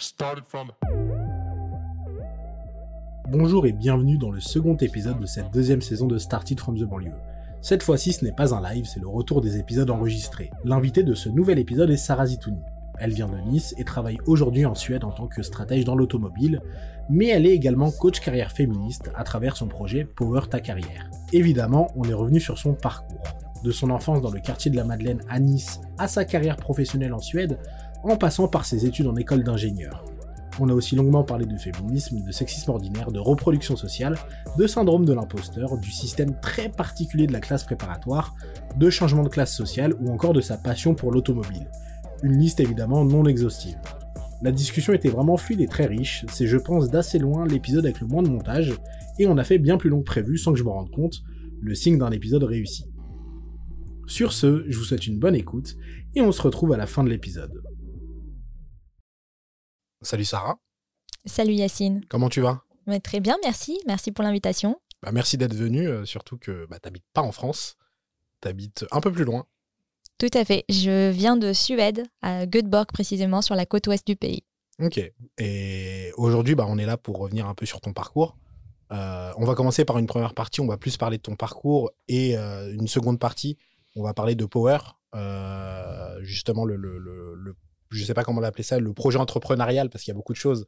started from. Bonjour et bienvenue dans le second épisode de cette deuxième saison de Started from the Banlieue. Cette fois-ci, ce n'est pas un live, c'est le retour des épisodes enregistrés. L'invité de ce nouvel épisode est Sarah Zitouni. Elle vient de Nice et travaille aujourd'hui en Suède en tant que stratège dans l'automobile, mais elle est également coach carrière féministe à travers son projet Power Ta Carrière. Évidemment, on est revenu sur son parcours. De son enfance dans le quartier de la Madeleine à Nice à sa carrière professionnelle en Suède, en passant par ses études en école d'ingénieur. On a aussi longuement parlé de féminisme, de sexisme ordinaire, de reproduction sociale, de syndrome de l'imposteur, du système très particulier de la classe préparatoire, de changement de classe sociale ou encore de sa passion pour l'automobile. Une liste évidemment non exhaustive. La discussion était vraiment fluide et très riche, c'est je pense d'assez loin l'épisode avec le moins de montage, et on a fait bien plus long que prévu sans que je me rende compte, le signe d'un épisode réussi. Sur ce, je vous souhaite une bonne écoute, et on se retrouve à la fin de l'épisode. Salut Sarah. Salut Yacine. Comment tu vas? Très bien, merci. Merci pour l'invitation. Bah, merci d'être venu, euh, surtout que bah, tu n'habites pas en France, tu habites un peu plus loin. Tout à fait. Je viens de Suède, à Göteborg précisément, sur la côte ouest du pays. Ok. Et aujourd'hui, bah, on est là pour revenir un peu sur ton parcours. Euh, on va commencer par une première partie, on va plus parler de ton parcours, et euh, une seconde partie, on va parler de Power, justement le, le, le je ne sais pas comment l'appeler ça, le projet entrepreneurial, parce qu'il y a beaucoup de choses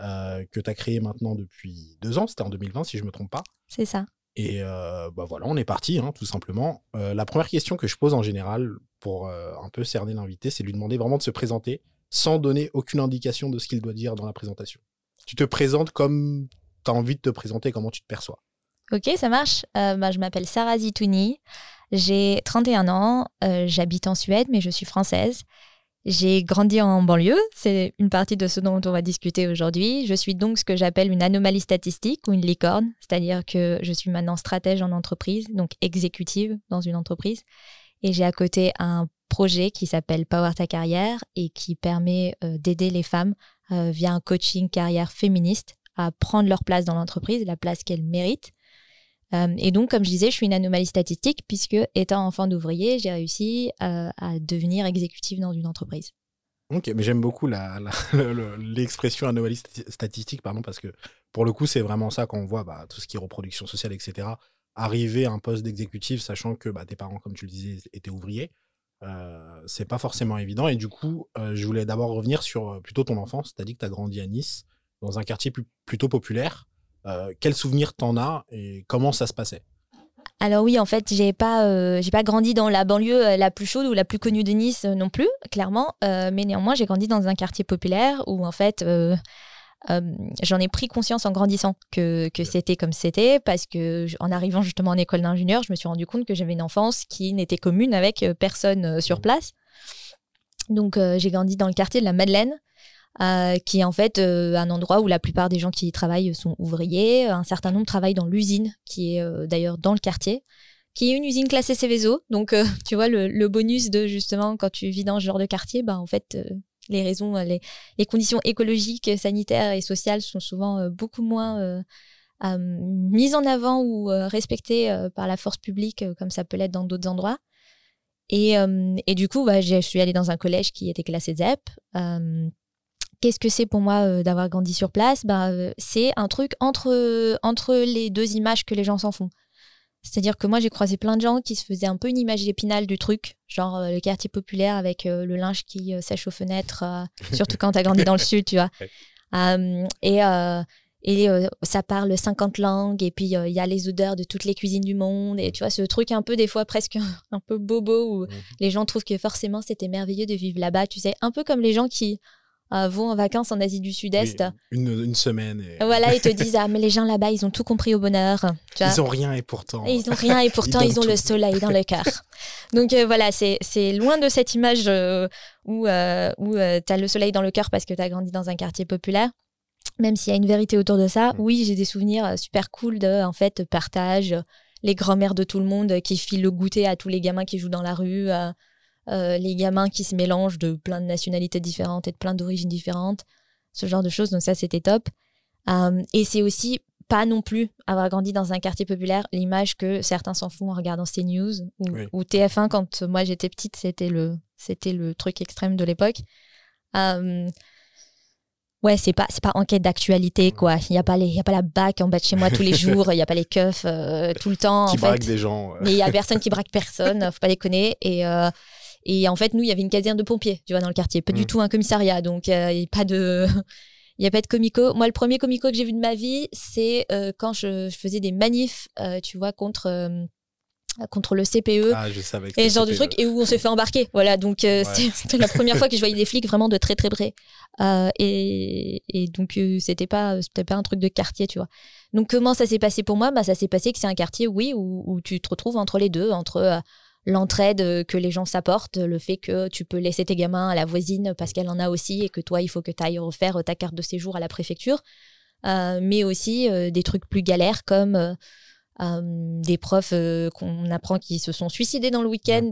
euh, que tu as créées maintenant depuis deux ans. C'était en 2020, si je ne me trompe pas. C'est ça. Et euh, bah voilà, on est parti, hein, tout simplement. Euh, la première question que je pose en général, pour un peu cerner l'invité, c'est lui demander vraiment de se présenter sans donner aucune indication de ce qu'il doit dire dans la présentation. Tu te présentes comme tu as envie de te présenter, comment tu te perçois? Ok, ça marche. Bah, je m'appelle Sarah Zitouni. J'ai 31 ans. J'habite en Suède, mais je suis française. J'ai grandi en banlieue, c'est une partie de ce dont on va discuter aujourd'hui. Je suis donc ce que j'appelle une anomalie statistique ou une licorne, c'est-à-dire que je suis maintenant stratège en entreprise, donc exécutive dans une entreprise. Et j'ai à côté un projet qui s'appelle Power Ta Carrière et qui permet euh, d'aider les femmes euh, via un coaching carrière féministe à prendre leur place dans l'entreprise, la place qu'elles méritent, euh, et donc, comme je disais, je suis une anomalie statistique puisque, étant enfant d'ouvrier, j'ai réussi euh, à devenir exécutive dans une entreprise. Ok, mais j'aime beaucoup l'expression anomalie statistique, pardon, parce que pour le coup, c'est vraiment ça quand on voit bah, tout ce qui est reproduction sociale, etc. Arriver à un poste d'exécutif, sachant que bah, tes parents, comme tu le disais, étaient ouvriers, euh, c'est pas forcément évident. Et du coup, euh, je voulais d'abord revenir sur plutôt ton enfance. Dit que tu as grandi à Nice, dans un quartier plutôt populaire. Euh, quel souvenir t'en as et comment ça se passait? Alors oui, en fait, j'ai pas, euh, j'ai pas grandi dans la banlieue euh, la plus chaude ou la plus connue de Nice non plus, clairement. mais néanmoins, j'ai grandi dans un quartier populaire où en fait, j'en ai pris conscience en grandissant que, que c'était comme c'était parce que en arrivant justement en école d'ingénieur, je me suis rendu compte que j'avais une enfance qui n'était commune avec personne sur mmh. place. Donc j'ai grandi dans le quartier de la Madeleine, euh, qui est en fait euh, un endroit où la plupart des gens qui y travaillent sont ouvriers. Un certain nombre travaillent dans l'usine, qui est euh, d'ailleurs dans le quartier, qui est une usine classée Céveso. Donc, tu vois, le, bonus de justement, quand tu vis dans ce genre de quartier, bah, en fait, les raisons, les, les, conditions écologiques, sanitaires et sociales sont souvent beaucoup moins mises en avant ou respectées par la force publique, comme ça peut l'être dans d'autres endroits. Et, et, du coup, bah, je suis allée dans un collège qui était classé ZEP. Qu'est-ce que c'est pour moi euh, d'avoir grandi sur place? Bah, euh, C'est un truc entre, entre les deux images que les gens s'en font. C'est-à-dire que moi, j'ai croisé plein de gens qui se faisaient un peu une image épinale du truc, genre euh, le quartier populaire avec le linge qui sèche aux fenêtres, surtout quand tu as grandi dans le sud, tu vois. et et ça parle 50 langues, et puis il y a les odeurs de toutes les cuisines du monde, et tu vois, ce truc un peu, des fois, presque un peu bobo, où mmh les gens trouvent que forcément c'était merveilleux de vivre là-bas, tu sais, un peu comme les gens qui euh, vont en vacances en Asie du Sud-Est. une, semaine. Et... Voilà, ils te disent ah mais les gens là-bas ils ont tout compris au bonheur. ils ont rien et pourtant. ils ont rien et pourtant ils, ont le soleil dans le cœur. Donc euh, voilà, c'est loin de cette image euh, où, où tu as le soleil dans le cœur parce que tu as grandi dans un quartier populaire. Même s'il y a une vérité autour de ça, mm. oui, j'ai des souvenirs super cool de en fait partage, les grands-mères de tout le monde qui filent le goûter à tous les gamins qui jouent dans la rue. Euh, les gamins qui se mélangent de plein de nationalités différentes et de plein d'origines différentes, ce genre de choses. Donc ça, c'était top. Euh, et c'est aussi pas non plus avoir grandi dans un quartier populaire l'image que certains s'en font en regardant CNews ou, ou TF1 quand moi j'étais petite, c'était le, c'était le truc extrême de l'époque. Euh, Ouais, c'est pas c'est pas enquête d'actualité quoi. Il y a pas les il y a pas la bac en bas de chez moi tous les jours, il y a pas les keufs euh, tout le temps Qui en braquent fait. des gens. ouais. Mais il y a personne qui braque personne, faut pas déconner et euh, et en fait nous il y avait une caserne de pompiers, tu vois dans le quartier, pas du Mm. tout un commissariat. Donc euh, il y a pas de il y a pas de comico. Moi le premier comico que j'ai vu de ma vie, c'est euh, quand je, je faisais des manifs, euh, tu vois contre euh, contre le CPE. Ah, je savais que et ce genre de CPE. truc et où on s'est fait embarquer voilà donc euh, Ouais. c'était- la première fois que je voyais des flics vraiment de très très près Euh, et, et donc euh, c'était pas c'était pas un truc de quartier tu vois donc comment ça s'est passé pour moi? Bah ça s'est passé que c'est un quartier oui où, où tu te retrouves entre les deux entre l'entraide euh, que les gens s'apportent le fait que tu peux laisser tes gamins à la voisine parce qu'elle en a aussi et que toi il faut que tu ailles refaire ta carte de séjour à la préfecture Euh, mais aussi euh, des trucs plus galères comme des profs qu'on apprend qui se sont suicidés dans le week-end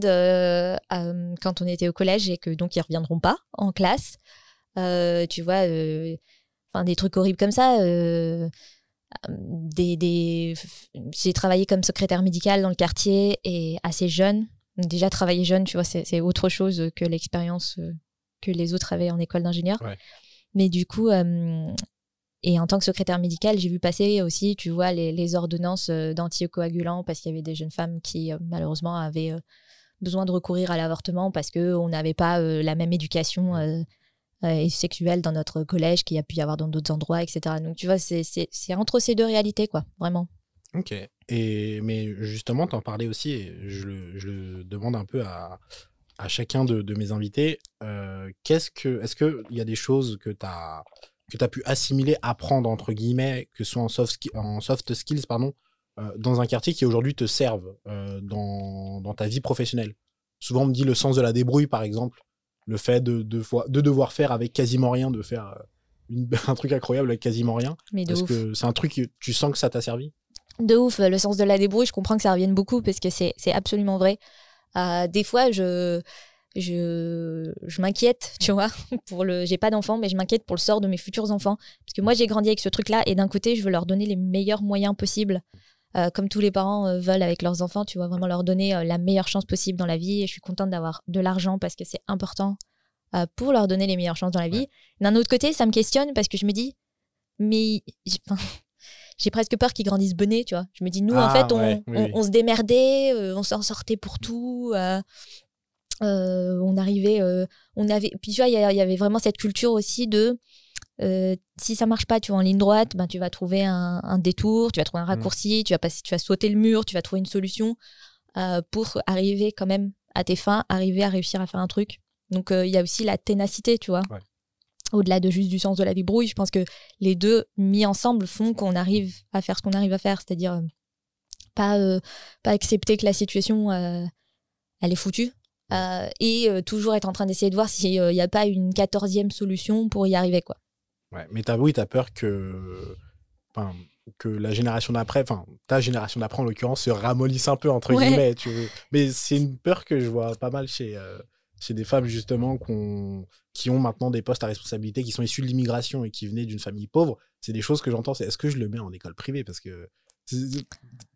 quand on était au collège et que donc ils reviendront pas en classe. Tu vois, enfin des trucs horribles comme ça. Des, des... J'ai travaillé comme secrétaire médicale dans le quartier et assez jeune. Déjà travailler jeune, tu vois, c'est autre chose que l'expérience euh, que les autres avaient en école d'ingénieur. Ouais. Mais du coup, euh, et en tant que secrétaire médicale, j'ai vu passer aussi, tu vois, les, les ordonnances euh, d'anticoagulants parce qu'il y avait des jeunes femmes qui, euh, malheureusement, avaient besoin de recourir à l'avortement parce qu'on n'avait pas euh, la même éducation euh, euh, sexuelle dans notre collège qu'il y a pu y avoir dans d'autres endroits, etc. Donc, tu vois, c'est- entre ces deux réalités, quoi, vraiment. Ok. Et, mais justement, t'en parlais aussi, et je le, je demande un peu à, à chacun de, mes invités. euh, qu'est-ce que, est-ce qu'il y a des choses que tu as, que as pu assimiler, apprendre, entre guillemets, que ce soit en soft, en soft skills, pardon, euh, dans un quartier qui aujourd'hui te servent dans, dans ta vie professionnelle? Souvent, on me dit le sens de la débrouille, par exemple, le fait de, de, fois- de devoir faire avec quasiment rien, de faire euh, une- un truc incroyable avec quasiment rien. Mais de Est-ce ouf. que c'est un truc que tu sens que ça t'a servi? De ouf, le sens de la débrouille, je comprends que ça revienne beaucoup parce que c'est c'est absolument vrai. Euh, des fois, je, je, je m'inquiète, tu vois, pour le. J'ai pas d'enfants, mais je m'inquiète pour le sort de mes futurs enfants. Parce que moi, j'ai grandi avec ce truc-là et d'un côté, je veux leur donner les meilleurs moyens possibles. Euh, comme tous les parents euh, veulent avec leurs enfants, tu vois, vraiment leur donner euh, la meilleure chance possible dans la vie. Et je suis contente d'avoir de l'argent parce que c'est important pour leur donner les meilleures chances dans la vie. D'un autre côté, ça me questionne parce que je me dis, mais j'ai presque peur qu'ils grandissent benés, tu vois. Je me dis, nous, en Ah, fait, on, ouais, oui, on- oui. on se démerdait, on s'en sortait pour tout. on arrivait, on avait. Puis tu vois, il y, a- il y avait vraiment cette culture aussi de. Euh, si ça marche pas, tu vois, en ligne droite, ben, tu vas trouver un, un détour, tu vas trouver un raccourci, tu vas passer, tu vas sauter le mur, tu vas trouver une solution euh, pour arriver quand même à tes fins, arriver à réussir à faire un truc. Donc euh, il y a aussi la ténacité, tu vois. Ouais. Au-delà de juste du sens de la débrouille, je pense que les deux mis ensemble font qu'on arrive à faire ce qu'on arrive à faire, c'est-à-dire euh, pas euh, pas accepter que la situation euh, elle est foutue euh, et euh, toujours être en train d'essayer de voir s'il n'y a pas une quatorzième solution pour y arriver quoi. Ouais, mais t'as oui, t'as peur que, que la génération d'après, enfin ta génération d'après en l'occurrence, se ramollisse un peu entre Ouais. guillemets. Tu veux. Mais c'est une peur que je vois pas mal chez, euh, chez des femmes justement qui ont maintenant des postes à responsabilité, qui sont issues de l'immigration et qui venaient d'une famille pauvre. C'est des choses que j'entends. C'est est-ce que je le mets en école privée? Parce que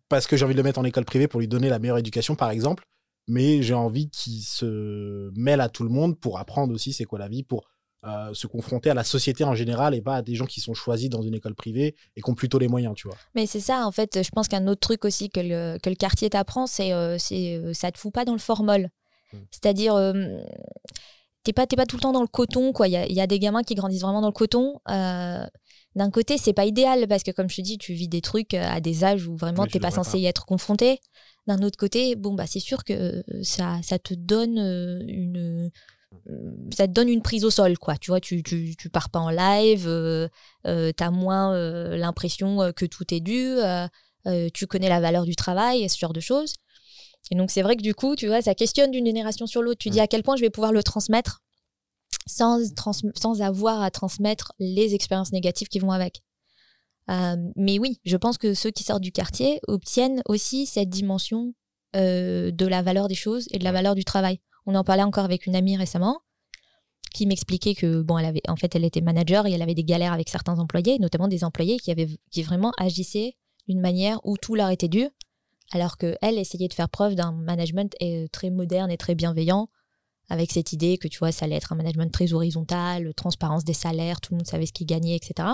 parce que j'ai envie de le mettre en école privée pour lui donner la meilleure éducation par exemple, mais j'ai envie qu'il se mêle à tout le monde pour apprendre aussi c'est quoi la vie, pour euh, se confronter à la société en général et pas à des gens qui sont choisis dans une école privée et qui ont plutôt les moyens, tu vois. Mais c'est ça, en fait, je pense qu'un autre truc aussi que le, que le quartier t'apprend, c'est euh, c'est, euh, ça te fout pas dans le formol. Mm. C'est-à-dire, euh, t'es pas, t'es pas tout le temps dans le coton, quoi. Il y a, il y a des gamins qui grandissent vraiment dans le coton. Euh, D'un côté, c'est pas idéal parce que, comme je te dis, tu vis des trucs à des âges où vraiment t'es pas censé pas. y être confronté. D'un autre côté, bon, bah, c'est sûr que ça, ça te donne une. Ça te donne une prise au sol, quoi. Tu vois, tu, tu, tu pars pas en live, euh, euh, t'as moins euh, l'impression euh, que tout est dû, tu connais la valeur du travail et ce genre de choses. Et donc, c'est vrai que du coup, tu vois, ça questionne d'une génération sur l'autre. Tu dis Mm. à quel point je vais pouvoir le transmettre sans, trans- sans avoir à transmettre les expériences négatives qui vont avec. Mais oui, je pense que ceux qui sortent du quartier obtiennent aussi cette dimension de la valeur des choses et de la valeur du travail. On en parlait encore avec une amie récemment qui m'expliquait que bon, elle avait, en fait, elle était manager et elle avait des galères avec certains employés, notamment des employés qui avaient, vraiment agissaient d'une manière où tout leur était dû, alors que elle essayait de faire preuve d'un management euh, très moderne et très bienveillant, avec cette idée que tu vois, ça allait être un management très horizontal, transparence des salaires, tout le monde savait ce qu'il gagnait, etc.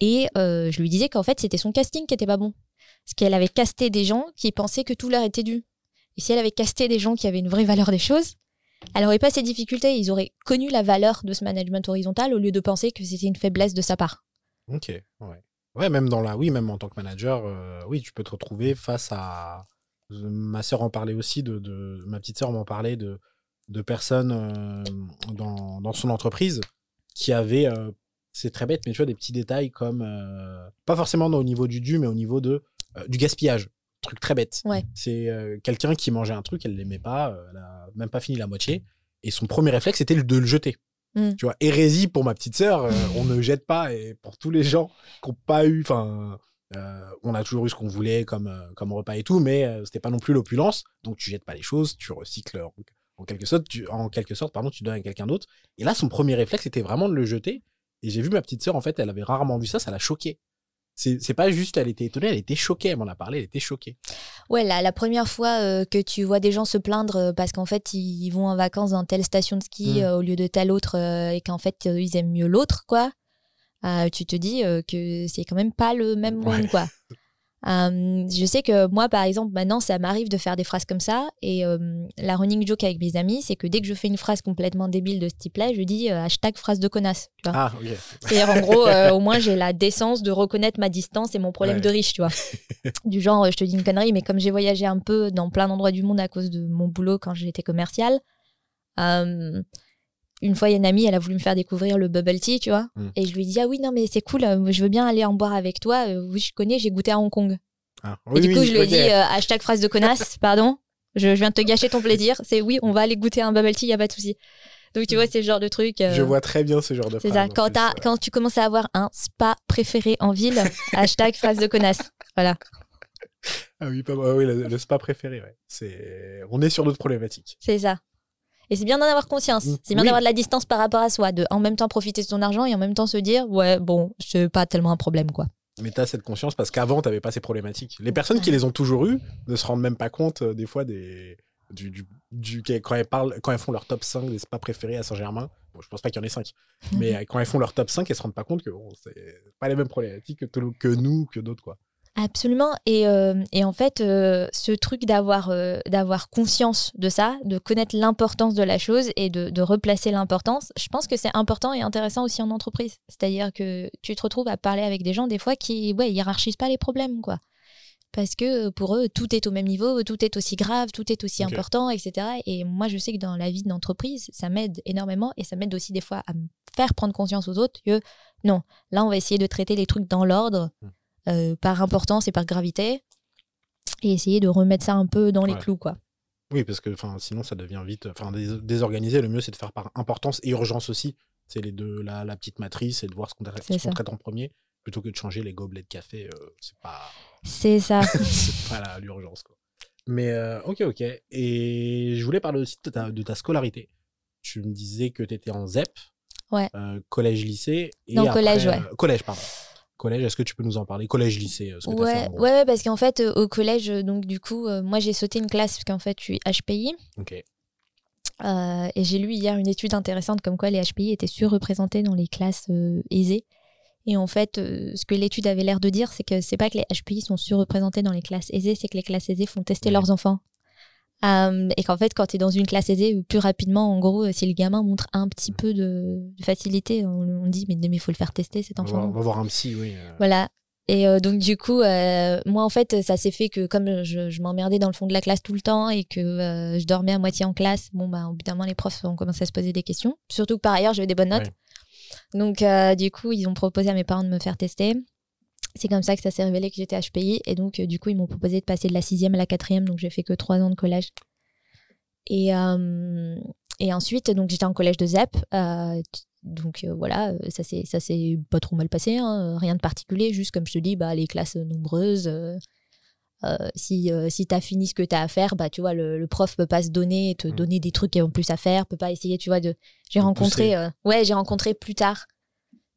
Et euh, je lui disais qu'en fait, c'était son casting qui était pas bon. Parce qu'elle avait casté des gens qui pensaient que tout leur était dû. Et si elle avait casté des gens qui avaient une vraie valeur des choses, elle n'aurait pas ces difficultés. Ils auraient connu la valeur de ce management horizontal au lieu de penser que c'était une faiblesse de sa part. Ok, ouais. Ouais, même dans la, oui, même en tant que manager, euh, oui, tu peux te retrouver face à. Ma sœur en parlait aussi de, ma petite sœur m'en parlait de, de personnes euh, dans, dans, son entreprise qui avaient, euh, c'est très bête, mais tu vois, des petits détails comme, pas forcément au niveau du dû, mais au niveau de, du gaspillage. Truc très bête. Ouais. C'est quelqu'un qui mangeait un truc, elle l'aimait pas, elle a même pas fini la moitié, et son premier réflexe c'était de le jeter. Mm. Tu vois, hérésie pour ma petite sœur, on ne jette pas, et pour tous les gens qui n'ont pas eu, enfin, on a toujours eu ce qu'on voulait comme, comme repas et tout, mais c'était pas non plus l'opulence, donc tu jettes pas les choses, tu recycles en quelque sorte, tu, en quelque sorte, pardon, tu donnes à quelqu'un d'autre. Et là, son premier réflexe, c'était vraiment de le jeter. Et j'ai vu ma petite sœur, en fait, elle avait rarement vu ça, ça l'a choquée. C'est pas juste, elle était étonnée, elle était choquée, elle m'en a parlé, elle était choquée. Ouais, là, la première fois euh, que tu vois des gens se plaindre euh, parce qu'en fait, ils vont en vacances dans telle station de ski Mm. euh, au lieu de telle autre et qu'en fait, ils aiment mieux l'autre, quoi, tu te dis que c'est quand même pas le même monde, quoi. Euh, je sais que moi, par exemple, maintenant, ça m'arrive de faire des phrases comme ça. Et euh, la running joke avec mes amis, c'est que dès que je fais une phrase complètement débile de ce type-là, je dis euh, hashtag phrase de connasse. Tu vois. Ah. C'est-à-dire, en gros, euh, au moins, j'ai la décence de reconnaître ma distance et mon problème Ouais. de riche, tu vois. du genre, je te dis une connerie, mais comme j'ai voyagé un peu dans plein d'endroits du monde à cause de mon boulot quand j'étais commercial, euh, une fois, il y a une amie, elle a voulu me faire découvrir le bubble tea, tu vois. Mm. Et je lui dis, ah oui, non, mais c'est cool, euh, je veux bien aller en boire avec toi. Euh, oui, je connais, j'ai goûté à Hong Kong. Ah, et du coup, oui, je lui ai dit, euh, hashtag phrase de connasse, pardon. Je, je viens de te gâcher ton plaisir. C'est oui, on va aller goûter un bubble tea, y a pas de souci. Donc, tu vois, c'est le genre de truc. euh, Je vois très bien ce genre de c'est ça. Quand, plus, t'as- ouais. quand tu commences à avoir un spa préféré en ville, hashtag phrase de connasse. Voilà. Ah oui, pas, ah oui le, le spa préféré, ouais. C'est... On est sur d'autres problématiques. C'est ça. Et c'est bien d'en avoir conscience. Mm. C'est bien Oui. d'avoir de la distance par rapport à soi, de en même temps profiter de ton argent et en même temps se dire, ouais, bon, c'est pas tellement un problème, quoi. Mais tu as cette conscience parce qu'avant, tu n'avais pas ces problématiques. Les personnes qui les ont toujours eues ne se rendent même pas compte, euh, des fois, des, du, du, du- quand, elles parlent, quand elles font leur top 5 des spas préférés à Saint-Germain. Bon, je pense pas qu'il y en ait 5. Mais euh, quand elles font leur top 5, elles se rendent pas compte que bon, c'est pas les mêmes problématiques que, que nous, que d'autres. quoi. Absolument. Et, euh, et en fait, euh, ce truc d'avoir euh, d'avoir conscience de ça, de connaître l'importance de la chose et de, de replacer l'importance, je pense que c'est important et intéressant aussi en entreprise. C'est-à-dire que tu te retrouves à parler avec des gens des fois qui ouais, hiérarchisent pas les problèmes, quoi. Parce que pour eux, tout est au même niveau, tout est aussi grave, tout est aussi important, etc. Et moi, je sais que dans la vie d'entreprise, ça m'aide énormément et ça m'aide aussi des fois à me faire prendre conscience aux autres que non, là, on va essayer de traiter les trucs dans l'ordre, Mm. Euh, par importance et par gravité, et essayer de remettre ça un peu dans les clous, quoi. Oui, parce que sinon, ça devient vite enfin, dés- désorganisé. Le mieux, c'est de faire par importance et urgence aussi. C'est les deux, la, la petite matrice et de voir ce qu'on ça. traite en premier plutôt que de changer les gobelets de café. euh, c'est pas. C'est ça. c'est pas l'urgence. quoi. Mais euh, ok, ok. Et je voulais parler aussi de ta, de ta scolarité. Tu me disais que tu étais en ZEP, Ouais. euh, collège-lycée. Non, après, collège, ouais. collège, pardon. Collège, est-ce que tu peux nous en parler? Collège-lycée, euh, ce que t'as fait Ouais, en ouais, ouais, parce qu'en fait, euh, au collège, euh, donc du coup, euh, moi j'ai sauté une classe parce qu'en fait, je suis HPI. Ok. euh, et j'ai lu hier une étude intéressante comme quoi les HPI étaient surreprésentés dans les classes aisées. Et en fait, ce que l'étude avait l'air de dire, c'est que c'est pas que les HPI sont surreprésentés dans les classes aisées, c'est que les classes aisées font tester Ouais. leurs enfants. Euh, et qu'en fait, quand tu es dans une classe aisée, plus rapidement, en gros, si le gamin montre un petit peu de, de facilité, on, on dit mais il faut le faire tester cet On va, enfant. on va voir un psy, oui. euh. Voilà. Et euh, donc du coup, euh, moi en fait, ça s'est fait que comme je, je m'emmerdais dans le fond de la classe tout le temps et que euh, je dormais à moitié en classe, bon bah au bout d'un moment les profs ont commencé à se poser des questions. Surtout que par ailleurs j'avais des bonnes notes. Donc du coup ils ont proposé à mes parents de me faire tester. C'est comme ça que ça s'est révélé que j'étais HPI et donc euh, du coup ils m'ont proposé de passer de la sixième à la quatrième donc j'ai fait que trois ans de collège. Et euh, et ensuite donc j'étais en collège de ZEP. euh, donc voilà, ça s'est ça s'est pas trop mal passé, hein, rien de particulier, juste comme je te dis, bah les classes nombreuses. si si t'as fini ce que t'as à faire, bah tu vois le, le prof peut pas se donner et te Mm. donner des trucs qui ont plus à faire, peut pas essayer, tu vois de. J'ai rencontré, ouais, j'ai rencontré plus tard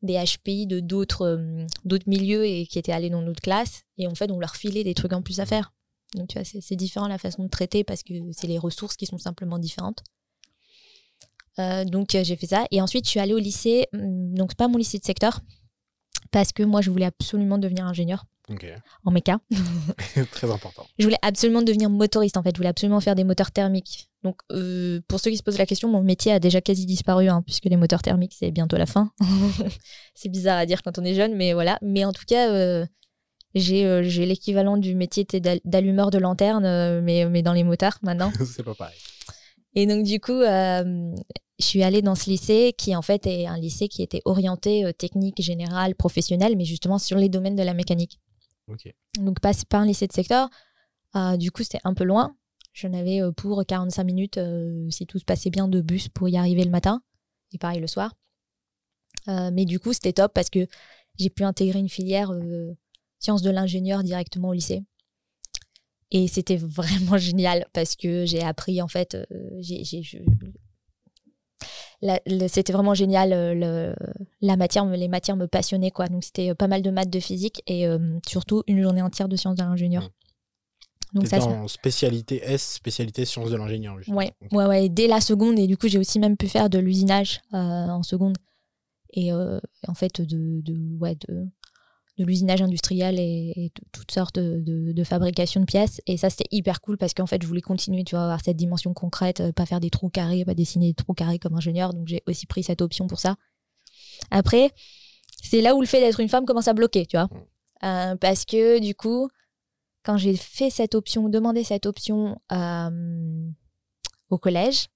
des HPI de d'autres euh, d'autres milieux et qui étaient allés dans notre classe et en fait on leur filait des trucs en plus à faire. Donc tu vois c'est différent la façon de traiter parce que c'est les ressources qui sont simplement différentes. donc j'ai fait ça. Et ensuite, je suis allée au lycée, hum, donc pas mon lycée de secteur, parce que moi, je voulais absolument devenir ingénieur. En méca. Très important. Je voulais absolument devenir motoriste en fait. Je voulais absolument faire des moteurs thermiques. Donc, pour ceux qui se posent la question, mon métier a déjà quasi disparu, hein, puisque les moteurs thermiques, c'est bientôt la fin. c'est bizarre à dire quand on est jeune, mais voilà. Mais en tout cas, euh, j'ai l'équivalent du métier d'allumeur de lanterne, euh, mais, mais dans les motards maintenant. c'est pas pareil. Et donc, du coup, euh, je suis allée dans ce lycée qui, en fait, est un lycée qui était orienté technique, générale, professionnel, mais justement sur les domaines de la mécanique. Donc, pas, pas un lycée de secteur. du coup, c'était un peu loin. J'en avais pour 45 minutes, si tout se passait bien, de bus pour y arriver le matin. Et pareil le soir. mais du coup, c'était top parce que j'ai pu intégrer une filière sciences de l'ingénieur directement au lycée. Et c'était vraiment génial parce que j'ai appris en fait, euh, c'était vraiment génial. Euh, la matière, les matières me passionnaient quoi. Donc c'était pas mal de maths, de physique et euh, surtout une journée entière de sciences de l'ingénieur. Donc ça, en spécialité S, spécialité sciences de l'ingénieur. Ouais, ouais, ouais. Dès la seconde et du coup j'ai aussi même pu faire de l'usinage en seconde et en fait de, de ouais de de l'usinage industriel et, toutes sortes de, de, fabrication de pièces. Et ça, c'était hyper cool parce qu'en fait, je voulais continuer, tu vois, avoir cette dimension concrète, euh, pas faire des trous carrés, pas dessiner des trous carrés comme ingénieur. Donc, j'ai aussi pris cette option pour ça. Après, c'est là où le fait d'être une femme commence à bloquer, tu vois. Mm. Euh, parce que du coup, quand j'ai fait cette option, demandé cette option euh, au collège,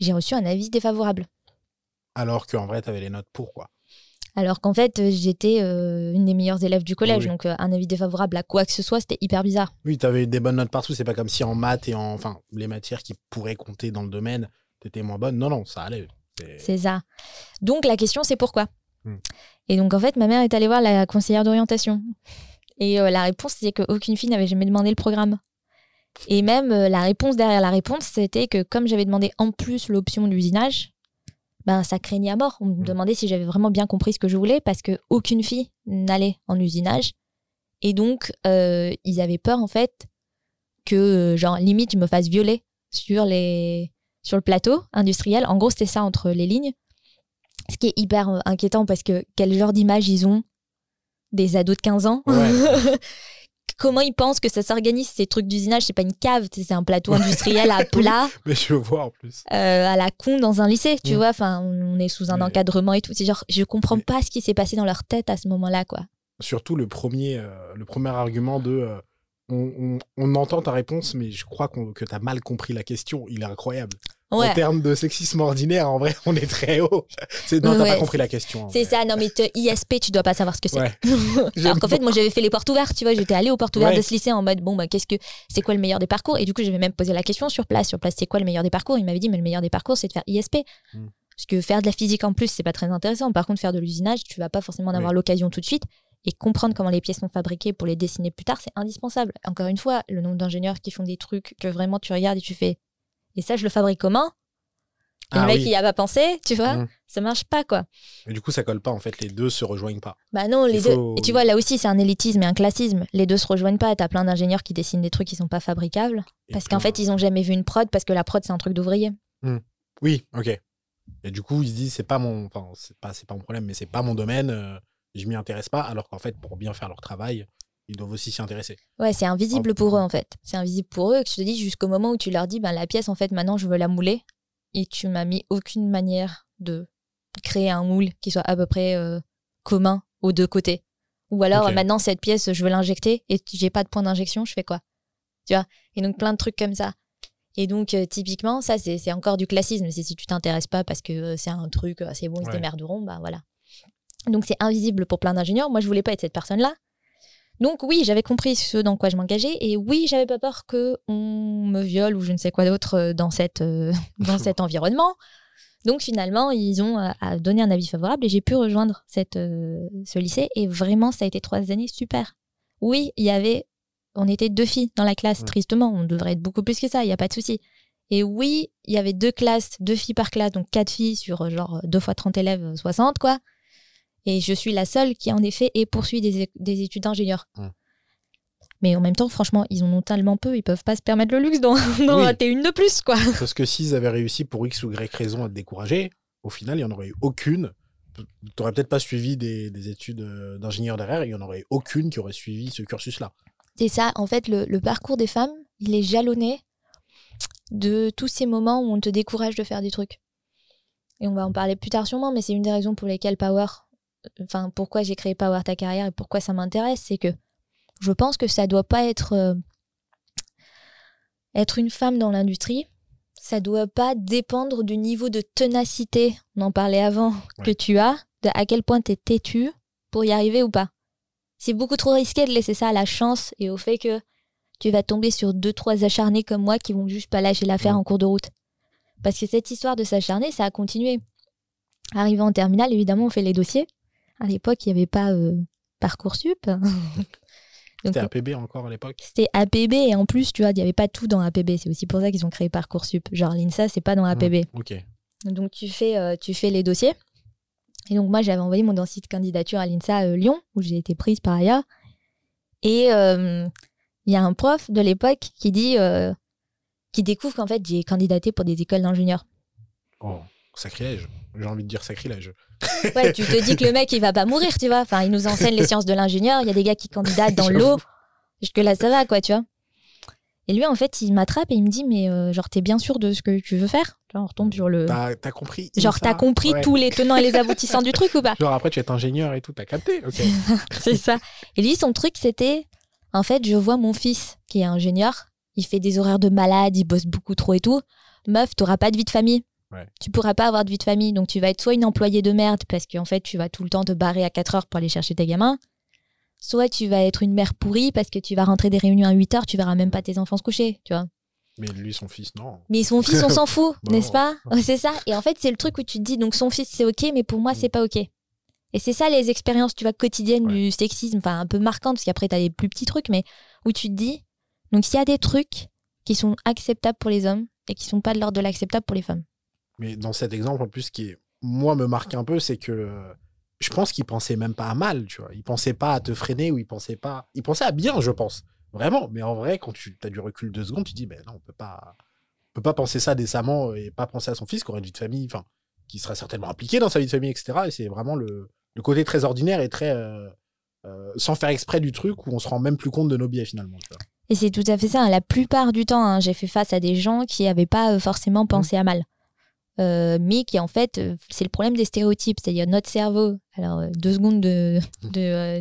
j'ai reçu un avis défavorable. Alors qu'en vrai, tu avais les notes pour quoi alors qu'en fait, j'étais euh, une des meilleures élèves du collège. Donc, euh, un avis défavorable à quoi que ce soit, c'était hyper bizarre. Oui, tu avais des bonnes notes partout. C'est pas comme si en maths et en. Enfin, les matières qui pourraient compter dans le domaine, tu étais moins bonne. Non, non, ça allait. C'est ça. Donc, la question, c'est pourquoi? Hmm. Et donc, en fait, ma mère est allée voir la conseillère d'orientation. Et la réponse, c'est qu'aucune fille n'avait jamais demandé le programme. Et même la réponse derrière la réponse, c'était que comme j'avais demandé en plus l'option d'usinage, ben, ça craignait à mort. On me mm. demandait si j'avais vraiment bien compris ce que je voulais parce que aucune fille n'allait en usinage. Et donc, euh, ils avaient peur, en fait, que, euh, genre, limite, je me fasse violer sur, les... sur le plateau industriel. En gros, c'était ça entre les lignes. Ce qui est hyper euh, inquiétant parce que quel genre d'image ils ont des ados de 15 ans. Comment ils pensent que ça s'organise ces trucs d'usinage? C'est pas une cave c'est un plateau industriel à plat. Mais je vois en plus. Euh, à la con dans un lycée tu mm. vois enfin on est sous un encadrement et tout. C'est genre je comprends pas ce qui s'est passé dans leur tête à ce moment là quoi. Surtout le premier euh, le premier argument de euh, on, on, entend ta réponse mais je crois que tu as mal compris la question. Il est incroyable en termes de sexisme ordinaire, en vrai, on est très haut. C'est, non, t'as pas compris la question. C'est ça, non, mais ISP, tu dois pas savoir ce que c'est. Alors qu'en fait, moi, j'avais fait les portes ouvertes, tu vois, j'étais allée aux portes ouvertes de ce lycée en mode, bon, bah, qu'est-ce que, c'est quoi le meilleur des parcours? Et du coup, j'avais même posé la question sur place. Sur place, c'est quoi le meilleur des parcours? Il m'avait dit, mais le meilleur des parcours, c'est de faire ISP. Hmm. Parce que faire de la physique en plus, c'est pas très intéressant. Par contre, faire de l'usinage, tu vas pas forcément en avoir l'occasion tout de suite. Et comprendre comment les pièces sont fabriquées pour les dessiner plus tard, c'est indispensable. Encore une fois, le nombre d'ingénieurs qui font des trucs que vraiment tu regardes et tu fais. Et ça, je le fabrique comment le ah mec, il n'y a pas pensé, tu vois, mmh. ça marche pas, quoi. Et du coup, ça colle pas, en fait, les deux se rejoignent pas. Bah non, les deux. Et tu vois, là aussi, c'est un élitisme et un classisme. Les deux se rejoignent pas. T'as plein d'ingénieurs qui dessinent des trucs qui sont pas fabricables. parce qu'en fait, ils ont jamais vu une prod, parce que la prod, c'est un truc d'ouvrier. Mmh. Oui, ok. Et du coup, ils se disent, c'est pas mon. Enfin, c'est pas, pas mon problème, mais c'est pas mon domaine, euh, je m'y intéresse pas. Alors qu'en fait, pour bien faire leur travail, ils doivent aussi s'y intéresser. Ouais, c'est invisible pour eux en fait. C'est invisible pour eux. Je te dis jusqu'au moment où tu leur dis, ben la pièce en fait maintenant je veux la mouler et tu m'as mis aucune manière de créer un moule qui soit à peu près euh, commun aux deux côtés. Ou alors maintenant cette pièce je veux l'injecter et j'ai pas de point d'injection, je fais quoi? Tu vois? Et donc plein de trucs comme ça. Et donc euh, typiquement ça c'est encore du classisme, c'est si tu t'intéresses pas parce que euh, c'est un truc c'est bon, ils se démerderont, bah voilà. Donc c'est invisible pour plein d'ingénieurs. Moi je voulais pas être cette personne-là. Donc oui, j'avais compris ce dans quoi je m'engageais et oui, j'avais pas peur que on me viole ou je ne sais quoi d'autre euh, dans cette euh, dans cet environnement. Donc finalement, ils ont euh, donné un avis favorable et j'ai pu rejoindre cette ce lycée et vraiment ça a été trois années super. Oui, il y avait on était deux filles dans la classe tristement, on devrait être beaucoup plus que ça, il y a pas de souci. Et oui, il y avait deux classes, deux filles par classe, donc quatre filles sur genre deux fois 30 élèves, 60 quoi. Et je suis la seule qui, en effet, ait poursuivi des, des études d'ingénieur. Mais en même temps, franchement, ils en ont tellement peu, ils peuvent pas se permettre le luxe d'en Oui. rater une de plus, quoi. Parce que s'ils avaient réussi pour X ou Y raison à te décourager, au final, il n'y en aurait eu aucune. Tu n'aurais peut-être pas suivi des, des études euh, d'ingénieur derrière, il n'y en aurait aucune qui aurait suivi ce cursus-là. C'est ça, en fait, le, le parcours des femmes, il est jalonné de tous ces moments où on te décourage de faire des trucs. Et on va en parler plus tard sûrement, mais c'est une des raisons pour lesquelles Power, enfin, pourquoi j'ai créé Power ta carrière et pourquoi ça m'intéresse, c'est que je pense que ça doit pas être euh, être une femme dans l'industrie, ça doit pas dépendre du niveau de ténacité, on en parlait avant, que tu as, de à quel point tu es têtu pour y arriver ou pas. C'est beaucoup trop risqué de laisser ça à la chance et au fait que tu vas tomber sur deux, trois acharnés comme moi qui vont juste pas lâcher l'affaire en cours de route. Parce que cette histoire de s'acharner, ça a continué. Arrivé en terminale, évidemment, on fait les dossiers. À l'époque, il n'y avait pas euh, Parcoursup. C'était APB encore à l'époque. c'était APB et en plus, tu vois, il n'y avait pas tout dans APB. C'est aussi pour ça qu'ils ont créé Parcoursup. Genre, l'INSA, c'est pas dans APB. Ok. Donc tu fais, euh, tu fais les dossiers. Et donc moi j'avais envoyé mon dossier de candidature à l'INSA euh, Lyon, où j'ai été prise par ailleurs. Et euh, il y a un prof de l'époque qui dit, euh, qui découvre qu'en fait j'ai candidaté pour des écoles d'ingénieurs. Oh, sacrilège. J'ai envie de dire sacrilège. Ouais, tu te dis que le mec il va pas mourir, tu vois. Enfin, il nous enseigne les sciences de l'ingénieur. Il y a des gars qui candidatent dans l'eau. Jusque là ça va quoi, tu vois. Et lui en fait il m'attrape et il me dit mais euh, genre t'es bien sûr de ce que tu veux faire? Tu vois, on retombe sur le. T'as compris Genre t'as compris Ouais. tous les tenants et les aboutissants du truc ou pas? Genre après, tu es ingénieur et tout, t'as capté. Ok. C'est ça. Et lui, son truc, c'était en fait, je vois mon fils qui est ingénieur, il fait des horaires de malade, il bosse beaucoup trop et tout. Meuf, t'auras pas de vie de famille. Ouais. Tu pourras pas avoir de vie de famille. Donc, tu vas être soit une employée de merde parce qu'en fait, tu vas tout le temps te barrer à 4 heures pour aller chercher tes gamins. Soit tu vas être une mère pourrie parce que tu vas rentrer des réunions à 8 heures, tu verras même pas tes enfants se coucher, tu vois. Mais lui, son fils, non. Mais son fils, on s'en fout, Bon. n'est-ce pas? C'est ça. Et en fait, c'est le truc où tu te dis, donc son fils, c'est OK, mais pour moi, c'est pas OK. Et c'est ça les expériences, tu vois, quotidiennes Ouais. du sexisme, enfin un peu marquantes, parce qu'après, t'as les plus petits trucs, mais où tu te dis, donc il y a des trucs qui sont acceptables pour les hommes et qui sont pas de l'ordre de l'acceptable pour les femmes. Mais dans cet exemple, en plus, ce qui, est, moi, me marque un peu, c'est que je pense qu'il pensait même pas à mal, tu vois. Il pensait pas à te freiner ou il pensait pas. Il pensait à bien, je pense. Vraiment. Mais en vrai, quand tu as du recul deux secondes, tu dis, ben non, on peut pas, on peut pas penser ça décemment et pas penser à son fils qui aurait une vie de famille, enfin, qui serait certainement impliqué dans sa vie de famille, etc. Et c'est vraiment le, le côté très ordinaire et très. euh, euh, sans faire exprès du truc où on se rend même plus compte de nos biais finalement. tu vois. Et c'est tout à fait ça. hein. La plupart du temps, hein, j'ai fait face à des gens qui n'avaient pas euh, forcément pensé à mal. Euh, mais qui en fait, euh, c'est le problème des stéréotypes. C'est-à-dire notre cerveau. Alors, euh, deux secondes de, de, euh,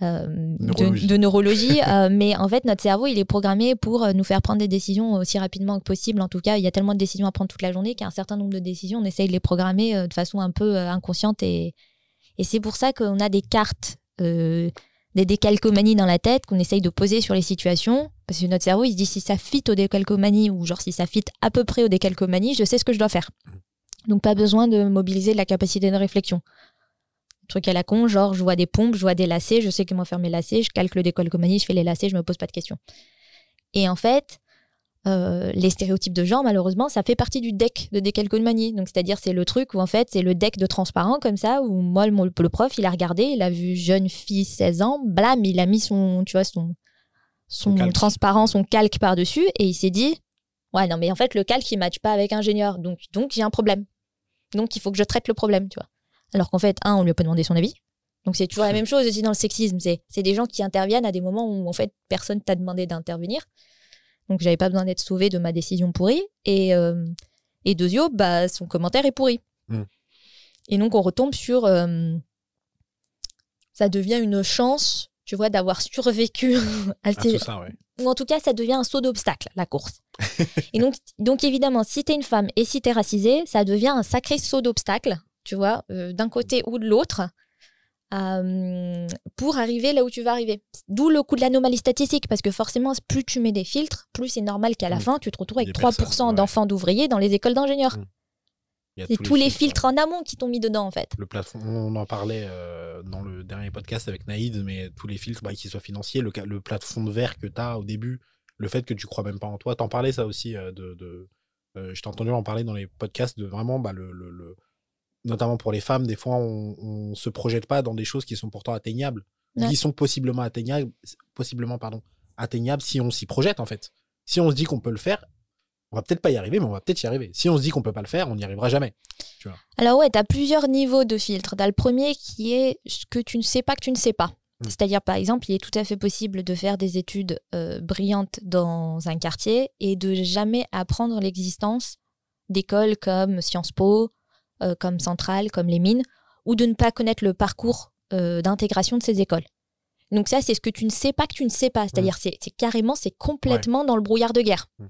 de- Neurologie. de neurologie. euh, mais en fait, notre cerveau, il est programmé pour nous faire prendre des décisions aussi rapidement que possible. En tout cas, il y a tellement de décisions à prendre toute la journée qu'un certain nombre de décisions, on essaye de les programmer de façon un peu inconsciente. Et, et c'est pour ça qu'on a des cartes. Des décalcomanies dans la tête qu'on essaye de poser sur les situations. Parce que notre cerveau, il se dit si ça fit aux décalcomanies ou genre si ça fit à peu près aux décalcomanies, je sais ce que je dois faire. Donc pas besoin de mobiliser de la capacité de réflexion. Truc à la con, genre je vois des pompes, je vois des lacets, je sais comment faire mes lacets, je calque le décalcomanie, je fais les lacets, je me pose pas de questions. Et en fait, euh, les stéréotypes de genre, malheureusement, ça fait partie du deck de décalcomanie. Donc, c'est-à-dire, c'est le truc où, en fait, c'est le deck de transparent, comme ça, où moi, le, le prof, il a regardé, il a vu jeune fille, 16 ans, blam, il a mis son, tu vois, son, son, transparent, son calque par-dessus, et il s'est dit, ouais, non, mais en fait, le calque, il matche pas avec ingénieur. Donc, donc, j'ai un problème. Donc, il faut que je traite le problème, tu vois. Alors qu'en fait, un, on lui a pas demandé son avis. Donc, c'est toujours la même chose aussi dans le sexisme. C'est, c'est des gens qui interviennent à des moments où, en fait, personne t'a demandé d'intervenir. Donc, j'avais pas besoin d'être sauvée de ma décision pourrie. Et, euh, et Dezio, bah, son commentaire est pourri. Mm. Et donc, on retombe sur. euh, ça devient une chance, tu vois, d'avoir survécu à Ah, ces- tout ça, ouais. ou en tout cas, ça devient un saut d'obstacle, la course. et donc, donc, évidemment, si t'es une femme et si t'es racisée, ça devient un sacré saut d'obstacle, tu vois, euh, d'un côté ou de l'autre, euh, pour arriver là où tu vas arriver. D'où le coup de l'anomalie statistique, parce que forcément, plus tu mets des filtres, plus c'est normal qu'à la Mm. fin, tu te retrouves avec Des 3% personnes, ouais. d'enfants d'ouvriers dans les écoles d'ingénieurs. Mm. A C'est tous les filtres en amont qui t'ont mis dedans, en fait. le plafond, on en parlait euh, dans le dernier podcast avec Naïd, mais tous les filtres, bah, qu'ils soient financiers, le, plafond de verre que tu as au début, le fait que tu crois même pas en toi, t'en parlais ça aussi, euh, de, de- je t'ai entendu en parler dans les podcasts de vraiment, bah, le, le- le- notamment pour les femmes, des fois on, on se projette pas dans des choses qui sont pourtant atteignables. Ouais. qui sont possiblement atteignables, possiblement, pardon, atteignables si on s'y projette, en fait. Si on se dit qu'on peut le faire, on va peut-être pas y arriver, mais on va peut-être y arriver. Si on se dit qu'on peut pas le faire, on n'y arrivera jamais. Alors ouais, tu as plusieurs niveaux de filtres. Tu as le premier qui est ce que tu ne sais pas que tu ne sais pas. Mm. C'est-à-dire, par exemple, il est tout à fait possible de faire des études euh, brillantes dans un quartier et de jamais apprendre l'existence d'écoles comme Sciences Po, euh, comme Centrale, comme les mines, ou de ne pas connaître le parcours euh, d'intégration de ces écoles. Donc ça, c'est ce que tu ne sais pas que tu ne sais pas. C'est-à-dire, c'est c'est carrément, c'est complètement dans le brouillard de guerre. Mm.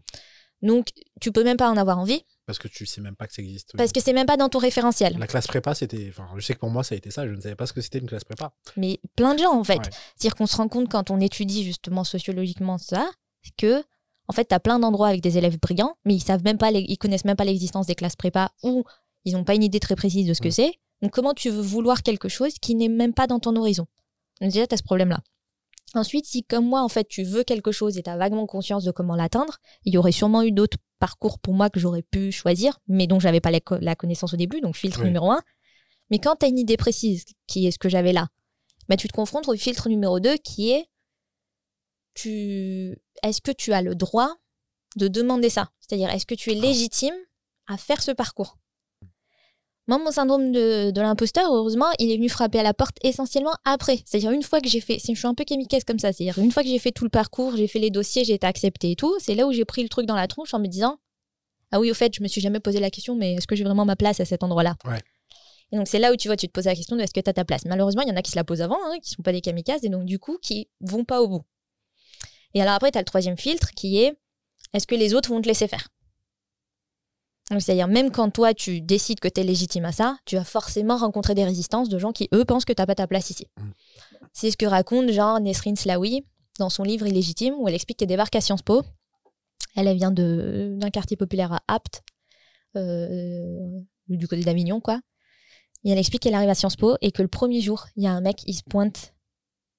Donc, tu peux même pas en avoir envie Parce que tu sais même pas que ça existe. parce que c'est même pas dans ton référentiel. La classe prépa, c'était. Enfin, je sais que pour moi, ça a été ça. Je ne savais pas ce que c'était une classe prépa. mais plein de gens en fait. Ouais. C'est-à-dire qu'on se rend compte quand on étudie justement sociologiquement ça, que en fait, tu as plein d'endroits avec des élèves brillants, mais ils savent même pas, les- ils connaissent même pas l'existence des classes prépa ou ils n'ont pas une idée très précise de ce que Mm. c'est. Donc comment tu veux vouloir quelque chose qui n'est même pas dans ton horizon? Donc déjà, tu as ce problème-là. Ensuite, si comme moi, en fait, tu veux quelque chose et tu as vaguement conscience de comment l'atteindre, il y aurait sûrement eu d'autres parcours pour moi que j'aurais pu choisir, mais dont j'avais pas la, co- la connaissance au début, donc filtre Oui. numéro un. Mais quand tu as une idée précise, qui est ce que j'avais là, bah, tu te confrontes au filtre numéro 2 qui est tu est-ce que tu as le droit de demander ça? C'est-à-dire, est-ce que tu es légitime à faire ce parcours? Moi, mon syndrome de, de l'imposteur, heureusement, il est venu frapper à la porte essentiellement après. C'est-à-dire, une fois que j'ai fait, je suis un peu kamikaze comme ça, c'est-à-dire, une fois que j'ai fait tout le parcours, j'ai fait les dossiers, j'ai été acceptée et tout, c'est là où j'ai pris le truc dans la tronche en me disant Ah oui, au fait, je me suis jamais posé la question, mais est-ce que j'ai vraiment ma place à cet endroit-là? Ouais. Et donc, c'est là où tu vois, tu te poses la question de est-ce que tu as ta place? Malheureusement, il y en a qui se la posent avant, hein, qui sont pas des kamikazes, et donc, du coup, qui vont pas au bout. Et alors après, tu as le troisième filtre qui est est-ce que les autres vont te laisser faire? C'est-à-dire, même quand toi, tu décides que tu es légitime à ça, tu vas forcément rencontrer des résistances de gens qui, eux, pensent que tu pas ta place ici. Mm. C'est ce que raconte genre Nesrine Slaoui dans son livre Illégitime, où elle explique qu'elle débarque à Sciences Po. Elle, elle vient d'un quartier populaire à Apt, euh, du côté d'Avignon, quoi. Et elle explique qu'elle arrive à Sciences Po et que le premier jour, il y a un mec, il se pointe,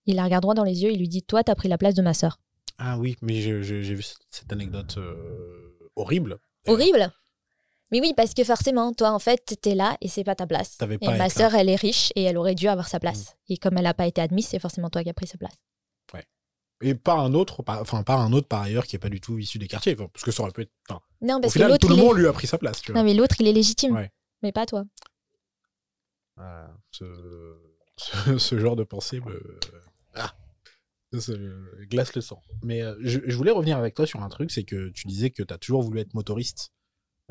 il la regarde droit dans les yeux, il lui dit Toi, t'as pris la place de ma sœur. Ah oui, mais j'ai vu cette- cette anecdote euh, horrible. Horrible? Mais oui, parce que forcément, toi, en fait, t'es là et c'est pas ta place. Et pas ma sœur, elle est riche et elle aurait dû avoir sa place. Et comme elle n'a pas été admise, c'est forcément toi qui as pris sa place. Et pas un autre, enfin pas un autre par ailleurs qui est pas du tout issu des quartiers, parce que ça aurait pu être. enfin, Non, au parce que final, l'autre, tout le il est... monde lui a pris sa place. Tu vois. Non, mais l'autre, il est légitime. Ouais. Mais pas toi. Ah, ce, ce, ce genre de pensée me ah, glace le sang. Mais euh, je, je voulais revenir avec toi sur un truc, c'est que tu disais que tu as toujours voulu être motoriste.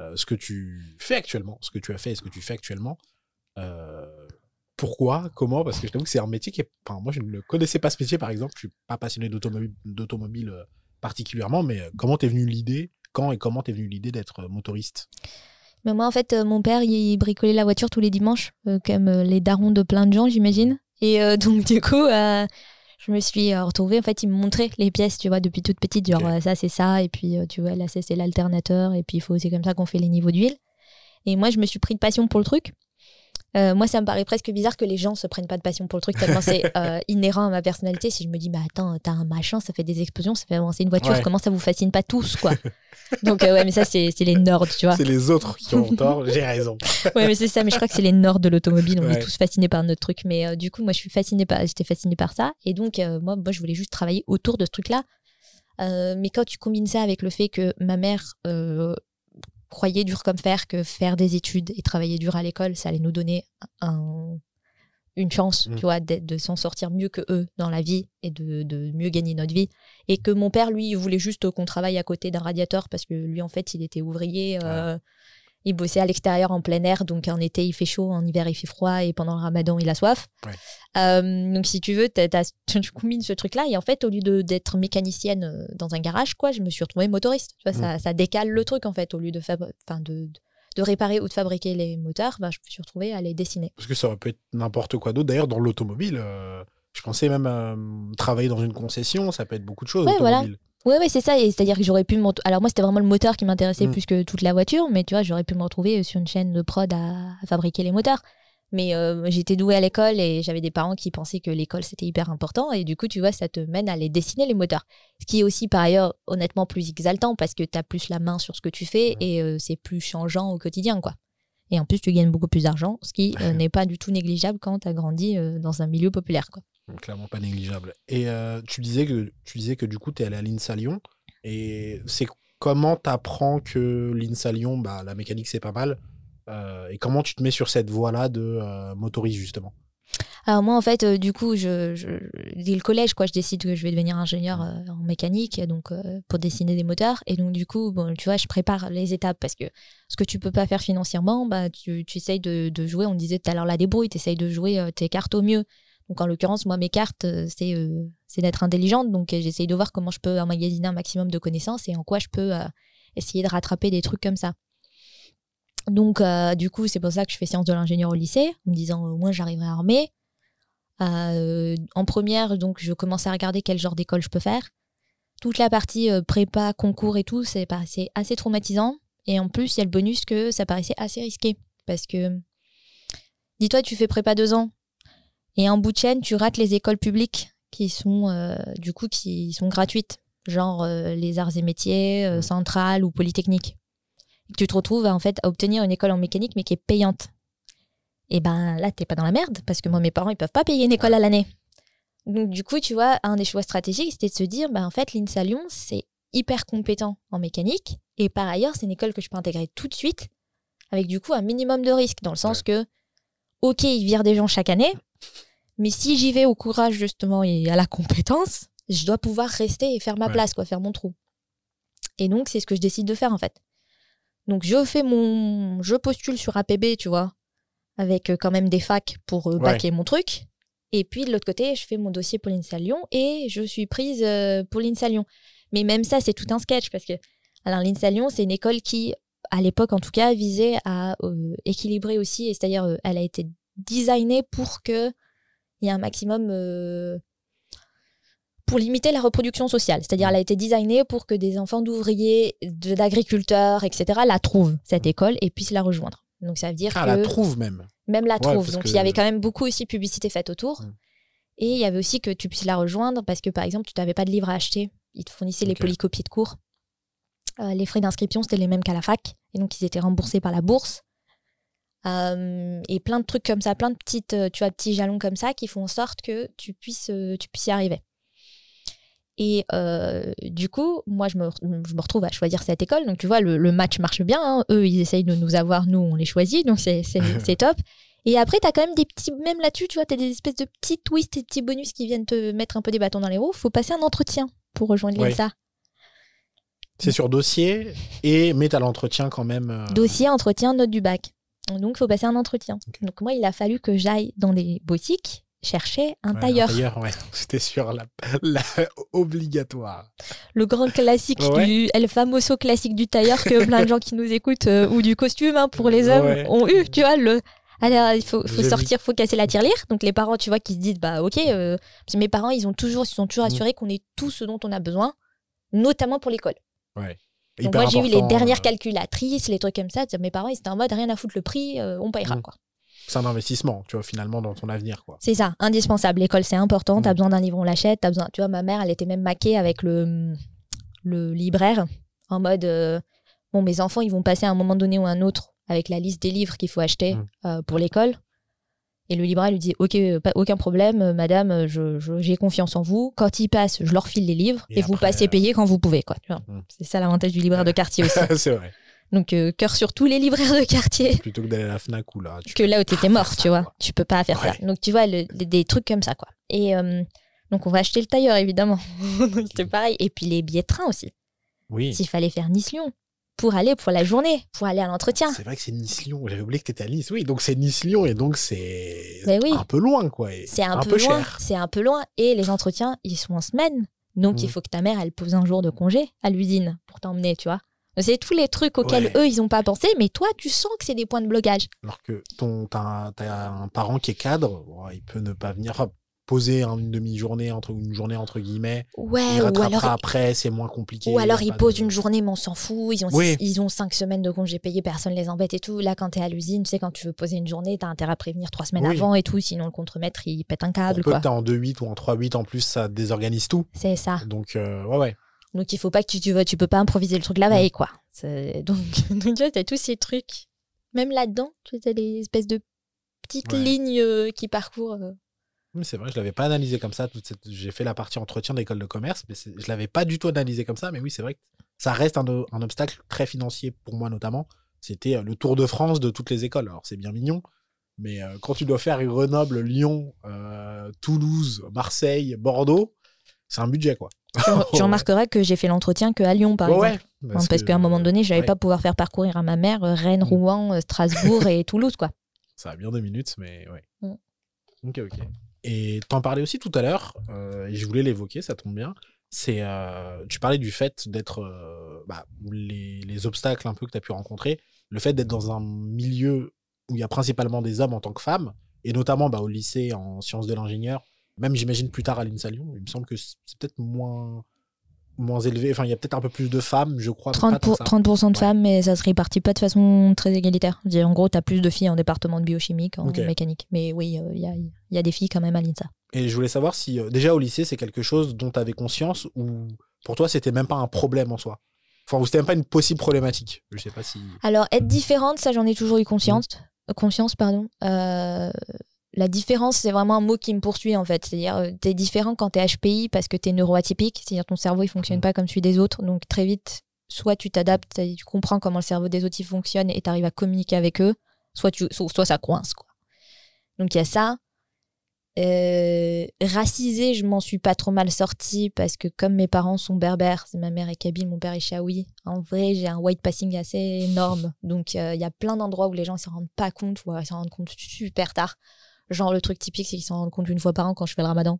Euh, ce que tu fais actuellement, ce que tu as fait et ce que tu fais actuellement. euh, pourquoi Comment Parce que je t'avoue que c'est un métier qui est. Moi, je ne connaissais pas ce métier, par exemple. Je suis pas passionné d'automobile, euh, particulièrement, mais comment t'es venu l'idée Quand et comment t'es venu l'idée d'être motoriste? Mais moi, en fait, mon père, il bricolait la voiture tous les dimanches, comme les darons de plein de gens, j'imagine. Et donc, du coup, je me suis euh, retrouvée. En fait, il me montrait les pièces, tu vois, depuis toute petite. Genre, euh, ça, c'est ça. Et puis, euh, tu vois, là, c'est l'alternateur. Et puis, il faut c'est comme ça qu'on fait les niveaux d'huile. Et moi, je me suis pris de passion pour le truc. Euh, moi, ça me paraît presque bizarre que les gens se prennent pas de passion pour le truc, tellement c'est euh, inhérent à ma personnalité. Si je me dis, bah attends, t'as un machin, ça fait des explosions, ça fait avancer une voiture, Ouais. comment ça vous fascine pas tous, quoi? Donc, euh, ouais, mais ça, c'est les nerds, tu vois. C'est les autres qui ont tort, j'ai raison. Ouais, mais c'est ça. Mais je crois que c'est les nords de l'automobile. On Ouais. est tous fascinés par notre truc. Mais du coup, moi, je suis fascinée par, j'étais fascinée par ça. Et donc, moi, moi, je voulais juste travailler autour de ce truc-là. Mais quand tu combines ça avec le fait que ma mère croyait dur comme fer que faire des études et travailler dur à l'école, ça allait nous donner un- une chance, Mm. tu vois, de s'en sortir mieux que eux dans la vie et de, de mieux gagner notre vie. Et que mon père, lui, il voulait juste qu'on travaille à côté d'un radiateur parce que lui, en fait, il était ouvrier. euh, Il bossait à l'extérieur en plein air, donc en été il fait chaud, en hiver il fait froid, et pendant le ramadan il a soif. Ouais. Euh, donc si tu veux, t'as- t'as- tu combines ce truc-là, et en fait, au lieu de- d'être mécanicienne euh, dans un garage, quoi, je me suis retrouvée motoriste. Tu vois, ça, ça décale le truc, en fait, au lieu de, de, de réparer ou de fabriquer les moteurs, bah, je me suis retrouvée à les dessiner. Parce que ça aurait pu être n'importe quoi d'autre. D'ailleurs, dans l'automobile, euh, je pensais même euh, travailler dans une concession, ça peut être beaucoup de choses. Ouais, voilà. Ouais, ouais, c'est ça. Et c'est-à-dire que j'aurais pu me. Alors, moi, c'était vraiment le moteur qui m'intéressait Mm. plus que toute la voiture. Mais tu vois, j'aurais pu me retrouver sur une chaîne de prod à, à fabriquer les moteurs. Mais euh, j'étais douée à l'école et j'avais des parents qui pensaient que l'école c'était hyper important. Et du coup, tu vois, ça te mène à aller dessiner les moteurs. Ce qui est aussi, par ailleurs, honnêtement plus exaltant parce que tu as plus la main sur ce que tu fais et euh, c'est plus changeant au quotidien, quoi. Et en plus, tu gagnes beaucoup plus d'argent, ce qui euh, n'est pas du tout négligeable quand tu as grandi euh, dans un milieu populaire. Quoi. Clairement pas négligeable. Et euh, tu, disais que, tu disais que du coup, tu es allé à l'INSA Lyon. Et c'est comment tu apprends que l'INSA Lyon, bah, la mécanique, c'est pas mal Et comment tu te mets sur cette voie-là de motoriste, justement? Alors moi, en fait, euh, du coup, je, je, dès le collège, quoi, je décide que je vais devenir ingénieur euh, en mécanique, donc euh, pour dessiner des moteurs. Et donc, du coup, bon, tu vois, je prépare les étapes parce que ce que tu peux pas faire financièrement, bah, tu, tu essayes de, de, jouer. On disait tout à l'heure la débrouille, tu essayes de jouer tes cartes au mieux. Donc, en l'occurrence, moi, mes cartes, c'est c'est d'être intelligente. Donc, j'essaye de voir comment je peux emmagasiner un maximum de connaissances et en quoi je peux essayer de rattraper des trucs comme ça. Donc, du coup, c'est pour ça que je fais sciences de l'ingénieur au lycée, en me disant au moins j'arriverai armée. Euh, en première, donc je commence à regarder quel genre d'école je peux faire. Toute la partie euh, prépa, concours et tout, c'est assez traumatisant. Et en plus, il y a le bonus que ça paraissait assez risqué. Parce que, dis-toi, tu fais prépa deux ans. Et en bout de chaîne, tu rates les écoles publiques qui sont, euh, du coup, qui sont gratuites. Genre les arts et métiers, mmh. centrales ou polytechniques. tu te retrouves en fait à obtenir une école en mécanique mais qui est payante et ben là, t'es pas dans la merde parce que moi, mes parents, ils peuvent pas payer une école à l'année. Donc, du coup, tu vois, un des choix stratégiques, c'était de se dire, ben, en fait, l'INSA Lyon, c'est hyper compétent en mécanique. Et par ailleurs, c'est une école que je peux intégrer tout de suite, avec du coup un minimum de risque, dans le sens que, ok, ils virent des gens chaque année, mais si j'y vais au courage, justement, et à la compétence, je dois pouvoir rester et faire ma place, quoi, faire mon trou. Et donc, c'est ce que je décide de faire, en fait. Donc, je fais mon. Je postule sur APB, tu vois, avec euh, quand même des facs pour euh, baquer mon truc. Et puis de l'autre côté, je fais mon dossier pour l'INSA Lyon et je suis prise euh, pour l'INSA Lyon. Mais même ça, c'est tout un sketch parce que alors l'INSA Lyon, c'est une école qui, à l'époque en tout cas, visait à équilibrer aussi, c'est-à-dire elle a été designée pour que il y ait un maximum pour limiter la reproduction sociale. C'est-à-dire, elle a été designée pour que des enfants d'ouvriers, d'agriculteurs, etc., la trouvent, cette école, et puissent la rejoindre. Donc ça veut dire ah, que la trouve même. Même la trouve. Donc il y avait quand même beaucoup aussi de publicité faite autour. Mm. Et il y avait aussi que tu puisses la rejoindre parce que par exemple, tu n'avais pas de livre à acheter. Ils te fournissaient les polycopies de cours. Euh, les frais d'inscription, c'était les mêmes qu'à la fac. Et donc ils étaient remboursés par la bourse. Euh, et plein de trucs comme ça, plein de petites, euh, tu vois, petits jalons comme ça qui font en sorte que tu puisses, tu puisses y arriver. Et euh, du coup, moi, je me, je me, retrouve à choisir cette école. Donc, tu vois, le, match marche bien. Hein. Eux, ils essayent de nous avoir, nous, on les choisit. Donc, c'est top. Et après, tu as quand même des petits, même là-dessus, tu vois, tu as des espèces de petits twists et petits bonus qui viennent te mettre un peu des bâtons dans les roues. faut passer un entretien pour rejoindre l'INSA. C'est sur dossier, et mais tu as l'entretien quand même. Euh, dossier, entretien, note du bac. Donc, il faut passer un entretien. Donc, moi, il a fallu que j'aille dans des boutiques chercher un tailleur. C'était sur la, obligatoire. Le grand classique du, le famoso classique du tailleur que plein de gens qui nous écoutent euh, ou du costume hein, pour les hommes ont eu, tu vois le. Alors, il faut, faut sortir, faut casser la tirelire. Donc les parents, tu vois, qui se disent bah ok, euh, mes parents, ils ont toujours, ils sont toujours mm. assurés qu'on ait tout ce dont on a besoin, notamment pour l'école. Donc moi j'ai eu les dernières euh, calculatrices, les trucs comme ça. Mes parents ils étaient en mode rien à foutre le prix, on payera mm. quoi c'est un investissement, tu vois, finalement, dans ton avenir, quoi. C'est ça, indispensable. L'école, c'est important. Tu as mm. besoin d'un livre, on l'achète. T'as besoin, tu vois, ma mère, elle était même maquée avec le, le libraire, en mode, euh, bon, mes enfants, ils vont passer à un moment donné ou un autre avec la liste des livres qu'il faut acheter mm. euh, pour l'école. Et le libraire lui dit, ok, pas, aucun problème, madame, j'ai je, confiance en vous. Quand ils passent, je leur file les livres et, vous passez payer quand vous pouvez, quoi. Mm. C'est ça l'avantage du libraire de quartier aussi. c'est vrai. Donc, euh, cœur sur tous les libraires de quartier. Plutôt que d'aller à la Fnac ou là. que là où t'étais mort, tu vois. Tu peux pas faire ça. Donc, tu vois, des trucs comme ça, quoi. Et euh, donc, on va acheter le tailleur, évidemment. C'était pareil. Et puis, les billets de train aussi. Oui. S'il fallait faire Nice-Lyon pour aller pour la journée, pour aller à l'entretien. C'est vrai que c'est Nice-Lyon. J'avais oublié que t'étais à Nice. Oui, donc c'est Nice-Lyon et donc c'est ben un peu loin, quoi. C'est un, peu, loin. C'est un peu loin. Et les entretiens, ils sont en semaine. Donc, il mm. faut que ta mère, elle pose un jour de congé à l'usine pour t'emmener, tu vois. C'est tous les trucs auxquels eux, ils n'ont pas pensé, mais toi, tu sens que c'est des points de blocage. Alors que ton, t'as, un parent qui est cadre, il peut ne pas venir poser une demi-journée, entre une journée entre guillemets. Ouais, ou alors après, c'est moins compliqué. Ou alors il pose une journée, mais on s'en fout. Ils ont, ils ont cinq semaines de congés payés, personne les embête et tout. Là, quand tu es à l'usine, tu sais, quand tu veux poser une journée, tu as intérêt à prévenir trois semaines avant et tout, sinon le contremaître, il pète un câble. Pour peu que en 2-8 ou en 3-8 en plus, ça désorganise tout. C'est ça. Donc, euh, ouais, ouais. Donc il faut pas que tu, tu, tu peux pas improviser le truc la veille, quoi. Donc, donc tu vois, as tous ces trucs Même là-dedans, tu as des espèces de petites lignes euh, qui parcourent. Euh. C'est vrai, je l'avais pas analysé comme ça. Toute cette... J'ai fait la partie entretien d'école de commerce, mais je l'avais pas du tout analysé comme ça. Mais oui, c'est vrai que ça reste un, un, obstacle très financier pour moi notamment. C'était le Tour de France de toutes les écoles. Alors c'est bien mignon, mais quand tu dois faire Grenoble, Lyon, Toulouse, Marseille, Bordeaux, c'est un budget quoi. Tu, remarqueras que j'ai fait l'entretien qu'à Lyon, par exemple. parce, qu'à un moment donné, je n'allais pas pouvoir faire parcourir à ma mère euh, Rennes, mm. Rouen, euh, Strasbourg et Toulouse, quoi. Ça a bien deux minutes, mais ouais. Mm. Ok, ok. Et t'en parlais aussi tout à l'heure, euh, et je voulais l'évoquer, ça tombe bien. C'est, tu parlais du fait d'être, bah, les, les, obstacles un peu que tu as pu rencontrer, le fait d'être dans un milieu où il y a principalement des hommes en tant que femmes, et notamment bah, au lycée en sciences de l'ingénieur, même j'imagine plus tard à l'INSA Lyon, il me semble que c'est peut-être moins moins élevé. Enfin, il y a peut-être un peu plus de femmes, je crois. 30%, pour, 30 de femmes, mais ça se répartit pas de façon très égalitaire. En gros, tu as plus de filles en département de biochimique, en mécanique. Mais oui, euh, il y, a, y, a, des filles quand même à l'INSA. Et je voulais savoir si, euh, déjà au lycée, c'est quelque chose dont tu avais conscience ou pour toi, c'était même pas un problème en soi? Enfin, ou c'était même pas une possible problématique? Je sais pas si. Alors, être différente, ça, j'en ai toujours eu conscience. Mmh. Conscience, pardon. Euh, la différence, c'est vraiment un mot qui me poursuit en fait. C'est-à-dire, euh, tu es différent quand tu es HPI parce que tu es neuroatypique, c'est-à-dire ton cerveau il fonctionne mmh. pas comme celui des autres. Donc très vite, soit tu t'adaptes, tu comprends comment le cerveau des autres il fonctionne et tu arrives à communiquer avec eux, soit, tu, soit ça coince. Quoi. Donc il y a ça. Euh, racisé, je m'en suis pas trop mal sortie parce que comme mes parents sont berbères, ma mère est kabyle, mon père est chaoui. En vrai, j'ai un white passing assez énorme. Donc euh, il y a plein d'endroits où les gens ne s'en rendent pas compte ou ils s'en rendent compte super tard. Genre, le truc typique, c'est qu'ils s'en rendent compte une fois par an quand je fais le ramadan.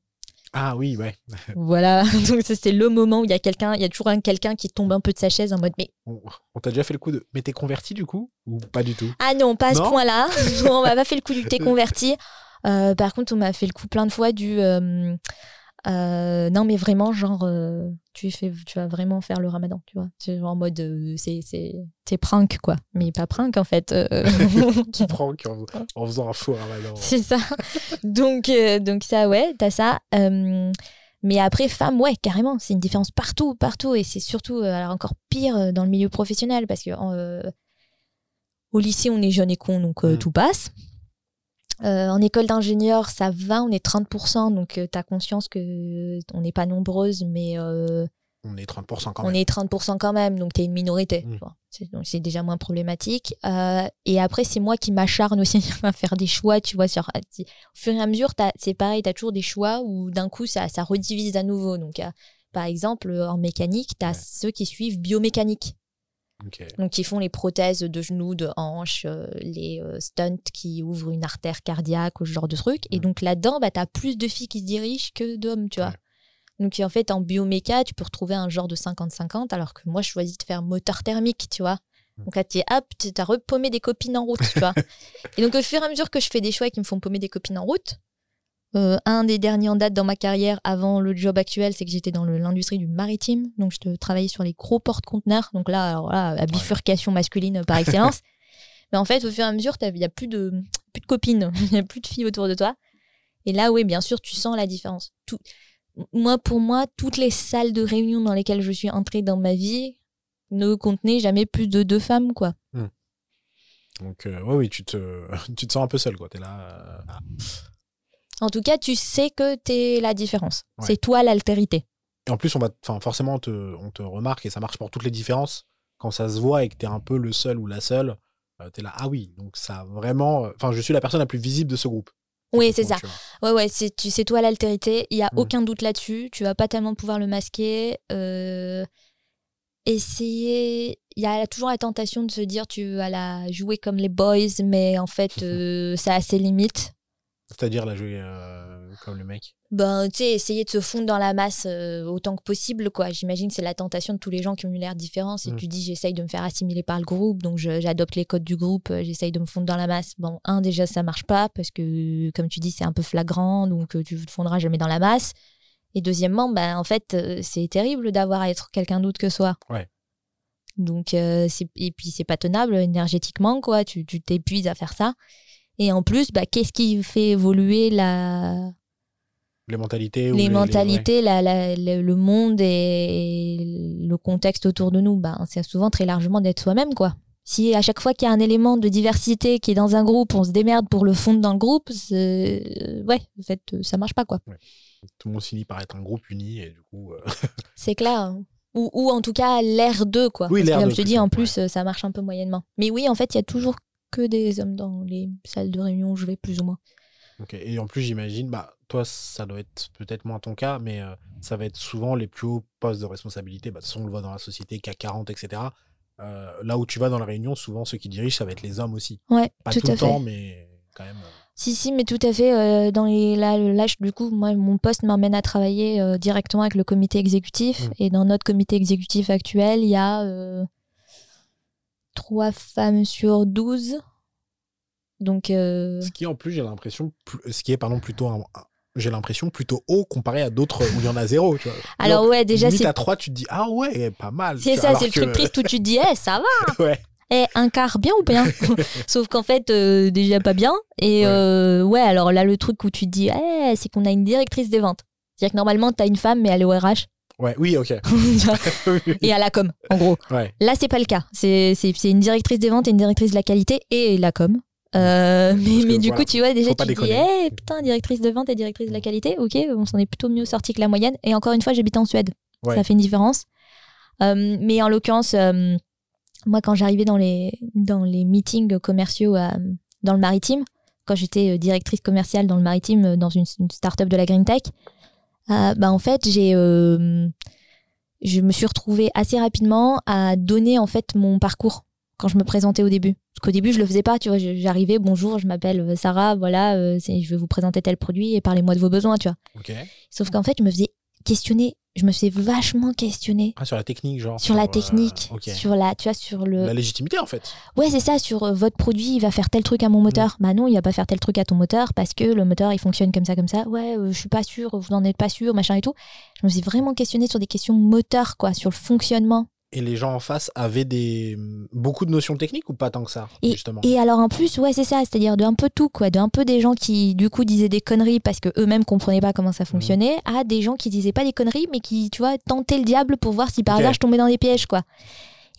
Ah oui, ouais. voilà, donc c'est le moment où il y a quelqu'un, il y a toujours un quelqu'un qui tombe un peu de sa chaise en mode mais. On, t'a déjà fait le coup de mais t'es converti du coup? Ou pas du tout? Ah non, pas à ce point-là. on m'a pas fait le coup du t'es converti. Euh, par contre, on m'a fait le coup plein de fois du euh, euh, non, mais vraiment, genre, euh, tu, fais, tu vas vraiment faire le ramadan, tu vois. C'est en mode, euh, c'est, c'est, prank, quoi. Mais pas prank, en fait. tu prank en, en, faisant un faux ramadan. C'est ça. donc, donc, ça, ouais, t'as ça. mais après, femme, ouais, carrément, c'est une différence partout, partout. Et c'est surtout, alors encore pire dans le milieu professionnel, parce que au lycée, on est jeune et con, donc mm. tout passe. Euh, en école d'ingénieur, ça va, on est 30%, donc euh, tu as conscience que on n'est pas nombreuses, mais... Euh, on est 30% quand même. On est 30% quand même, donc tu es une minorité. Mmh. Donc c'est déjà moins problématique. et après, c'est moi qui m'acharne aussi à faire des choix, tu vois. Sur, au fur et à mesure, c'est pareil, tu as toujours des choix où d'un coup, ça, ça redivise à nouveau. Donc, par exemple, en mécanique, tu as ceux qui suivent biomécanique. Donc, ils font les prothèses de genoux, de hanches, euh, les euh, stunts qui ouvrent une artère cardiaque ou ce genre de trucs. Et donc, là-dedans, bah, tu as plus de filles qui se dirigent que d'hommes, tu vois. Donc, en fait, en bioméca, tu peux retrouver un genre de 50-50, alors que moi, je choisis de faire moteur thermique, tu vois. Mm. Donc là, tu es apte, tu as repaumé des copines en route, tu vois. et donc, au fur et à mesure que je fais des choix qui me font paumer des copines en route, euh, un des derniers en date dans ma carrière avant le job actuel, c'est que j'étais dans l'industrie du maritime. Donc, je travaillais sur les gros porte-conteneurs. Donc là, alors là, la bifurcation masculine par excellence. Mais en fait, au fur et à mesure, il n'y a plus de, plus de copines, il n'y a plus de filles autour de toi. Et là, oui, bien sûr, tu sens la différence. Tout, moi, pour moi, toutes les salles de réunion dans lesquelles je suis entrée dans ma vie ne contenaient jamais plus de deux femmes, quoi. Hmm. Donc, euh, oui, tu te, tu te sens un peu seule, quoi. es là. Euh, ah. En tout cas, tu sais que tu es la différence. C'est toi l'altérité. Et en plus, on va, forcément, on te, on te remarque et ça marche pour toutes les différences. Quand ça se voit et que tu es un peu le seul ou la seule, euh, tu es là, ah oui, donc ça vraiment. Enfin, je suis la personne la plus visible de ce groupe. Oui, c'est ça. Ouais, ouais, c'est, tu sais, toi l'altérité. Il n'y a mmh. aucun doute là-dessus. Tu vas pas tellement pouvoir le masquer. Euh, essayer. Il y a toujours la tentation de se dire, tu vas la jouer comme les boys, mais en fait, euh, ça a ses limites. C'est-à-dire la jouer euh, comme le mec Ben, tu sais, essayer de se fondre dans la masse euh, autant que possible, quoi. J'imagine que c'est la tentation de tous les gens qui ont eu l'air différents. Si mm. tu dis, j'essaye de me faire assimiler par le groupe, donc j'adopte les codes du groupe, euh, j'essaye de me fondre dans la masse. Bon, un, déjà, ça marche pas, parce que, comme tu dis, c'est un peu flagrant, donc tu ne te fondras jamais dans la masse. Et deuxièmement, ben, en fait, c'est terrible d'avoir à être quelqu'un d'autre que soi. Ouais. Donc, et puis, c'est pas tenable énergétiquement, quoi. Tu t'épuises à faire ça. Et en plus, bah, qu'est-ce qui fait évoluer la... Les mentalités. Les, mentalités, le monde et le contexte autour de nous. Bah, c'est souvent très largement d'être soi-même, quoi. Si à chaque fois qu'il y a un élément de diversité qui est dans un groupe, on se démerde pour le fondre dans le groupe, ouais, en fait, ça marche pas quoi. Tout le monde finit par être un groupe uni et du coup. Euh, c'est clair. Hein. Ou, ou, en tout cas l'air d'eux quoi. Oui, Comme je te dis, en plus, ça marche un peu moyennement. Mais oui, en fait, il y a toujours que des hommes dans les salles de réunion où je vais plus ou moins. Ok, et en plus, j'imagine, bah, toi, ça doit être peut-être moins ton cas, mais euh, ça va être souvent les plus hauts postes de responsabilité. Bah, de toute façon, on le voit dans la société, CAC 40, etc. Euh, là où tu vas dans la réunion, souvent ceux qui dirigent, ça va être les hommes aussi. Ouais, Pas tout, tout le à temps, fait. mais quand même. Euh. Si, si, mais tout à fait. dans les, là, là, du coup, moi, mon poste m'emmène à travailler directement avec le comité exécutif. Mm. Et dans notre comité exécutif actuel, il y a trois femmes sur 12. Donc, Ce qui, en plus, j'ai l'impression, ce qui est, pardon, plutôt un, j'ai l'impression, plutôt haut comparé à d'autres où il y en a zéro. Tu vois. Alors, ouais, déjà, c'est. à 3, tu te dis, ah ouais, pas mal. C'est ça, c'est le truc triste où tu te dis, eh, ça va. ouais. Eh, un quart bien ou bien? Sauf qu'en fait, euh, déjà pas bien. Et ouais. Euh, ouais. alors là, le truc où tu te dis, eh, c'est qu'on a une directrice des ventes. C'est-à-dire que normalement, tu as une femme, mais elle est au RH. Ouais, oui, ok. et à la com, en gros. Ouais. Là, c'est pas le cas. C'est une directrice des ventes et une directrice de la qualité et la com. Euh, mais, mais du voilà, coup, tu vois, déjà, tu te dis, hey, putain, directrice de vente et directrice de la qualité, ok, on s'en est plutôt mieux sorti que la moyenne. Et encore une fois, j'habite en Suède. Ouais. Ça fait une différence. Euh, mais en l'occurrence, euh, moi, quand j'arrivais dans les, dans les meetings commerciaux dans le maritime, quand j'étais directrice commerciale dans le maritime, dans une, une start-up de la Green Tech, bah, en fait, j'ai je me suis retrouvée assez rapidement à donner en fait mon parcours quand je me présentais au début. Parce qu'au début, je le faisais pas, tu vois, j'arrivais, bonjour, je m'appelle Sarah, voilà, euh, je vais vous présenter tel produit et parlez-moi de vos besoins, tu vois. Okay. Sauf qu'en fait, je me faisais questionner, je me faisais vachement questionner. Ah, sur la technique, genre. Sur, sur la technique, euh, okay. sur la, tu vois, sur le. La légitimité, en fait. Ouais, c'est ça, sur euh, votre produit, il va faire tel truc à mon moteur. Mmh. Bah non, il va pas faire tel truc à ton moteur parce que le moteur, il fonctionne comme ça, comme ça. Ouais, euh, je suis pas sûre, vous n'en êtes pas sûr, machin et tout. Je me suis vraiment questionné sur des questions moteurs, quoi, sur le fonctionnement et les gens en face avaient des beaucoup de notions techniques ou pas tant que ça et, justement? et alors en plus ouais c'est ça c'est-à-dire d'un peu tout quoi d'un peu des gens qui du coup disaient des conneries parce que eux-mêmes comprenaient pas comment ça fonctionnait mmh. à des gens qui disaient pas des conneries mais qui tu vois tentaient le diable pour voir si par okay. hasard je tombais dans des pièges quoi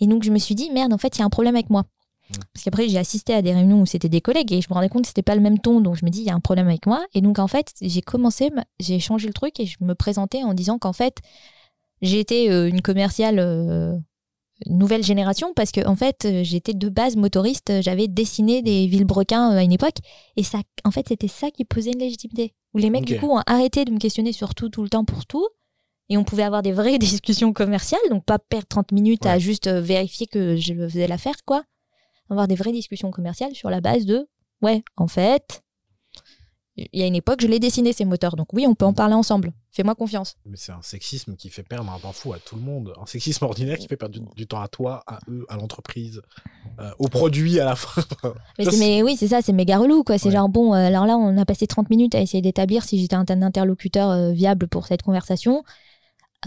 et donc je me suis dit merde en fait il y a un problème avec moi Mmh. parce qu'après j'ai assisté à des réunions où c'était des collègues et je me rendais compte que c'était pas le même ton donc je me dis il y a un problème avec moi et donc en fait j'ai commencé j'ai changé le truc et je me présentais en disant qu'en fait j'étais euh, une commerciale euh, nouvelle génération parce que en fait j'étais de base motoriste j'avais dessiné des vilebrequins à une époque et ça en fait c'était ça qui posait une légitimité où les mecs okay. du coup ont arrêté de me questionner sur tout tout le temps pour tout et on pouvait avoir des vraies discussions commerciales donc pas perdre 30 minutes ouais. à juste vérifier que je faisais l'affaire quoi avoir des vraies discussions commerciales sur la base de ouais en fait il y a une époque je l'ai dessiné ces moteurs. Donc oui on peut en parler ensemble. Fais-moi confiance. Mais c'est un sexisme qui fait perdre un temps fou à tout le monde. Un sexisme ordinaire qui fait perdre du, du temps à toi à eux à l'entreprise euh, au produit à la fin. Mais, mais, oui c'est ça c'est méga relou quoi. C'est Ouais. genre bon euh, alors là on a passé 30 minutes à essayer d'établir si j'étais un, interlocuteur euh, viable pour cette conversation.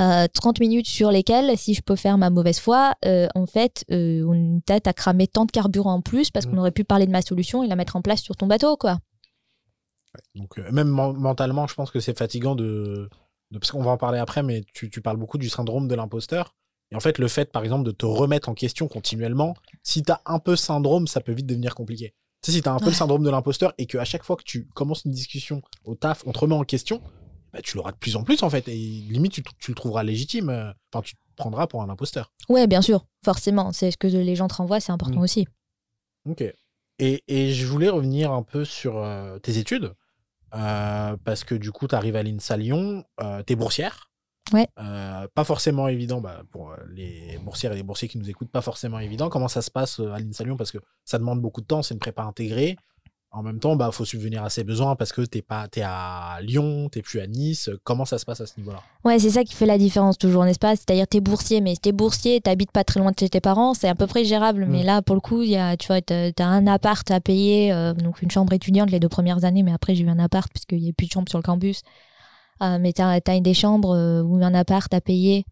Euh, 30 minutes sur lesquelles, si je peux faire ma mauvaise foi, euh, en fait, euh, on t'a t'as cramé tant de carburant en plus parce Mm. qu'on aurait pu parler de ma solution et la mettre en place sur ton bateau, quoi. Donc euh, même men- mentalement je pense que c'est fatigant de, de- parce qu'on va en parler après mais tu, tu parles beaucoup du syndrome de l'imposteur et en fait le fait par exemple de te remettre en question continuellement si t'as un peu syndrome ça peut vite devenir compliqué tu sais si t'as un peu le syndrome de l'imposteur et qu'à chaque fois que tu commences une discussion au taf on te remet en question bah, tu l'auras de plus en plus en fait et limite tu, tu le trouveras légitime euh, enfin tu te prendras pour un imposteur Ouais, bien sûr, forcément. C'est ce que les gens te renvoient, c'est important Mm. aussi. Ok. Et, et je voulais revenir un peu sur euh, tes études, euh, parce que du coup, tu arrives à l'INSA Lyon, euh, tu es boursière. Ouais. Euh, pas forcément évident, bah, pour euh, les boursières et les boursiers qui nous écoutent, pas forcément évident. Comment ça se passe à l'INSA Lyon Parce que ça demande beaucoup de temps, c'est une prépa intégrée. En même temps, bah, faut subvenir à ses besoins parce que t'es pas, es à Lyon, t'es plus à Nice. Comment ça se passe à ce niveau-là? Ouais, c'est ça qui fait la différence toujours, n'est-ce pas? C'est-à-dire t'es boursier, mais t'es boursier, t'habites pas très loin de chez tes parents, c'est à peu près gérable. Mm. Mais là, pour le coup, y a, tu vois, t'as t'as un appart à payer, euh, donc une chambre étudiante les deux premières années, mais après j'ai eu un appart parce qu'il y a plus de chambre sur le campus. Euh, mais t'as as des chambres euh, ou un appart à payer,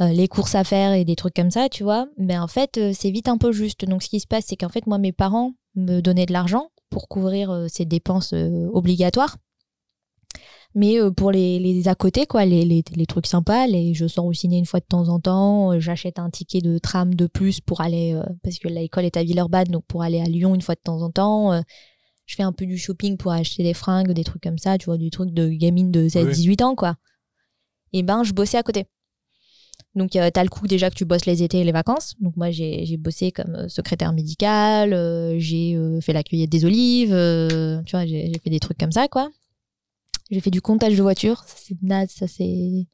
euh, les courses à faire et des trucs comme ça, tu vois. Mais en fait, euh, c'est vite un peu juste. Donc ce qui se passe, c'est qu'en fait, moi, mes parents me donnaient de l'argent pour couvrir euh, ces dépenses euh, obligatoires. Mais euh, pour les, les à côté, quoi, les, les, les trucs sympas, les, je sors au ciné une fois de temps en temps, euh, j'achète un ticket de tram de plus pour aller, euh, parce que l'école est à Villeurbanne, donc pour aller à Lyon une fois de temps en temps. euh, je fais un peu du shopping pour acheter des fringues, des trucs comme ça, tu vois, du truc de gamine de 16-18 ans, quoi. Et ben, je bossais à côté. Donc, euh, t'as le coup déjà que tu bosses les étés et les vacances. Donc, moi, j'ai bossé comme euh, secrétaire médicale, euh, j'ai euh, fait la cueillette des olives, tu vois, j'ai j'ai fait des trucs comme ça, quoi. J'ai fait du comptage de voitures, ça c'est naze, ça c'est.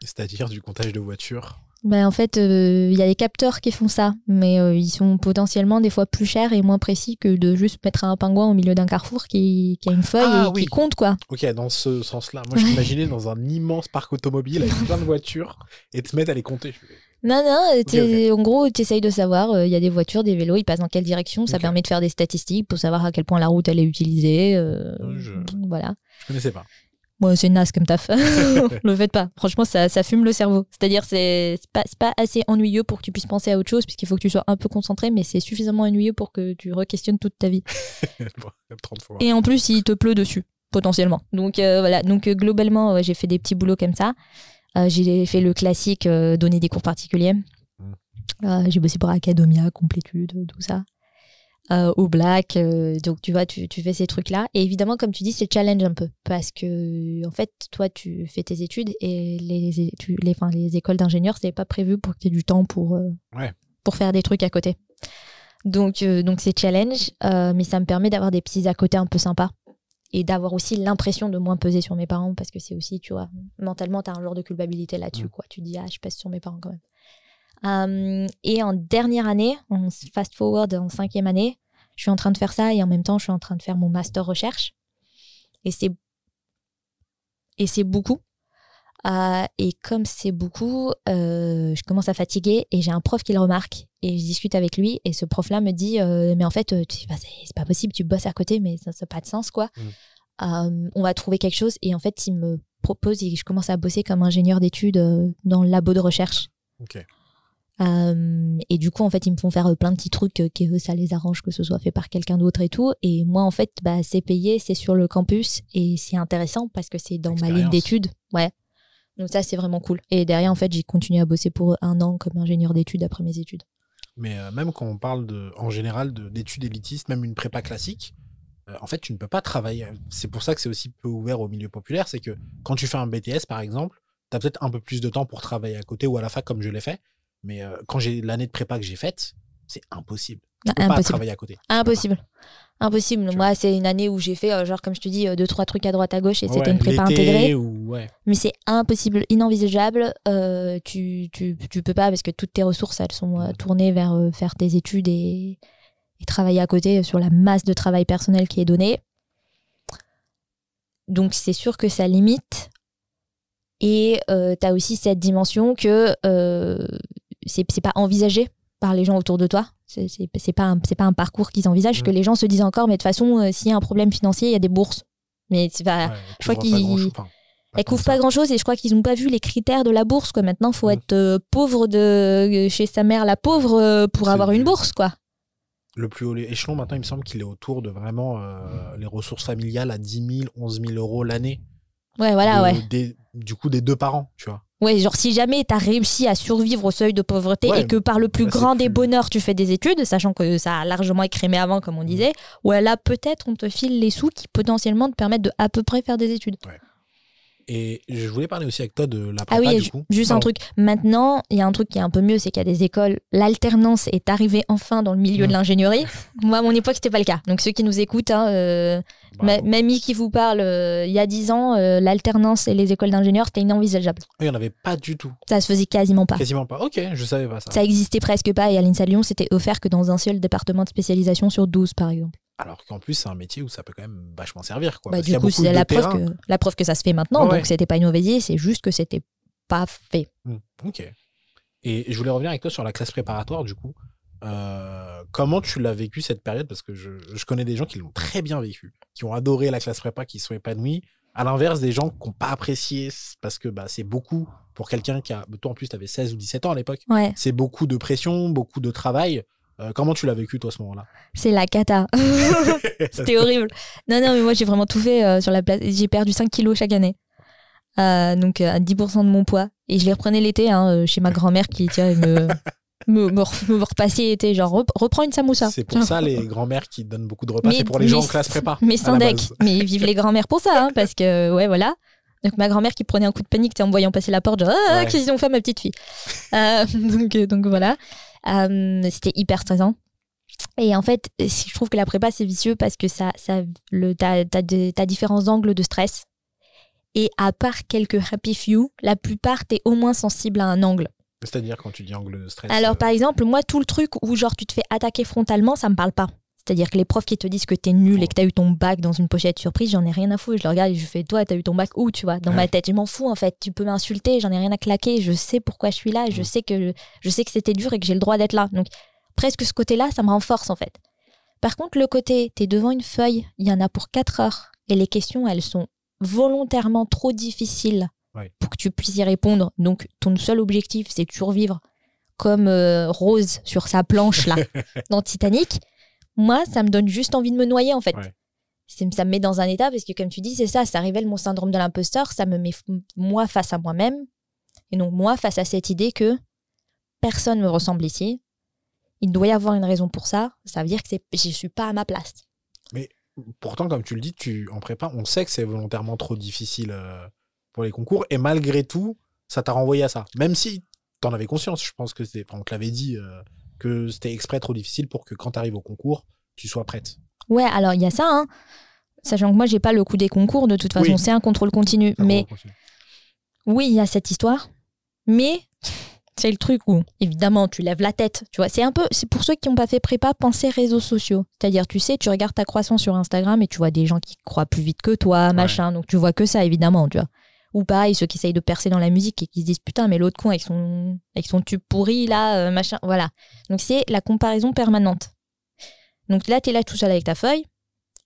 C'est-à-dire du comptage de voitures. Ben, en fait, euh, il y a des capteurs qui font ça, mais euh, ils sont potentiellement des fois plus chers et moins précis que de juste mettre un pingouin au milieu d'un carrefour qui, qui a une feuille Ah, et oui. qui compte, quoi. Ok, dans ce sens-là. Moi, je m'imaginais dans un immense parc automobile avec plein de voitures et te mettre à les compter. Non, non, t'es- en gros, tu essayes de savoir, euh, il y a des voitures, des vélos, ils passent dans quelle direction, ça permet de faire des statistiques pour savoir à quel point la route elle est utilisée. euh, Euh, je- Voilà. Je connaissais pas. Moi, c'est naze comme taf. le faites pas. Franchement, ça, ça fume le cerveau. C'est-à-dire, c'est pas, pas assez ennuyeux pour que tu puisses penser à autre chose, puisqu'il faut que tu sois un peu concentré, mais c'est suffisamment ennuyeux pour que tu re-questionnes toute ta vie. Bon, 30 fois. Et en plus, il te pleut dessus, potentiellement. Donc euh, voilà. Donc euh, globalement, ouais, j'ai fait des petits boulots comme ça. Euh, j'ai fait le classique, donner des cours particuliers. Euh, j'ai bossé pour Academia, Complétude, tout ça. Euh, au Black, euh, donc tu vois, tu, tu fais ces trucs-là. Et évidemment, comme tu dis, c'est challenge un peu. Parce que, en fait, toi, tu fais tes études et les, tu- les, enfin, les écoles d'ingénieurs, c'est pas prévu pour que tu aies du temps pour, euh, Ouais. pour faire des trucs à côté. Donc, euh, donc c'est challenge, mais ça me permet d'avoir des petits à côté un peu sympas et d'avoir aussi l'impression de moins peser sur mes parents parce que c'est aussi, tu vois, mentalement, tu as un genre de culpabilité là-dessus, Mm. quoi. Tu dis, ah, je pèse sur mes parents quand même. Euh, et en dernière année, en fast forward en cinquième année, je suis en train de faire ça et en même temps, je suis en train de faire mon master recherche. Et c'est et c'est beaucoup. Euh, et comme c'est beaucoup, euh, je commence à fatiguer et j'ai un prof qui le remarque et je discute avec lui et ce prof-là me dit euh, mais en fait bah, c'est pas possible, tu bosses à côté mais ça n'a pas de sens quoi. Euh, on va trouver quelque chose et en fait il me propose et je commence à bosser comme ingénieur d'études dans le labo de recherche. Ok. Euh, et du coup, en fait, ils me font faire euh, plein de petits trucs euh, que eux, ça les arrange que ce soit fait par quelqu'un d'autre et tout. Et moi, en fait, bah, c'est payé, c'est sur le campus et c'est intéressant parce que c'est dans ma ligne d'études. Ouais. Donc ça, c'est vraiment cool. Et derrière, en fait, j'ai continué à bosser pour un an comme ingénieur d'études après mes études. Mais euh, même quand on parle de, en général de- d'études élitistes, même une prépa classique, euh, en fait, tu ne peux pas travailler. C'est pour ça que c'est aussi peu ouvert au milieu populaire. C'est que quand tu fais un BTS, par exemple, tu as peut-être un peu plus de temps pour travailler à côté ou à la fac, comme je l'ai fait. Mais euh, quand j'ai l'année de prépa que j'ai faite, c'est impossible. Tu Ah, peux pas impossible. travailler à côté. Impossible. Impossible. Tu Moi, c'est une année où j'ai fait, euh, genre, comme je te dis, euh, deux, trois trucs à droite, à gauche et c'était une prépa intégrée. Ou, ouais. Mais c'est impossible, inenvisageable. Euh, tu, tu, tu peux pas parce que toutes tes ressources, elles sont tournées vers faire tes études et, et travailler à côté sur la masse de travail personnel qui est donnée. Donc c'est sûr que ça limite. Et tu as aussi cette dimension que c'est pas envisagé par les gens autour de toi. C'est pas, un- c'est pas un parcours qu'ils envisagent, que les gens se disent encore, mais de toute façon, euh, s'il y a un problème financier, il y a des bourses. Mais c'est pas, Ouais, je crois qu'ils-. Enfin, elles couvrent pas grand chose et je crois qu'ils n'ont pas vu les critères de la bourse quoi. Maintenant, faut être euh, pauvre de chez sa mère la pauvre euh, pour avoir une bourse quoi. Le plus haut échelon, maintenant, il me semble qu'il est autour de vraiment euh, les ressources familiales à 10 000, 11 000 euros l'année. Ouais, voilà, de- ouais. des- du coup, des deux parents, tu vois. Ouais, genre si jamais t'as réussi à survivre au seuil de pauvreté Ouais, et que par le plus c'est grand des plus- bonheurs tu fais des études, sachant que ça a largement écrémé avant comme on disait, ouais là peut-être on te file les sous qui potentiellement te permettent de à peu près faire des études. Et je voulais parler aussi avec toi de la Ah prépa, oui, du ju- coup. juste un truc. Maintenant, il y a un truc qui est un peu mieux, c'est qu'il y a des écoles. L'alternance est arrivée enfin dans le milieu de Mm. l'ingénierie. Moi, à mon époque, c'était pas le cas. Donc, ceux qui nous écoutent, hein, euh, mamie qui vous parle, euh, il y a 10 ans, euh, l'alternance et les écoles d'ingénieurs, c'était inenvisageable. Il n'y en avait pas du tout. Ça se faisait quasiment pas. Quasiment pas. Ok, je savais pas ça. Ça existait presque pas. Et à l'INSA Lyon, c'était offert que dans un seul département de spécialisation sur 12, par exemple. Alors qu'en plus, c'est un métier où ça peut quand même vachement servir. Quoi, Bah, parce du coup, c'est la preuve, que, la preuve que ça se fait maintenant. Ouais. Donc, c'était pas une mauvaise idée, c'est juste que c'était pas fait. Hmm, Ok. Et je voulais revenir avec toi sur la classe préparatoire, du coup. Euh, comment tu l'as vécu cette période? Parce que je, je connais des gens qui l'ont très bien vécu, qui ont adoré la classe prépa, qui se sont épanouis. À l'inverse, des gens qui n'ont pas apprécié parce que bah, c'est beaucoup pour quelqu'un qui a. Toi, en plus, tu avais 16 ou 17 ans à l'époque. Ouais. C'est beaucoup de pression, beaucoup de travail. Euh, comment tu l'as vécu, toi, à ce moment-là? C'est la cata. C'était horrible. Non, non, mais moi, j'ai vraiment tout fait euh, sur la place. J'ai perdu 5 kilos chaque année. Euh, donc, à 10% de mon poids. Et je les reprenais l'été hein, chez ma grand-mère qui tiens, me, me, me, repasser l'été. Genre, reprends une samoussa. C'est pour ça, les grand-mères qui donnent beaucoup de repas. C'est pour les gens en classe prépa. Mais sans deck. Mais vive les grand-mères pour ça. Hein, parce que, ouais, voilà. Donc ma grand-mère qui prenait un coup de panique en me voyant passer la porte, genre ah, qu'est-ce qu'ils ont fait ma petite fille? euh, donc, donc voilà, c'était hyper stressant. Et en fait, je trouve que la prépa c'est vicieux parce que ça, ça, le, t'as, t'as, différents angles de stress. Et à part quelques happy few, la plupart t'es au moins sensible à un angle. C'est-à-dire quand tu dis angle de stress. Alors euh, par exemple, moi tout le truc où genre tu te fais attaquer frontalement, ça me parle pas. C'est-à-dire que les profs qui te disent que t'es nul et que t'as eu ton bac dans une pochette surprise, j'en ai rien à foutre. Je le regarde et je fais Toi, t'as eu ton bac où, tu vois? Dans ma tête, je m'en fous en fait. Tu peux m'insulter, j'en ai rien à claquer. Je sais pourquoi je suis là. Je sais que je sais que c'était dur et que j'ai le droit d'être là. Donc, presque ce côté-là, ça me renforce en fait. Par contre, le côté, t'es devant une feuille, il y en a pour 4 heures et les questions, elles sont volontairement trop difficiles pour que tu puisses y répondre. Donc, ton seul objectif, c'est de survivre comme euh, Rose sur sa planche là dans Titanic moi, ça me donne juste envie de me noyer, en fait. Ça me met dans un état, parce que comme tu dis, c'est ça, ça révèle mon syndrome de l'imposteur, ça me met moi face à moi-même, et donc moi face à cette idée que personne ne me ressemble ici, il doit y avoir une raison pour ça, ça veut dire que je ne suis pas à ma place. Mais pourtant, comme tu le dis, tu en prépa, on sait que c'est volontairement trop difficile euh, pour les concours, et malgré tout, ça t'a renvoyé à ça. Même si tu en avais conscience, je pense que c'est, on te l'avait dit, euh, que c'était exprès trop difficile pour que quand tu arrives au concours, tu sois prête. Ouais, alors il y a ça, hein. sachant que moi j'ai pas le coup des concours de toute façon, c'est un contrôle continu. mais oui, il y a cette histoire, mais c'est le truc où évidemment tu lèves la tête, tu vois. C'est un peu, c'est pour ceux qui n'ont pas fait prépa, penser réseaux sociaux. C'est-à-dire, tu sais, tu regardes ta croissance sur Instagram et tu vois des gens qui croient plus vite que toi, machin. Donc tu vois que ça évidemment, tu vois. Ou pareil, ceux qui essayent de percer dans la musique et qui se disent putain, mais l'autre con avec son, avec son tube pourri, là, euh, machin. Voilà. Donc c'est la comparaison permanente. Donc là, tu es là tout seul avec ta feuille,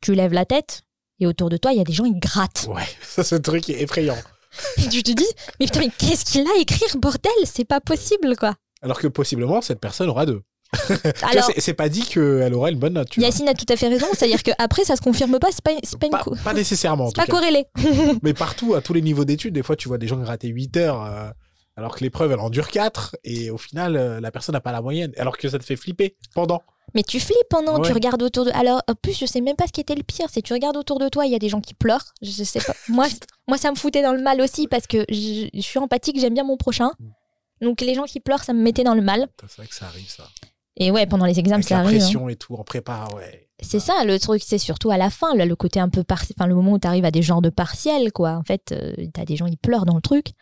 tu lèves la tête, et autour de toi, il y a des gens, ils grattent. Ouais, ça, ce truc est effrayant. et tu te dis, mais putain, mais qu'est-ce qu'il a à écrire, bordel? C'est pas possible, quoi. Alors que possiblement, cette personne aura deux. Alors, c'est pas dit qu'elle aura une bonne note. Yacine a tout à fait raison. C'est-à-dire qu'après, ça se confirme pas. C'est pas, pas, pas, nécessairement. C'est pas corrélé. Mais partout, à tous les niveaux d'études, des fois, tu vois des gens gratter 8 heures. Euh, alors que l'épreuve, elle en dure 4. Et au final, euh, la personne n'a pas la moyenne. Alors que ça te fait flipper pendant. Mais tu flippes pendant, tu regardes autour de. Alors, en plus, je sais même pas ce qui était le pire. C'est tu regardes autour de toi, il y a des gens qui pleurent. Je sais pas. moi, moi, ça me foutait dans le mal aussi parce que je, je suis empathique, j'aime bien mon prochain. Mm. Donc, les gens qui pleurent, ça me mettait dans le mal. C'est vrai que ça arrive, ça. Et ouais, pendant les examens, ça arrive. La pression hein. et tout, en prépa, ouais. C'est ça, le truc, c'est surtout à la fin, là, le côté un peu partiel, enfin, le moment où tu arrives à des genres de partiels, quoi. En fait, euh, tu as des gens, ils pleurent dans le truc.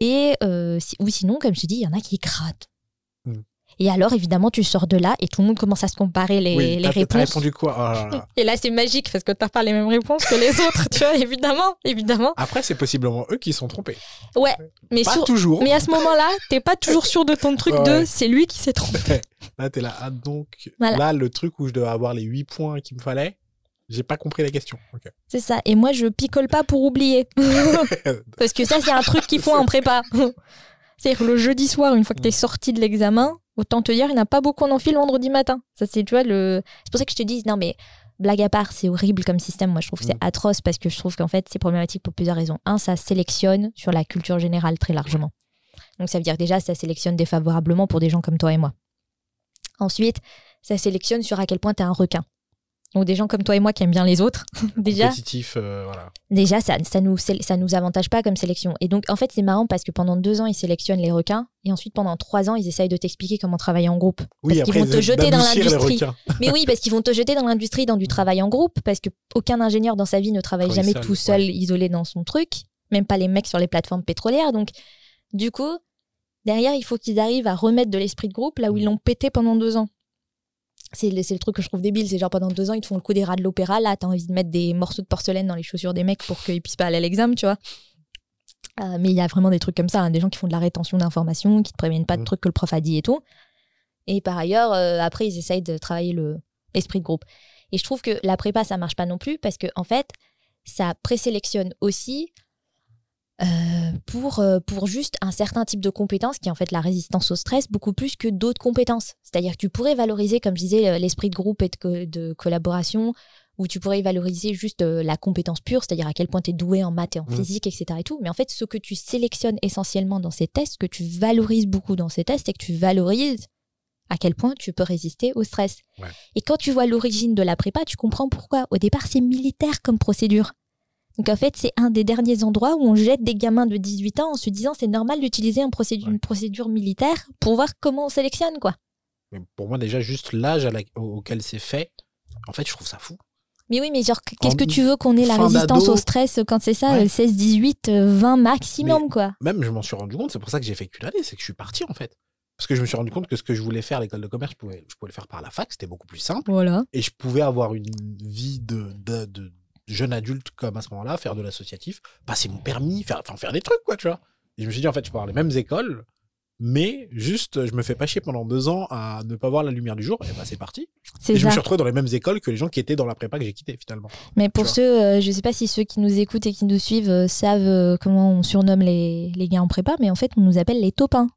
Et, euh, ou sinon, comme je te dis, il y en a qui grattent. Et alors, évidemment, tu sors de là et tout le monde commence à se comparer les, oui, les réponses. répondu quoi oh Et là, c'est magique parce que tu n'as pas les mêmes réponses que les autres, tu vois, évidemment, évidemment. Après, c'est possiblement eux qui sont trompés. Ouais, mais pas toujours. Mais à ce moment-là, t'es pas toujours sûr de ton truc de c'est lui qui s'est trompé. Là, es là. Ah, donc, là, le truc où je dois avoir les 8 points qu'il me fallait, j'ai pas compris la question. C'est ça. Et moi, je picole pas pour oublier. Parce que ça, c'est un truc qu'ils font en prépa. C'est-à-dire le jeudi soir, une fois que tu es sorti de l'examen, Autant te dire, il n'y en a pas beaucoup en enfile vendredi matin. Ça, c'est, tu vois, le... c'est pour ça que je te dis, non, mais blague à part, c'est horrible comme système. Moi, je trouve que c'est mm. atroce parce que je trouve qu'en fait, c'est problématique pour plusieurs raisons. Un, ça sélectionne sur la culture générale très largement. Donc, ça veut dire déjà, ça sélectionne défavorablement pour des gens comme toi et moi. Ensuite, ça sélectionne sur à quel point tu es un requin. Donc des gens comme toi et moi qui aiment bien les autres, déjà. Euh, voilà. Déjà, ça, ça nous ça nous avantage pas comme sélection. Et donc en fait c'est marrant parce que pendant deux ans ils sélectionnent les requins et ensuite pendant trois ans ils essayent de t'expliquer comment travailler en groupe. Oui, parce qu'ils vont te jeter dans l'industrie. Mais oui, parce qu'ils vont te jeter dans l'industrie dans du travail en groupe parce que aucun ingénieur dans sa vie ne travaille jamais tout seul, isolé dans son truc, même pas les mecs sur les plateformes pétrolières. Donc du coup derrière il faut qu'ils arrivent à remettre de l'esprit de groupe là où ils l'ont pété pendant deux ans c'est le, le, truc que je trouve débile. C'est genre pendant deux ans, ils te font le coup des rats de l'opéra. Là, t'as envie de mettre des morceaux de porcelaine dans les chaussures des mecs pour qu'ils puissent pas aller à l'examen, tu vois. Euh, mais il y a vraiment des trucs comme ça, hein. des gens qui font de la rétention d'informations, qui te préviennent pas de trucs que le prof a dit et tout. Et par ailleurs, euh, après, ils essayent de travailler le l'esprit de groupe. Et je trouve que la prépa, ça marche pas non plus parce que en fait, ça présélectionne aussi euh, pour, euh, pour juste un certain type de compétence qui est en fait la résistance au stress, beaucoup plus que d'autres compétences. C'est-à-dire que tu pourrais valoriser, comme je disais, euh, l'esprit de groupe et de, de collaboration, ou tu pourrais valoriser juste la compétence pure, c'est-à-dire à quel point tu es doué en maths et en physique, etc. Et tout. Mais en fait, ce que tu sélectionnes essentiellement dans ces tests, ce que tu valorises beaucoup dans ces tests, c'est que tu valorises à quel point tu peux résister au stress. Ouais. Et quand tu vois l'origine de la prépa, tu comprends pourquoi. Au départ, c'est militaire comme procédure. Donc en fait, c'est un des derniers endroits où on jette des gamins de 18 ans en se disant c'est normal d'utiliser un procédure, Ouais. une procédure militaire pour voir comment on sélectionne quoi. Mais pour moi, déjà, juste l'âge auquel c'est fait, en fait, je trouve ça fou. Mais oui, mais genre qu'est-ce que tu veux qu'on ait la résistance au stress quand c'est ça, Ouais. euh, 16, 18, euh, 20 maximum quoi? Même, je m'en suis rendu compte, c'est pour ça que j'ai fait qu'une année, c'est que je suis parti, en fait. Parce que je me suis rendu compte que ce que je voulais faire à l'école de commerce, je pouvais, je pouvais le faire par la fac, c'était beaucoup plus simple. Voilà. Et je pouvais avoir une vie de, de, de jeune adulte comme à ce moment-là, faire de l'associatif, passer mon permis, faire, enfin, faire des trucs, quoi, tu vois. Et je me suis dit, en fait, je peux avoir les mêmes écoles, mais juste, je me fais pas chier pendant deux ans à ne pas voir la lumière du jour, et bah, c'est parti. Et je me suis retrouvé dans les mêmes écoles que les gens qui étaient dans la prépa que j'ai quitté, finalement. Mais pour ceux, euh, je sais pas si ceux qui nous écoutent et qui nous suivent euh, savent euh, comment on surnomme les, les gars en prépa, mais en fait, on nous appelle les taupins.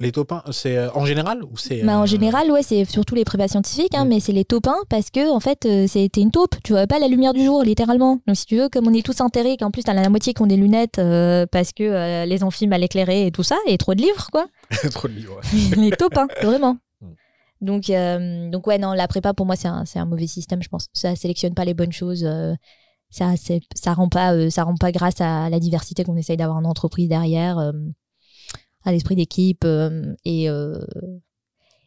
Les taupins, c'est euh, en général ou c'est. Bah, en euh, général, ouais, c'est surtout les prépas scientifiques, hein, Mm. mais c'est les taupins parce que, en fait, euh, c'était une taupe. Tu vois pas la lumière du jour, littéralement. Donc, si tu veux, comme on est tous enterrés, qu'en plus, t'as la moitié qui ont des lunettes euh, parce que euh, les amphis mal éclairés et tout ça, et trop de livres, quoi. Trop de livres. ouais. les taupins, vraiment. Mm. Donc, euh, donc, ouais, non, la prépa, pour moi, c'est un, un mauvais système, je pense. Ça sélectionne pas les bonnes choses. euh, ça, ça rend pas, euh, ça rend pas grâce à la diversité qu'on essaye d'avoir en entreprise derrière, euh, à l'esprit d'équipe euh, et euh,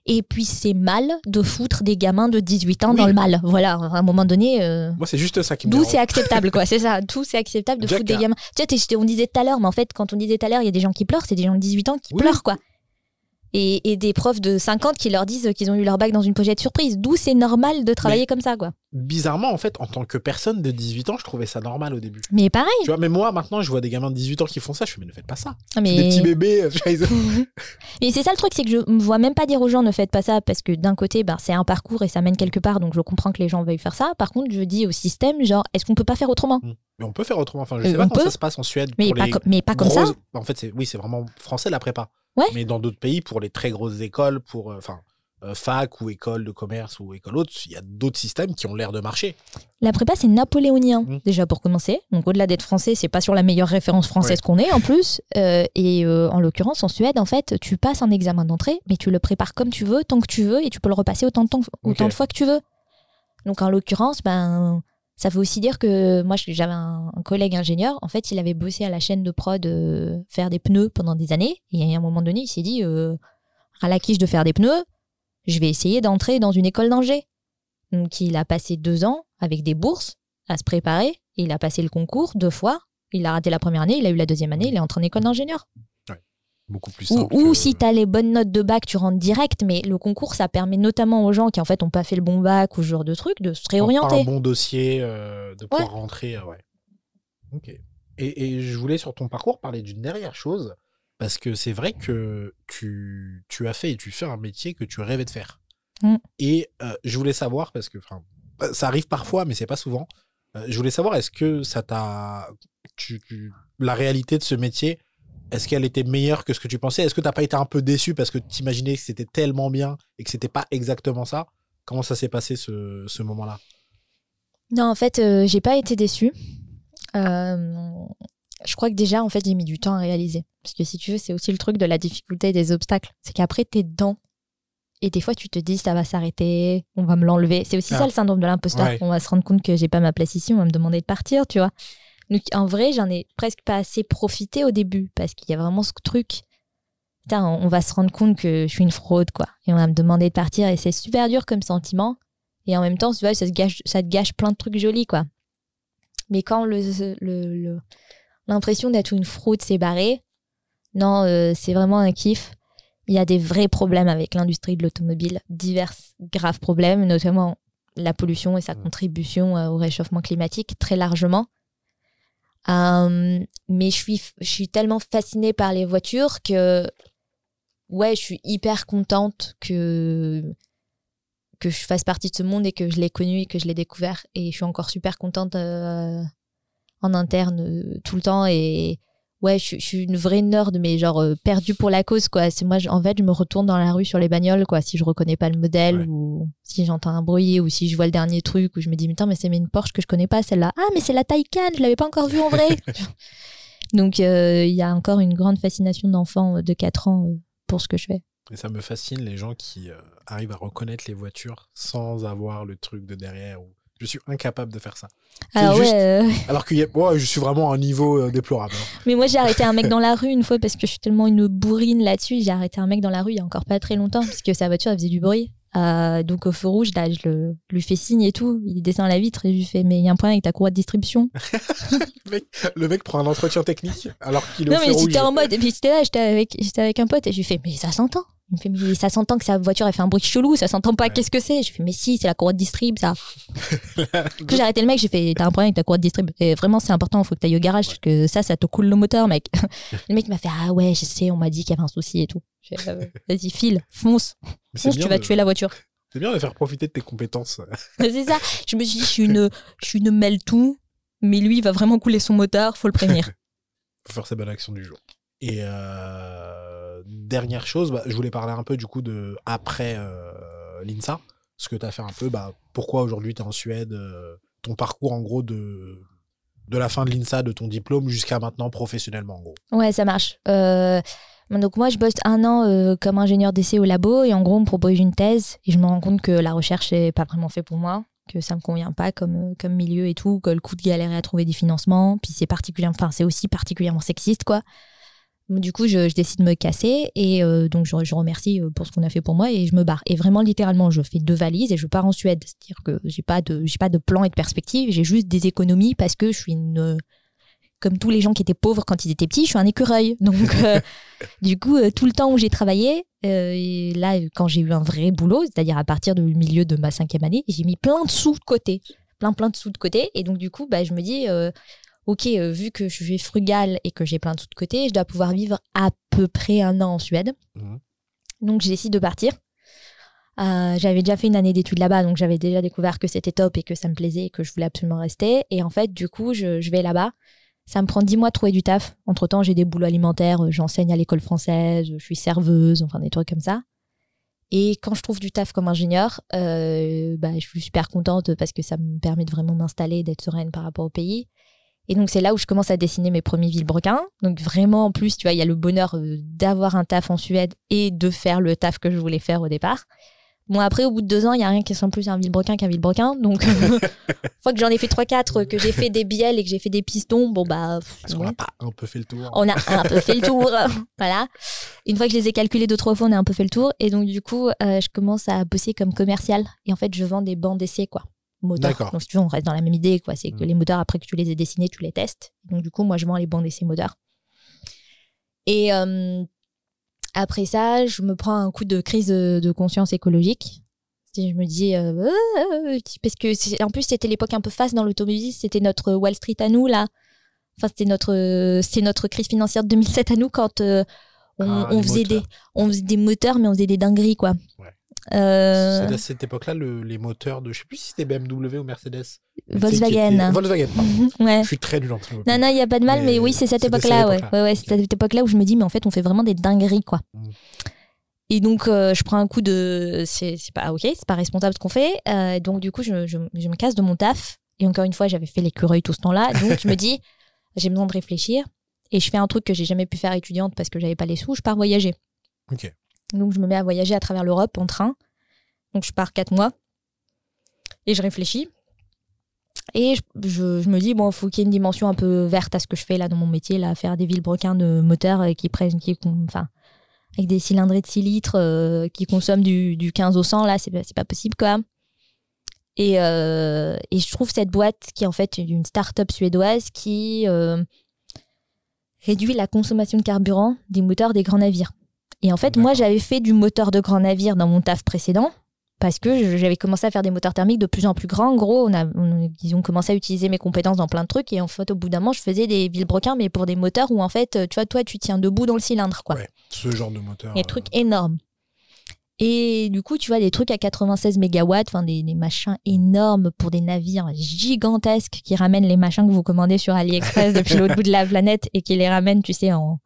et puis c'est mal de foutre des gamins de 18 ans Oui. dans le mal. Voilà, à un moment donné. euh, Moi, c'est juste ça qui me D'où c'est acceptable, quoi. C'est ça. D'où c'est acceptable de Jack foutre des gamins. Tu sais, on disait tout à l'heure, mais en fait, quand on disait tout à l'heure, il y a des gens qui pleurent, c'est des gens de 18 ans qui Oui. pleurent, quoi. Et, et des profs de 50 qui leur disent qu'ils ont eu leur bac dans une pochette surprise. D'où c'est normal de travailler comme ça, quoi. Bizarrement, en fait, en tant que personne de 18 ans, je trouvais ça normal au début. Mais pareil. Tu vois, mais moi, maintenant, je vois des gamins de 18 ans qui font ça. Je fais, mais ne faites pas ça. Ah, Mais, Des petits bébés. euh, mais c'est ça le truc, c'est que je me vois même pas dire aux gens ne faites pas ça parce que d'un côté, ben, c'est un parcours et ça mène quelque part, donc je comprends que les gens veuillent faire ça. Par contre, je dis au système, genre, est-ce qu'on peut pas faire autrement? Mais on peut faire autrement. Enfin, je Euh, sais pas comment peut. ça se passe en Suède. mais pour pas, les com- mais pas comme ça. En fait, oui, c'est vraiment français la prépa. Ouais. Mais dans d'autres pays, pour les très grosses écoles, pour euh, enfin euh, fac ou école de commerce ou école haute, il y a d'autres systèmes qui ont l'air de marcher. La prépa, c'est napoléonien, Mm. déjà pour commencer. Donc, au-delà d'être français, c'est pas sur la meilleure référence française Ouais. qu'on ait en plus. Euh, et euh, en l'occurrence, en Suède, en fait, tu passes un examen d'entrée, mais tu le prépares comme tu veux, tant que tu veux, et tu peux le repasser autant de, temps, autant Ok. de fois que tu veux. Donc, en l'occurrence, ben, ça veut aussi dire que moi, j'avais un, collègue ingénieur. En fait, il avait bossé à la chaîne de prod euh, faire des pneus pendant des années. Et à un moment donné, il s'est dit euh, à la quiche de faire des pneus, je vais essayer d'entrer dans une école d'ingé. Donc, il a passé deux ans avec des bourses à se préparer. Il a passé le concours deux fois. Il a raté la première année, il a eu la deuxième année, il est entré en école d'ingénieur. Beaucoup plus Ou, simple. ou que- si tu as les bonnes notes de bac, tu rentres direct. Mais le concours, ça permet notamment aux gens qui en fait n'ont pas fait le bon bac ou ce genre de truc de se un réorienter. bon dossier, euh, de pouvoir rentrer. euh, ouais. Ok. Et, et je voulais sur ton parcours parler d'une dernière chose, parce que c'est vrai que tu, tu as fait et tu fais un métier que tu rêvais de faire. Mm. Et euh, je voulais savoir, parce que euh, ça arrive parfois, mais c'est pas souvent. je voulais savoir, est-ce que ça t'a. tu- tu- la réalité de ce métier, est-ce qu'elle était meilleure que ce que tu pensais? Est-ce que t'as pas été un peu déçu parce que tu imaginais que c'était tellement bien et que c'était pas exactement ça? Comment ça s'est passé ce, ce moment-là? Non, en fait, euh, j'ai pas été déçue. Euh, je crois que déjà, en fait, j'ai mis du temps à réaliser. Parce que si tu veux, c'est aussi le truc de la difficulté et des obstacles. C'est qu'après, t'es dedans. Et des fois, tu te dis, ça va s'arrêter, on va me l'enlever. C'est aussi Ah. ça le syndrome de l'imposteur. Ouais. On va se rendre compte que j'ai pas ma place ici, on va me demander de partir, tu vois. Donc, en vrai, j'en ai presque pas assez profité au début. Parce qu'il y a vraiment ce truc. Putain, on va se rendre compte que je suis une fraude, quoi. Et on va me demander de partir. Et c'est super dur comme sentiment. Et en même temps, tu vois, ça, se gâche, ça te gâche plein de trucs jolis, quoi. Mais quand le, le- l'impression d'être une fraude s'est barrée, non, euh, c'est vraiment un kiff. Il y a des vrais problèmes avec l'industrie de l'automobile, divers graves problèmes, notamment la pollution et sa contribution euh, au réchauffement climatique très largement. Euh, mais je suis, je suis tellement fascinée par les voitures que, ouais, je suis hyper contente que que je fasse partie de ce monde et que je l'ai connu et que je l'ai découvert. Et je suis encore super contente euh, en interne euh, tout le temps. Et ouais, je, suis- je suis une vraie nerd, mais genre euh, perdue pour la cause, quoi. C'est moi, je- en fait, je me retourne dans la rue sur les bagnoles, quoi. Si je reconnais pas le modèle Ouais. ou si j'entends un bruit ou si je vois le dernier truc ou je me dis, mais putain, mais c'est une Porsche que je connais pas, celle-là. Ah, mais c'est la Taycan, je l'avais pas encore vue en vrai. Donc, euh, il y a encore une grande fascination d'enfant euh, de 4 ans euh, pour ce que je fais. Et ça me fascine les gens qui arrivent à reconnaître les voitures sans avoir le truc de derrière. ou- Je suis incapable de faire ça. Alors, juste- ouais, euh, Alors que ouais, je suis vraiment à un niveau euh, déplorable. hein. mais moi, j'ai arrêté un mec dans la rue une fois parce que je suis tellement une bourrine là-dessus. J'ai arrêté un mec dans la rue il y a encore pas très longtemps parce que sa voiture, elle faisait du bruit. Euh, donc, au feu rouge, là, je le, lui fais signe et tout. Il descend à la vitre et je lui fais, mais il y a un problème avec ta courroie de distribution. Le mec, le mec prend un entretien technique alors qu'il est Non, au feu mais rouge. j'étais en mode, et puis j'étais là, j'étais avec, j'étais avec un pote et je lui fais, mais ça s'entend. Il me fait, mais ça s'entend que sa voiture, elle fait un bruit chelou, ça s'entend pas, Ouais. qu'est-ce que c'est? Je lui fais, mais si, c'est la courroie de distrib, ça. Du coup, j'ai arrêté le mec, j'ai fait, t'as un problème avec ta courroie de distrib. Et vraiment, c'est important, faut que t'ailles au garage, parce que ça, ça te coule le moteur, mec. le mec m'a fait, ah ouais, je sais, on m'a dit qu'il y avait un souci et tout. Ouais. Vas-y, file, fonce, fonce, tu vas de- tuer la voiture. C'est bien de faire profiter de tes compétences. c'est ça. Je me suis dit, je suis une, je suis une mêle tout, mais lui, il va vraiment couler son moteur, faut le prévenir. Faut faire ses bonnes actions du jour. Et euh, dernière chose, bah, je voulais parler un peu du coup de après euh, l'INSA, ce que tu as fait un peu, bah, pourquoi aujourd'hui tu es en Suède, euh, ton parcours en gros de, de la fin de l'INSA, de ton diplôme jusqu'à maintenant professionnellement en gros. Ouais, ça marche. Euh, donc moi, je bosse un an comme ingénieur d'essai au labo et en gros, on me propose une thèse et je me rends compte que la recherche n'est pas vraiment fait pour moi, que ça me convient pas comme, comme milieu et tout, que le coût de galérer à trouver des financements, puis c'est particulièrement, enfin c'est aussi particulièrement sexiste quoi. Du coup, je, décide de me casser et euh, donc je, remercie euh, pour ce qu'on a fait pour moi et je me barre. Et vraiment littéralement, je fais deux valises et je pars en Suède. C'est-à-dire que j'ai pas pas de plan et de perspective, j'ai juste des économies parce que je suis une comme tous les gens qui étaient pauvres quand ils étaient petits, je suis un écureuil. Donc, euh, du coup, tout le temps où j'ai travaillé, et là, quand j'ai eu un vrai boulot, c'est-à-dire à partir du milieu de ma cinquième année, j'ai mis plein de sous de côté. Plein, plein de sous de côté. Et donc, du coup, bah, je me dis, OK, euh, vu que je suis frugale et que j'ai plein de sous de côté, je dois pouvoir vivre à peu près un an en Suède. Mhm. Donc, j'ai décidé de partir. Euh, j'avais déjà fait une année d'études là-bas, donc j'avais déjà découvert que c'était top et que ça me plaisait et que je voulais absolument rester. Et en fait, du coup, je, je vais là-bas. Ça me prend dix mois de trouver du taf. Entre temps, j'ai des boulots alimentaires, euh, j'enseigne à l'école française, je suis serveuse, enfin des trucs comme ça. Et quand je trouve du taf comme ingénieur, euh, bah, je suis super contente parce que ça me permet de vraiment m'installer, d'être sereine par rapport au pays. Et donc, c'est là où je commence à dessiner mes premiers vilebrequins. Donc, vraiment, en plus, tu vois, il y a le bonheur euh, d'avoir un taf en Suède et de faire le taf que je voulais faire au départ. Bon, après, au bout de deux ans, il n'y a rien qui ressemble plus à un vilebrequin qu'un vilebrequin. Donc, une fois que j'en ai fait trois, quatre, que j'ai fait des bielles et que j'ai fait des pistons, bon, bah. pff, n'a pas un peu fait le tour. On a un peu fait le tour. voilà. Une fois que je les ai calculés deux, trois fois, on a un peu fait le tour. Et donc, du coup, euh, je commence à bosser comme commercial. Et en fait, je vends des bancs d'essai, quoi. D'accord. Donc, si tu veux, on reste dans la même idée, quoi. C'est que Mm. les moteurs, après que tu les aies dessinés, tu les testes. Donc, du coup, moi, je vends les bancs d'essai moteurs. Et euh, après ça, je me prends un coup de crise de, de conscience écologique. Et je me dis, euh, euh, parce que en plus, c'était l'époque un peu face dans l'automobile. C'était notre Wall Street à nous, là. Enfin, c'était notre, c'est notre crise financière de 2007 à nous quand euh, on, Ah, on faisait des, moteurs. on faisait des moteurs, mais on faisait des dingueries, quoi. Ouais. Euh, C'est à cette époque-là, le- les moteurs de, je sais plus si c'était BMW ou Mercedes. Volkswagen. Volkswagen, pardon. ouais. Je suis très nul en. Non, non, il n'y a pas de mal, mais, Mais oui, c'est cette époque-là, ouais. époque-là. Ouais, ouais, c'est cette époque-là où je me dis, mais en fait, on fait vraiment des dingueries, quoi. Mm. Et donc, euh, je prends un coup de. C'est c'est pas ok, c'est pas responsable ce qu'on fait. Euh, donc, du coup, je, je, je me casse de mon taf. Et encore une fois, j'avais fait l'écureuil tout ce temps-là. Donc, je me dis, j'ai besoin de réfléchir. Et je fais un truc que j'ai jamais pu faire étudiante parce que j'avais pas les sous. Je pars voyager. Ok. Donc, je me mets à voyager à travers l'Europe en train. Donc, je pars quatre mois. Et je réfléchis. Et je, me dis, bon, faut qu'il y ait une dimension un peu verte à ce que je fais là dans mon métier, là, faire des vilebrequins de moteurs euh, qui prennent, avec des cylindrées de 6 litres euh, qui consomment du, du 15 au 100, là, c'est pas- possible, quoi. Et, euh, et je trouve cette boîte qui est en fait une start-up suédoise qui réduit la consommation de carburant des moteurs des grands navires. Et en fait, moi, j'avais fait du moteur de grand navire dans mon taf précédent parce que j'avais commencé à faire des moteurs thermiques de plus en plus grands. En gros, on a, on- ils ont commencé à utiliser mes compétences dans plein de trucs. Et en fait, au bout d'un moment, je faisais des vilebrequins, mais pour des moteurs où, en fait, tu vois, toi, tu tiens debout dans le cylindre, quoi. Ouais, ce genre de moteur. Des euh, trucs énormes. Et du coup, tu vois, des trucs à 96 mégawatts, enfin des, des machins énormes pour des navires gigantesques qui ramènent les machins que vous commandez sur AliExpress depuis l'autre bout de la planète et qui les ramènent, tu sais, en,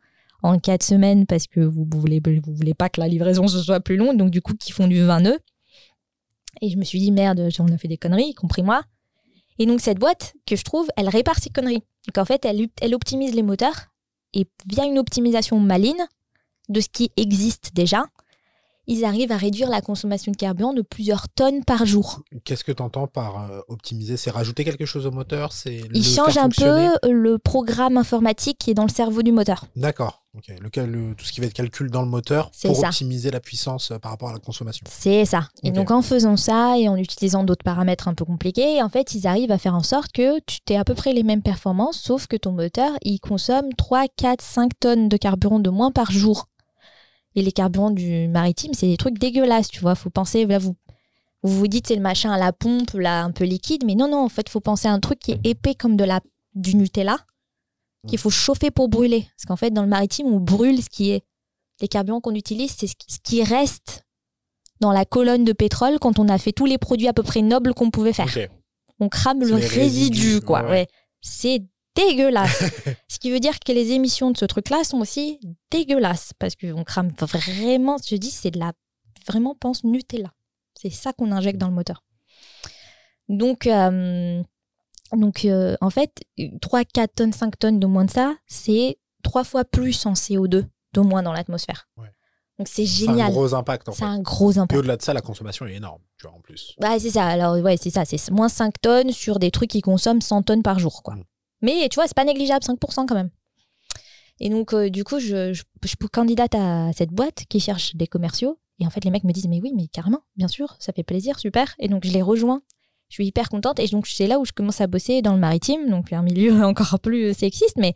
en 4 semaines parce que vous, voulez, vous voulez pas que la livraison ce soit plus longue, donc du coup, qui font du 20 nœuds. Et je me suis dit, merde, on a fait des conneries, y compris moi. Et donc, cette boîte, que je trouve, elle répare ces conneries. Donc, en fait, elle, elle optimise les moteurs et via une optimisation maligne de ce qui existe déjà, ils arrivent à réduire la consommation de carburant de plusieurs tonnes par jour. Qu'est-ce que tu entends par euh, optimiser? C'est rajouter quelque chose au moteur c'est Ils changent un peu le programme informatique qui est dans le cerveau du moteur. D'accord. Le, tout ce qui va être calcul dans le moteur pour optimiser la puissance euh, par rapport à la consommation. C'est ça. Et donc en faisant ça et en utilisant d'autres paramètres un peu compliqués, en fait, ils arrivent à faire en sorte que tu aies à peu près les mêmes performances, sauf que ton moteur, il consomme 3, 4, 5 tonnes de carburant de moins par jour et les carburants du maritime, c'est des trucs dégueulasses, tu vois. Faut penser, là, vous vous, vous dites c'est le machin à la pompe, là, un peu liquide, mais non, non, en fait, faut penser à un truc qui est épais comme de la, du Nutella, qu'il faut chauffer pour brûler. Parce qu'en fait, dans le maritime, on brûle ce qui est. Les carburants qu'on utilise, c'est ce qui reste dans la colonne de pétrole quand on a fait tous les produits à peu près nobles qu'on pouvait faire. On crame le résidu, quoi. Ouais. C'est dégueulasse. ce qui veut dire que les émissions de ce truc-là sont aussi dégueulasses parce qu'on crame vraiment, je dis, c'est de la vraiment pense Nutella. C'est ça qu'on injecte dans le moteur. Donc, euh, donc euh, en fait, 3, 4 tonnes, 5 tonnes de moins de ça, c'est trois fois plus en CO2 de moins dans l'atmosphère. Donc c'est génial. C'est un gros impact en C'est un gros impact. Et au-delà de ça, la consommation est énorme, tu vois, en plus. Ouais, c'est ça. Alors, ouais, c'est ça. C'est moins 5 tonnes sur des trucs qui consomment 100 tonnes par jour, quoi. Mm. Mais tu vois, c'est pas négligeable, 5% quand même. Et donc, euh, du coup, je, je, candidate à cette boîte qui cherche des commerciaux. Et en fait, les mecs me disent, mais oui, mais carrément, bien sûr, ça fait plaisir, super. Et donc, je les rejoins. Je suis hyper contente. Et donc, c'est là où je commence à bosser dans le maritime, donc un milieu encore plus sexiste, mais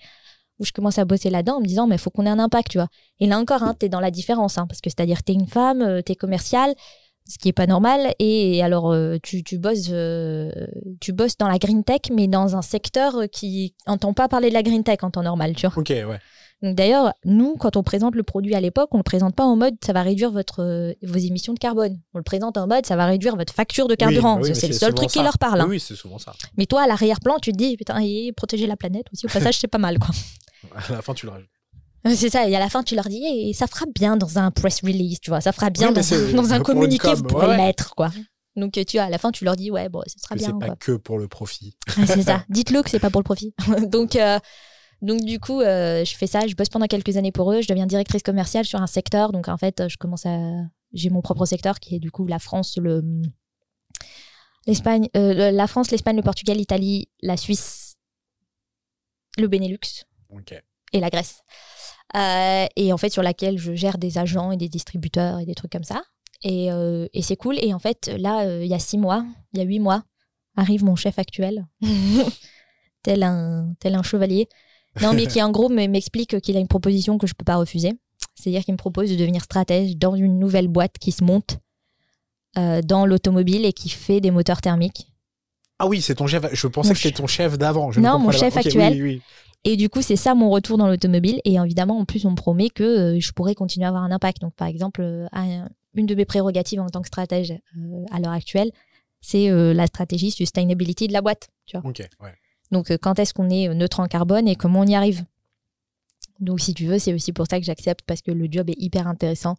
où je commence à bosser là-dedans en me disant, mais il faut qu'on ait un impact, tu vois. Et là encore, hein, tu es dans la différence, hein, parce que c'est-à-dire, tu es une femme, euh, tu es commerciale, ce qui est pas normal. Et alors, euh, tu, tu, bosses, euh, tu bosses dans la green tech, mais dans un secteur qui entend pas parler de la green tech en temps normal, tu vois. Ok, ouais. Donc d'ailleurs, nous, quand on présente le produit à l'époque, on le présente pas en mode ça va réduire votre, euh, vos émissions de carbone. On le présente en mode ça va réduire votre facture de carburant. Bah c'est le seul truc qui leur parle. Hein. Oui, c'est souvent ça. Mais toi, à l'arrière-plan, tu te dis putain, protéger la planète aussi au passage, c'est pas mal, quoi. À la fin, tu le rajoutes. C'est ça, et à la fin, tu leur dis, et ça fera bien dans un press release, tu vois, ça fera bien dans, un communiqué, vous pourrez le mettre, quoi. Donc, tu vois, à la fin, tu leur dis, ouais, bon, ce sera bien. C'est pas que pour le profit. c'est ça. Dites-le que c'est pas pour le profit. donc, euh, donc, du coup, euh, je fais ça, je bosse pendant quelques années pour eux, je deviens directrice commerciale sur un secteur. Donc, en fait, je commence à. J'ai mon propre secteur qui est du coup la France, le. L'Espagne, euh, la France, l'Espagne, le Portugal, l'Italie, la Suisse, le Benelux et la Grèce. Euh, et en fait sur laquelle je gère des agents et des distributeurs et des trucs comme ça. Et, euh, et c'est cool. Et en fait, là, euh, il y a six mois, il y a huit mois, arrive mon chef actuel, tel, un, tel un chevalier. Non, mais qui en gros m'explique qu'il a une proposition que je peux pas refuser. C'est-à-dire qu'il me propose de devenir stratège dans une nouvelle boîte qui se monte dans l'automobile et qui fait des moteurs thermiques. Ah oui, c'est ton chef. Je pensais que c'était ton chef d'avant. Non, mon chef actuel. oui, oui. Et du coup, c'est ça mon retour dans l'automobile. Et évidemment, en plus, on me promet que euh, je pourrais continuer à avoir un impact. Donc, par exemple, euh, une de mes prérogatives en tant que stratège euh, à l'heure actuelle, c'est la stratégie sustainability de la boîte. Tu vois. Donc, quand est-ce qu'on est neutre en carbone et comment on y arrive? Donc, si tu veux, c'est aussi pour ça que j'accepte parce que le job est hyper intéressant,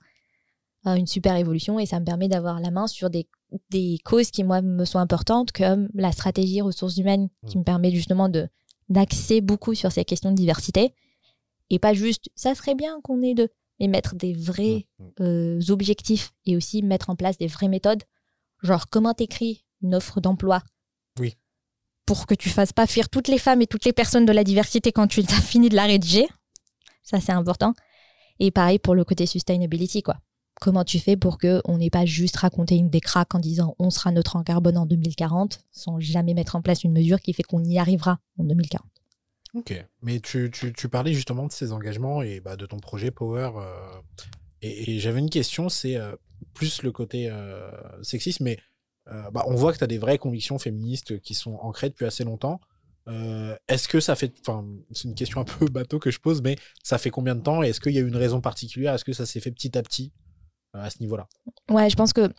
une super évolution et ça me permet d'avoir la main sur des, des causes qui, moi, me sont importantes, comme la stratégie ressources humaines, qui mmh. me permet justement de d'axer beaucoup sur ces questions de diversité et pas juste ça serait bien qu'on ait deux, mais mettre des vrais mmh. Euh, objectifs et aussi mettre en place des vraies méthodes. Genre, comment t'écris une offre d'emploi? Oui. Pour que tu fasses pas fuir toutes les femmes et toutes les personnes de la diversité quand tu as fini de la rédiger. Ça, c'est important. Et pareil pour le côté sustainability, quoi comment tu fais pour que on n'ait pas juste raconté une décraque en disant on sera neutre en carbone en 2040 sans jamais mettre en place une mesure qui fait qu'on y arrivera en 2040. Ok, mais tu, parlais justement de ces engagements et bah, de ton projet Power. Euh, et, j'avais une question, c'est euh, plus le côté euh, sexiste, mais bah, on voit que tu as des vraies convictions féministes qui sont ancrées depuis assez longtemps. est-ce que ça fait, c'est une question un peu bateau que je pose, mais ça fait combien de temps est-ce qu'il y a une raison particulière? Est-ce que ça s'est fait petit à petit? À ce niveau-là. Ouais, je pense que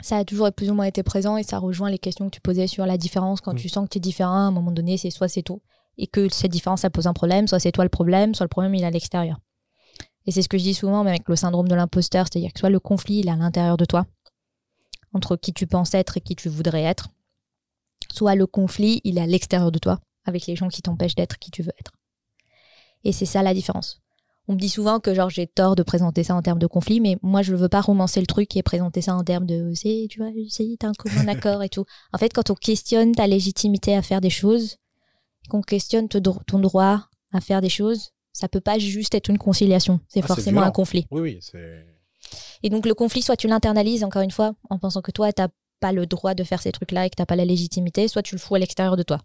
ça a toujours plus ou moins été présent et ça rejoint les questions que tu posais sur la différence. Quand mm. tu sens que tu es différent, à un moment donné, c'est soit c'est tout et que cette différence, ça pose un problème, soit c'est toi le problème, soit le problème, il est à l'extérieur. Et c'est ce que je dis souvent, mais avec le syndrome de l'imposteur, c'est-à-dire que soit le conflit, il est à l'intérieur de toi, entre qui tu penses être et qui tu voudrais être, soit le conflit, il est à l'extérieur de toi, avec les gens qui t'empêchent d'être qui tu veux être. Et c'est ça la différence. On me dit souvent que genre j'ai tort de présenter ça en termes de conflit, mais moi je ne veux pas romancer le truc et présenter ça en termes de c'est tu vois c'est un commun accord et tout. En fait, quand on questionne ta légitimité à faire des choses, qu'on questionne ton droit à faire des choses, ça peut pas juste être une conciliation. C'est ah, forcément un conflit. Oui, oui. c'est... Et donc le conflit, soit tu l'internalises encore une fois en pensant que toi, tu n'as pas le droit de faire ces trucs-là et que tu n'as pas la légitimité, soit tu le fous à l'extérieur de toi.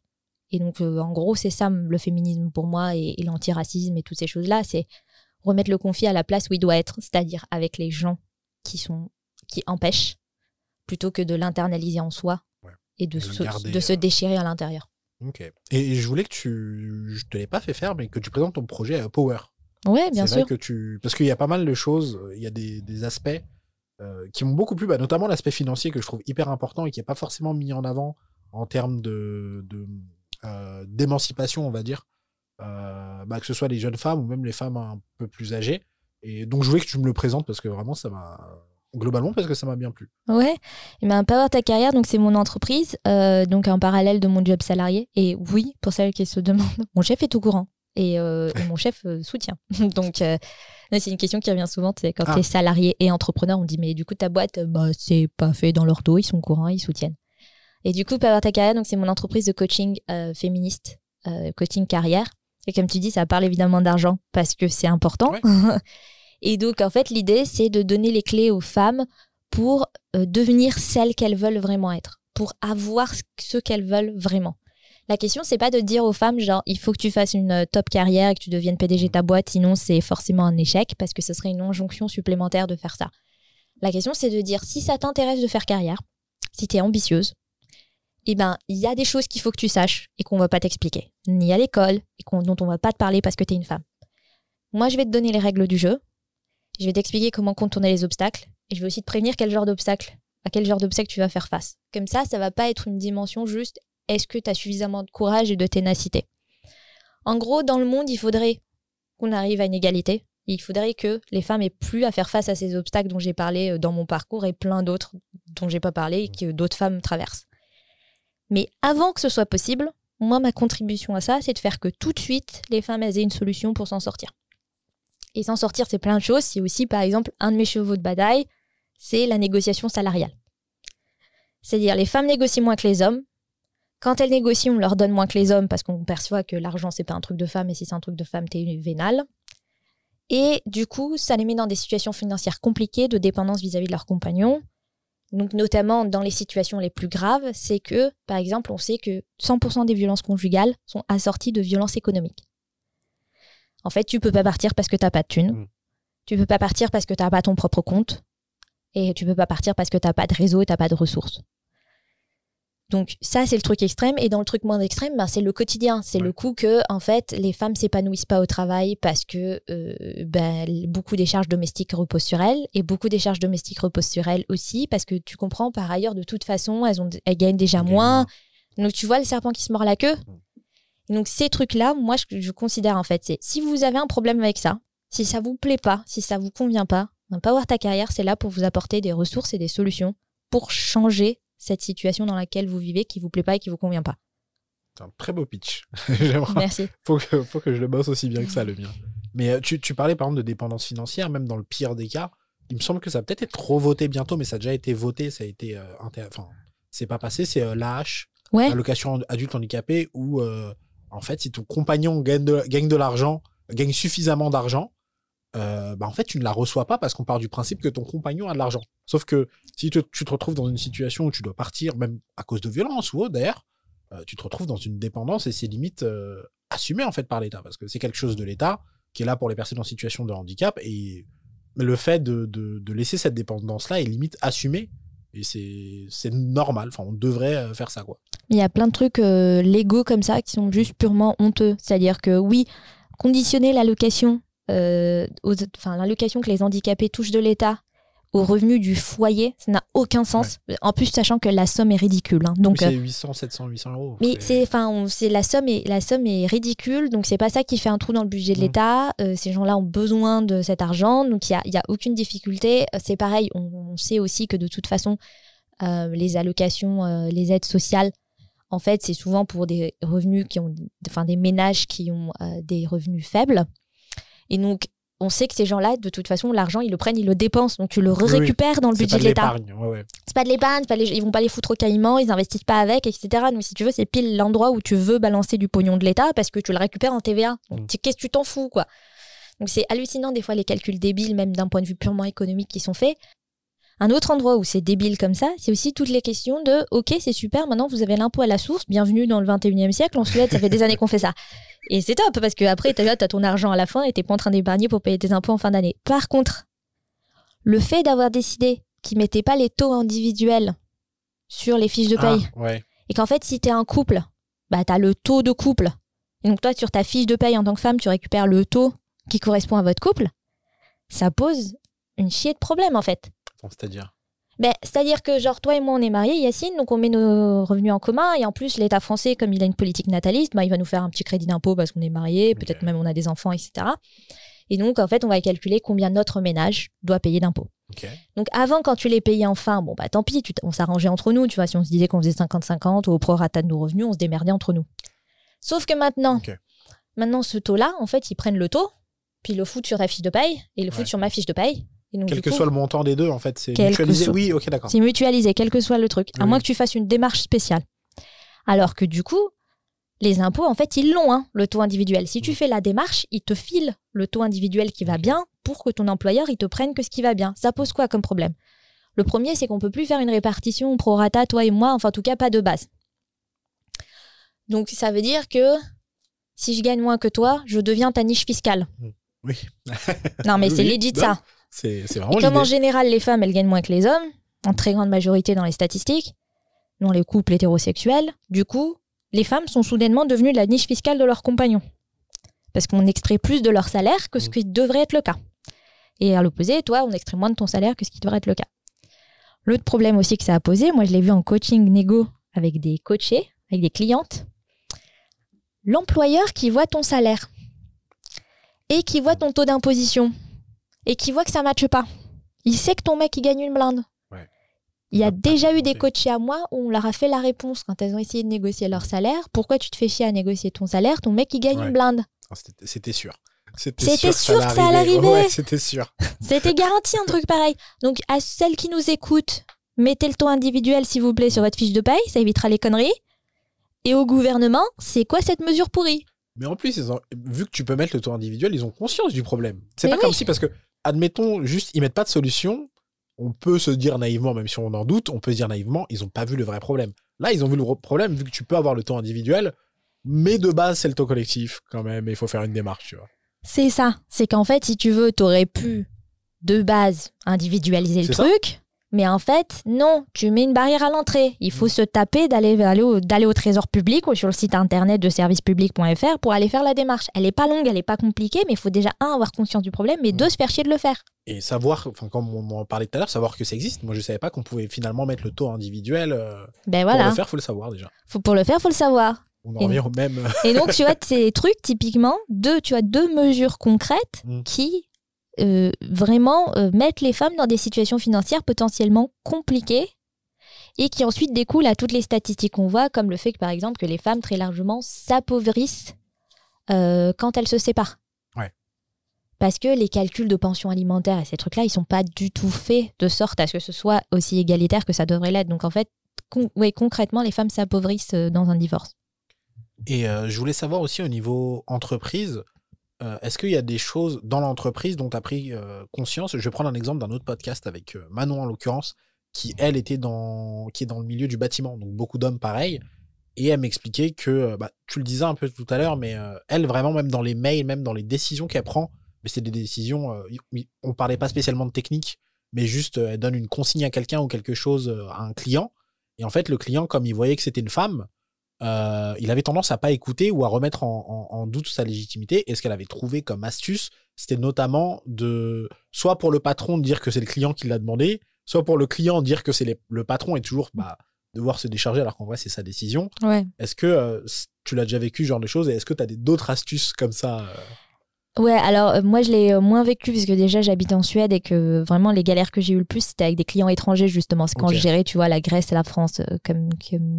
Et donc, euh, en gros, c'est ça le féminisme pour moi et, l'antiracisme et toutes ces choses-là. C'est remettre le conflit à la place où il doit être, c'est-à-dire avec les gens qui, sont, qui empêchent, plutôt que de l'internaliser en soi et de, se, de se euh, déchirer à l'intérieur. Ok. Et je voulais que tu. Je te l'ai pas fait faire, mais que tu présentes ton projet à Power. Ouais, bien sûr. que tu... Parce qu'il y a pas mal de choses, il y a des, des aspects euh, qui m'ont beaucoup plu, bah, notamment l'aspect financier que je trouve hyper important et qui n'est pas forcément mis en avant en termes de, de euh, d'émancipation, on va dire, bah, que ce soit les jeunes femmes ou même les femmes un peu plus âgées. Et donc, je voulais que tu me le présentes parce que vraiment, ça m'a globalement parce que ça m'a bien plu. Ouais, et ben Power Ta Carrière, donc c'est mon entreprise, euh, donc en parallèle de mon job salarié. Et oui, pour celles qui se demandent, mon chef est au courant et, mon chef soutient. donc c'est une question qui revient souvent, c'est quand ah. tu es salarié et entrepreneur, on dit mais du coup ta boîte, bah c'est pas fait dans leur dos, ils sont au courant, ils soutiennent. Et du coup, Power Ta Carrière, donc c'est mon entreprise de coaching euh, féministe, euh, coaching carrière. Et comme tu dis, ça parle évidemment d'argent parce que c'est important. et donc, en fait, l'idée, c'est de donner les clés aux femmes pour euh, devenir celles qu'elles veulent vraiment être, pour avoir ce qu'elles veulent vraiment. La question, c'est pas de dire aux femmes, genre, il faut que tu fasses une top carrière et que tu deviennes PDG de ta boîte, sinon c'est forcément un échec, parce que ce serait une injonction supplémentaire de faire ça. La question, c'est de dire, si ça t'intéresse de faire carrière, si tu es ambitieuse, eh ben, il y a des choses qu'il faut que tu saches et qu'on va pas t'expliquer, ni à l'école, et dont on va pas te parler parce que tu es une femme. Moi, je vais te donner les règles du jeu, je vais t'expliquer comment contourner les obstacles, et je vais aussi te prévenir quel genre d'obstacle, à quel genre d'obstacle tu vas faire face. Comme ça, ça va pas être une dimension juste est-ce que tu as suffisamment de courage et de ténacité? En gros, dans le monde, il faudrait qu'on arrive à une égalité. Il faudrait que les femmes aient plus à faire face à ces obstacles dont j'ai parlé euh, dans mon parcours et plein d'autres dont j'ai pas parlé et que d'autres femmes traversent. Mais avant que ce soit possible, moi, ma contribution à ça, c'est de faire que tout de suite, les femmes aient une solution pour s'en sortir. Et s'en sortir, c'est plein de choses. C'est aussi, par exemple, un de mes chevaux de bataille, c'est la négociation salariale. C'est-à-dire, les femmes négocient moins que les hommes. Quand elles négocient, on leur donne moins que les hommes parce qu'on perçoit que l'argent, c'est pas un truc de femme, et si c'est un truc de femme, t'es vénale. Et du coup, ça les met dans des situations financières compliquées de dépendance vis-à-vis -vis de leurs compagnons donc notamment dans les situations les plus graves, c'est que, par exemple, on sait que 100% des violences conjugales sont assorties de violences économiques. En fait, tu peux pas partir parce que tu n'as pas de thunes, mm. tu peux pas partir parce que tu n'as pas ton propre compte, et tu peux pas partir parce que tu n'as pas de réseau et tu n'as pas de ressources. Donc ça, c'est le truc extrême. Et dans le truc moins extrême, ben, c'est le quotidien. C'est le coup que, en fait, les femmes s'épanouissent pas au travail parce que euh, ben, beaucoup des charges domestiques reposent sur elles. Et beaucoup des charges domestiques reposent sur elles aussi parce que tu comprends, par ailleurs, de toute façon, elles, ont, elles gagnent déjà moins. Donc tu vois le serpent qui se mord la queue. Donc ces trucs-là, moi, je, je, considère en fait, c'est si vous avez un problème avec ça, si ça vous plaît pas, si ça vous convient pas, ben, Power Ta Carrière, c'est là pour vous apporter des ressources et des solutions pour changer cette situation dans laquelle vous vivez qui vous plaît pas et qui vous convient pas. C'est un très beau pitch. Merci. faut que, faut que je le bosse aussi bien que ça, le mien. Mais euh, tu, tu, parlais par exemple de dépendance financière, même dans le pire des cas. Il me semble que ça va peut-être être revoté bientôt, mais ça a déjà été voté, ça a été. Euh, enfin, c'est pas passé, c'est euh, l'AH, ouais. l'allocation adulte handicapé, où en fait, si ton compagnon gagne de, gagne de l'argent, gagne suffisamment d'argent, euh, bah en fait, tu ne la reçois pas parce qu'on part du principe que ton compagnon a de l'argent. Sauf que si tu, te retrouves dans une situation où tu dois partir, même à cause de violence ou autre d'ailleurs, euh, tu te retrouves dans une dépendance et c'est limite euh, assumé en fait par l'État parce que c'est quelque chose de l'État qui est là pour les personnes en situation de handicap et le fait de, laisser cette dépendance-là est limite assumé et c'est normal. Enfin, on devrait faire ça. Il y a plein de trucs légaux comme ça qui sont juste purement honteux. C'est-à-dire que oui, conditionner l'allocation euh, l'allocation que les handicapés touchent de l'État au revenu du foyer, ça n'a aucun sens. En plus, sachant que la somme est ridicule. hein. Donc, c'est 800, 700, 800 euros. mais c'est, enfin, on- c'est la somme est la somme est ridicule, donc c'est pas ça qui fait un trou dans le budget de l'État. Euh, ces gens-là ont besoin de cet argent, donc il y a, il y a aucune difficulté. Euh, C'est pareil, on, on sait aussi que de toute façon, euh, les allocations, euh, les aides sociales, en fait, c'est souvent pour des revenus qui ont, enfin, des ménages qui ont euh, des revenus faibles, et donc. On sait que ces gens-là, de toute façon, l'argent, ils le prennent, ils le dépensent. Donc, tu le Oui, récupères dans le budget de l'État l'épargne. Ouais, ouais. c'est pas de l'épargne, les- ils vont pas les foutre au caïman, ils investissent pas avec, etc. Donc si tu veux, c'est pile l'endroit où tu veux balancer du pognon de l'État parce que tu le récupères en TVA. Donc Mm. qu'est-ce que tu t'en fous, quoi? Donc c'est hallucinant des fois les calculs débiles, même d'un point de vue purement économique, qui sont faits. Un autre endroit où c'est débile comme ça, c'est aussi toutes les questions de OK, c'est super, maintenant vous avez l'impôt à la source, bienvenue dans le 21e siècle. En Suède, ça fait des années qu'on fait ça. Et c'est top parce que après, tu as ton argent à la fin et t'es pas en train d'épargner pour payer tes impôts en fin d'année. Par contre, le fait d'avoir décidé qu'ils mettaient pas les taux individuels sur les fiches de paye Ah, ouais. et qu'en fait, si tu es un couple, bah, tu as le taux de couple. Et donc, toi, sur ta fiche de paye en tant que femme, tu récupères le taux qui correspond à votre couple. Ça pose une chier de problème, en fait. C'est-à-dire Ben, C'est-à-dire que, genre, toi et moi, on est mariés, Yacine, donc on met nos revenus en commun. Et en plus, l'État français, comme il a une politique nataliste, bah, il va nous faire un petit crédit d'impôt parce qu'on est mariés, peut-être même on a des enfants, etc. Et donc, en fait, on va calculer combien notre ménage doit payer d'impôts. Donc avant, quand tu les payais enfin, bon bah tant pis, tu on s'arrangeait entre nous, tu vois, si on se disait qu'on faisait 50-50 ou au prorata de nos revenus, on se démerdait entre nous. Sauf que maintenant, maintenant ce taux-là, en fait, ils prennent le taux, puis ils le foutent sur ta fiche de paye, et ils le foutent sur ma fiche de paye. Et donc, Quel que coup, soit le montant des deux, en fait, c'est mutualisé. Oui, ok, d'accord. c'est mutualisé, quel que soit le truc, à Oui. moins que tu fasses une démarche spéciale. Alors que du coup, les impôts, en fait, ils l'ont, hein, le taux individuel. Si tu fais la démarche, ils te filent le taux individuel qui va bien pour que ton employeur, il te prenne que ce qui va bien. Ça pose quoi comme problème? Le premier, c'est qu'on peut plus faire une répartition pro rata, toi et moi, enfin, en tout cas, pas de base. Donc, ça veut dire que si je gagne moins que toi, je deviens ta niche fiscale. Oui. Non, mais Oui, c'est legit Non, ça. C'est Et comme en général, les femmes, elles gagnent moins que les hommes, en très grande majorité dans les statistiques, dans les couples hétérosexuels, du coup, les femmes sont soudainement devenues la niche fiscale de leurs compagnons. Parce qu'on extrait plus de leur salaire que ce Mm. qui devrait être le cas. Et à l'opposé, toi, on extrait moins de ton salaire que ce qui devrait être le cas. L'autre problème aussi que ça a posé, moi je l'ai vu en coaching négo avec des coachés, avec des clientes, l'employeur qui voit ton salaire et qui voit ton taux d'imposition et qui voit que ça ne matche pas. Il sait que ton mec il gagne une blinde. Ouais. Il y a déjà eu des coachés à moi où on leur a fait la réponse quand elles ont essayé de négocier leur salaire. Pourquoi tu te fais chier à négocier ton salaire? Ton mec il gagne Ouais. une blinde. Ah, C'était sûr. C'était sûr que ça allait arriver. Ouais, c'était sûr. C'était garanti un truc pareil. Donc à celles qui nous écoutent, mettez le taux individuel s'il vous plaît sur votre fiche de paye, ça évitera les conneries. Et au gouvernement, c'est quoi cette mesure pourrie? Mais en plus, ont- vu que tu peux mettre le taux individuel, ils ont conscience du problème. C'est pas comme oui. si, parce que, admettons, juste, ils mettent pas de solution. On peut se dire naïvement, même si on en doute, on peut se dire naïvement, ils ont pas vu le vrai problème. Là, ils ont vu le problème, vu que tu peux avoir le taux individuel, mais de base, c'est le taux collectif, quand même, et il faut faire une démarche, tu vois. C'est ça. C'est qu'en fait, si tu veux, t'aurais pu de base individualiser le ça. Mais en fait, non, tu mets une barrière à l'entrée. Il faut se taper d'aller aller au, d'aller au trésor public ou sur le site internet de servicepublic.fr pour aller faire la démarche. Elle est pas longue, elle est pas compliquée, mais il faut déjà, un, avoir conscience du problème, mais deux, se faire chier de le faire. Et savoir, enfin, comme on en parlait tout à l'heure, savoir que ça existe. Moi, je savais pas qu'on pouvait finalement mettre le taux individuel. euh, Ben Pour le faire, faut le savoir déjà. Faut, pour le faire, faut le savoir. On en Et- revient au même. Et donc, tu vois, ces trucs, typiquement, deux, tu as deux mesures concrètes Mm. qui euh, vraiment euh, mettent les femmes dans des situations financières potentiellement compliquées et qui ensuite découlent à toutes les statistiques qu'on voit, comme le fait que, par exemple, que les femmes très largement s'appauvrissent euh, quand elles se séparent. Ouais. Parce que les calculs de pension alimentaire et ces trucs-là, ils sont pas du tout faits de sorte à ce que ce soit aussi égalitaire que ça devrait l'être. Donc, en fait, con- ouais, concrètement, les femmes s'appauvrissent dans un divorce. Et je voulais savoir aussi au niveau entreprise, euh, est-ce qu'il y a des choses dans l'entreprise dont tu as pris euh, conscience? Je vais prendre un exemple d'un autre podcast avec euh, Manon en l'occurrence, qui elle était dans, qui est dans le milieu du bâtiment, donc beaucoup d'hommes pareil. Et elle m'expliquait que, bah, tu le disais un peu tout à l'heure, mais elle vraiment même dans les mails, même dans les décisions qu'elle prend, mais c'est des décisions, on parlait pas spécialement de technique, mais juste elle donne une consigne à quelqu'un ou quelque chose à un client. Et en fait, le client, comme il voyait que c'était une femme, euh, il avait tendance à pas écouter ou à remettre en, en- en doute sa légitimité. Et ce qu'elle avait trouvé comme astuce, c'était notamment de soit pour le patron de dire que c'est le client qui l'a demandé, soit pour le client de dire que c'est le patron et toujours bah, devoir se décharger alors qu'en vrai c'est sa décision. Ouais. Est-ce que euh, tu l'as déjà vécu ce genre de choses? Et est-ce que tu as d'autres astuces comme ça euh? Ouais, alors euh, moi je l'ai moins vécu parce que déjà j'habite en Suède et que vraiment les galères que j'ai eu le plus c'était avec des clients étrangers justement. C'est quand je gérais, tu vois, la Grèce et la France comme,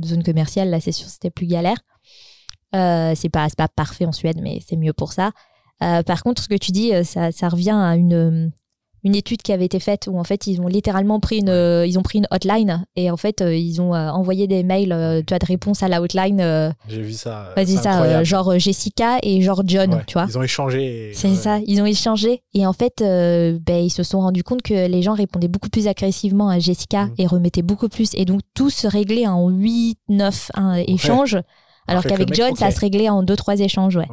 zone commerciale, là c'est sûr c'était plus galère. c'est pas, pas parfait en Suède mais c'est mieux pour ça. par contre, ce que tu dis, ça, ça revient à une, une étude qui avait été faite où en fait ils ont littéralement pris une euh, ils ont pris une hotline et en fait euh, ils ont euh, envoyé des mails tu as de réponse à la hotline j'ai vu ça vas-y ça genre Jessica et genre John tu vois. ils ont échangé c'est ça ils ont échangé et en fait ben, ils se sont rendus compte que les gens répondaient beaucoup plus agressivement à Jessica mm. et remettaient beaucoup plus et donc tout se réglait en 8 9 échanges alors qu'avec John ça se réglait en 2 3 échanges ouais.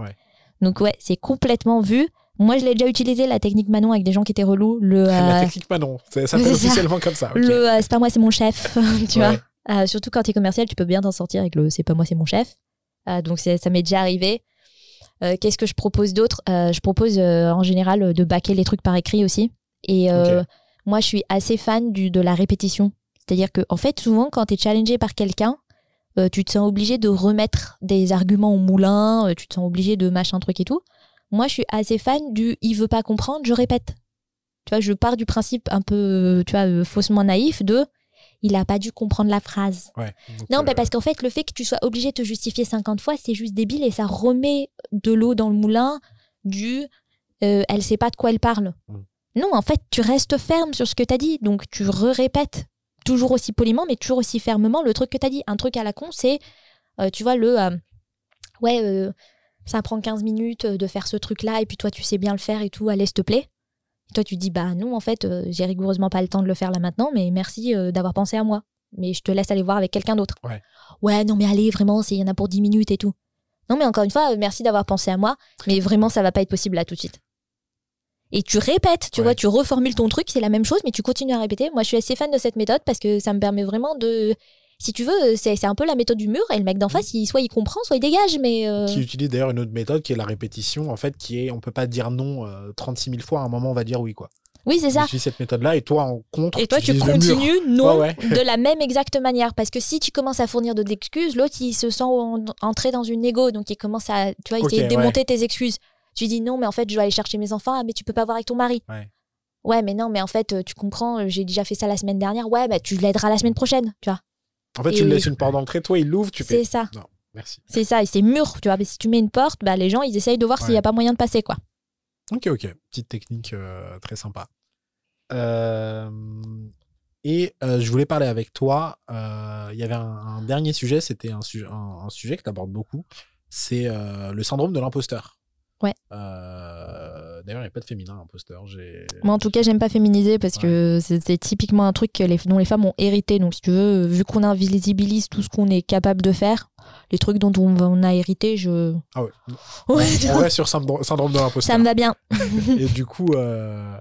donc ouais c'est complètement vu moi, je l'ai déjà utilisé, la technique Manon, avec des gens qui étaient relous. Le, La euh, technique Manon, ça s'appelle officiellement comme ça. Le euh, c'est pas moi, c'est mon chef, tu vois. Euh, surtout quand tu es commercial, tu peux bien t'en sortir avec le c'est pas moi, c'est mon chef. donc, ça m'est déjà arrivé. Qu'est-ce que je propose d'autre? Je propose en général de baquer les trucs par écrit aussi. Et moi, je suis assez fan du, de la répétition. C'est-à-dire que, en fait, souvent, quand tu es challengé par quelqu'un, tu te sens obligé de remettre des arguments au moulin, tu te sens obligé de machin truc et tout. Moi, je suis assez fan du il veut pas comprendre, je répète. Tu vois, je pars du principe un peu, tu vois, euh, faussement naïf de il a pas dû comprendre la phrase. non, euh, parce qu'en fait, le fait que tu sois obligé de te justifier 50 fois, c'est juste débile et ça remet de l'eau dans le moulin du euh, elle sait pas de quoi elle parle. Mm. Non, en fait, tu restes ferme sur ce que tu as dit. Donc, tu re-répètes toujours aussi poliment, mais toujours aussi fermement le truc que tu as dit. Un truc à la con, c'est, tu vois, le ouais, ça prend 15 minutes euh, de faire ce truc-là, et puis toi, tu sais bien le faire et tout, allez, s'il te plaît. Et toi, tu dis, bah non, en fait, euh, j'ai rigoureusement pas le temps de le faire là maintenant, mais merci euh, d'avoir pensé à moi. Mais je te laisse aller voir avec quelqu'un d'autre. Ouais. ouais, non, mais allez, vraiment, il y en a pour 10 minutes et tout. Non, mais encore une fois, merci d'avoir pensé à moi, mais vraiment, ça va pas être possible là tout de suite. Et tu répètes, tu vois, tu reformules ton truc, c'est la même chose, mais tu continues à répéter. Moi, je suis assez fan de cette méthode parce que ça me permet vraiment de si tu veux, c'est un peu la méthode du mur et le mec d'en face, il, soit il comprend, soit il dégage. Mais euh, Qui utilise d'ailleurs une autre méthode qui est la répétition, en fait, qui est on peut pas dire non 36 euh, 000 fois, à un moment on va dire oui, quoi. Oui, c'est ça. cette méthode-là et toi en contre. Et toi, tu, continues non de la même exacte manière. Parce que si tu commences à fournir de excuses, l'autre, il se sent entré dans une égo. Donc, il commence à tu vois, essayer de démonter tes excuses. Tu dis non, mais en fait, je dois aller chercher mes enfants. Ah, mais tu peux pas voir avec ton mari. Ouais. mais non, mais en fait, tu comprends, j'ai déjà fait ça la semaine dernière. Ouais, bah, tu l'aideras la semaine prochaine, tu vois. En fait, tu laisses une porte d'entrée, toi, il l'ouvre, tu fais. C'est ça. Non, merci. C'est ça, et c'est mûr, tu vois. Mais si tu mets une porte, bah, les gens, ils essayent de voir s'il n'y a pas moyen de passer, quoi. Ok, ok. Petite technique euh, très sympa. Euh, et euh, je voulais parler avec toi. Il y avait un, dernier sujet, c'était un, un, sujet que tu abordes beaucoup. C'est le syndrome de l'imposteur. Ouais. Euh, d'ailleurs, il n'y a pas de féminin imposteur. Moi, en tout cas, j'aime pas féminiser parce que c'est typiquement un truc que les, dont les femmes ont hérité. Donc, si tu veux, vu qu'on invisibilise tout ce qu'on est capable de faire, les trucs dont on, a hérité, je. Ah ouais. ouais. sur syndrome de l'imposteur. Ça me va bien. et du coup, euh,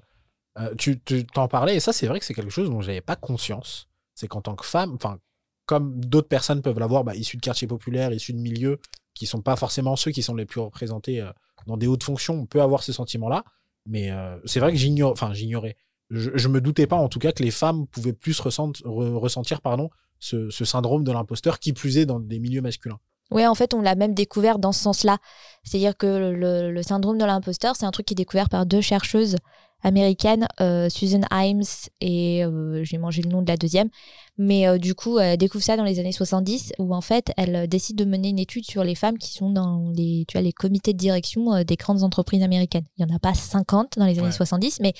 euh, tu t'en parlais, et ça, c'est vrai que c'est quelque chose dont j'avais pas conscience. C'est qu'en tant que femme, enfin, comme d'autres personnes peuvent l'avoir, bah, issues de quartiers populaires, issues de milieux qui sont pas forcément ceux qui sont les plus représentés dans des hautes fonctions, on peut avoir ce sentiment-là. Mais euh, c'est vrai que j'ignorais. Je, je, me doutais pas en tout cas que les femmes pouvaient plus ressentir pardon, ce, syndrome de l'imposteur, qui plus est dans des milieux masculins. Oui, en fait, on l'a même découvert dans ce sens-là. C'est-à-dire que le, syndrome de l'imposteur, c'est un truc qui est découvert par deux chercheuses américaine, euh, Susan Himes, et euh, j'ai mangé le nom de la deuxième. Mais euh, du coup, elle découvre ça dans les années 70, où en fait, elle décide de mener une étude sur les femmes qui sont dans les, tu vois, les comités de direction des grandes entreprises américaines. Il n'y en a pas 50 dans les années 70, mais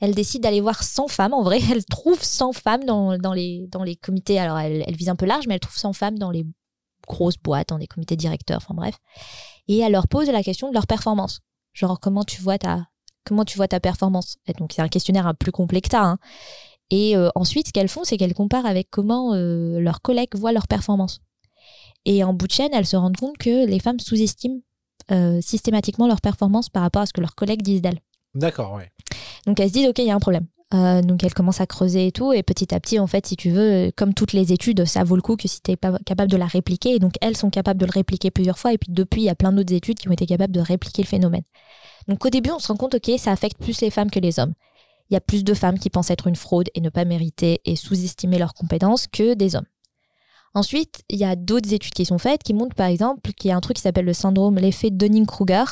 elle décide d'aller voir 100 femmes. En vrai, elle trouve 100 femmes dans, dans, les, dans les comités. Alors, elle, elle vise un peu large, mais elle trouve 100 femmes dans les grosses boîtes, dans des comités directeurs, enfin bref. Et elle leur pose la question de leur performance. Genre, comment tu vois ta, comment tu vois ta performance Et donc c'est un questionnaire un plus complexe que ça. Hein. Et euh, ensuite, ce qu'elles font, c'est qu'elles comparent avec comment euh, leurs collègues voient leur performance. Et en bout de chaîne, elles se rendent compte que les femmes sous-estiment euh, systématiquement leur performance par rapport à ce que leurs collègues disent d'elles. D'accord, oui. Donc elles se disent, OK, il y a un problème. donc elles commencent à creuser et tout. Et petit à petit, en fait, si tu veux, comme toutes les études, ça vaut le coup que si tu n'es pas capable de la répliquer. Et donc elles sont capables de le répliquer plusieurs fois. Et puis depuis, il y a plein d'autres études qui ont été capables de répliquer le phénomène. Donc au début, on se rend compte, ok, ça affecte plus les femmes que les hommes. Il y a plus de femmes qui pensent être une fraude et ne pas mériter et sous-estimer leurs compétences que des hommes. Ensuite, il y a d'autres études qui sont faites qui montrent par exemple qu'il y a un truc qui s'appelle le syndrome, l'effet Dunning-Kruger.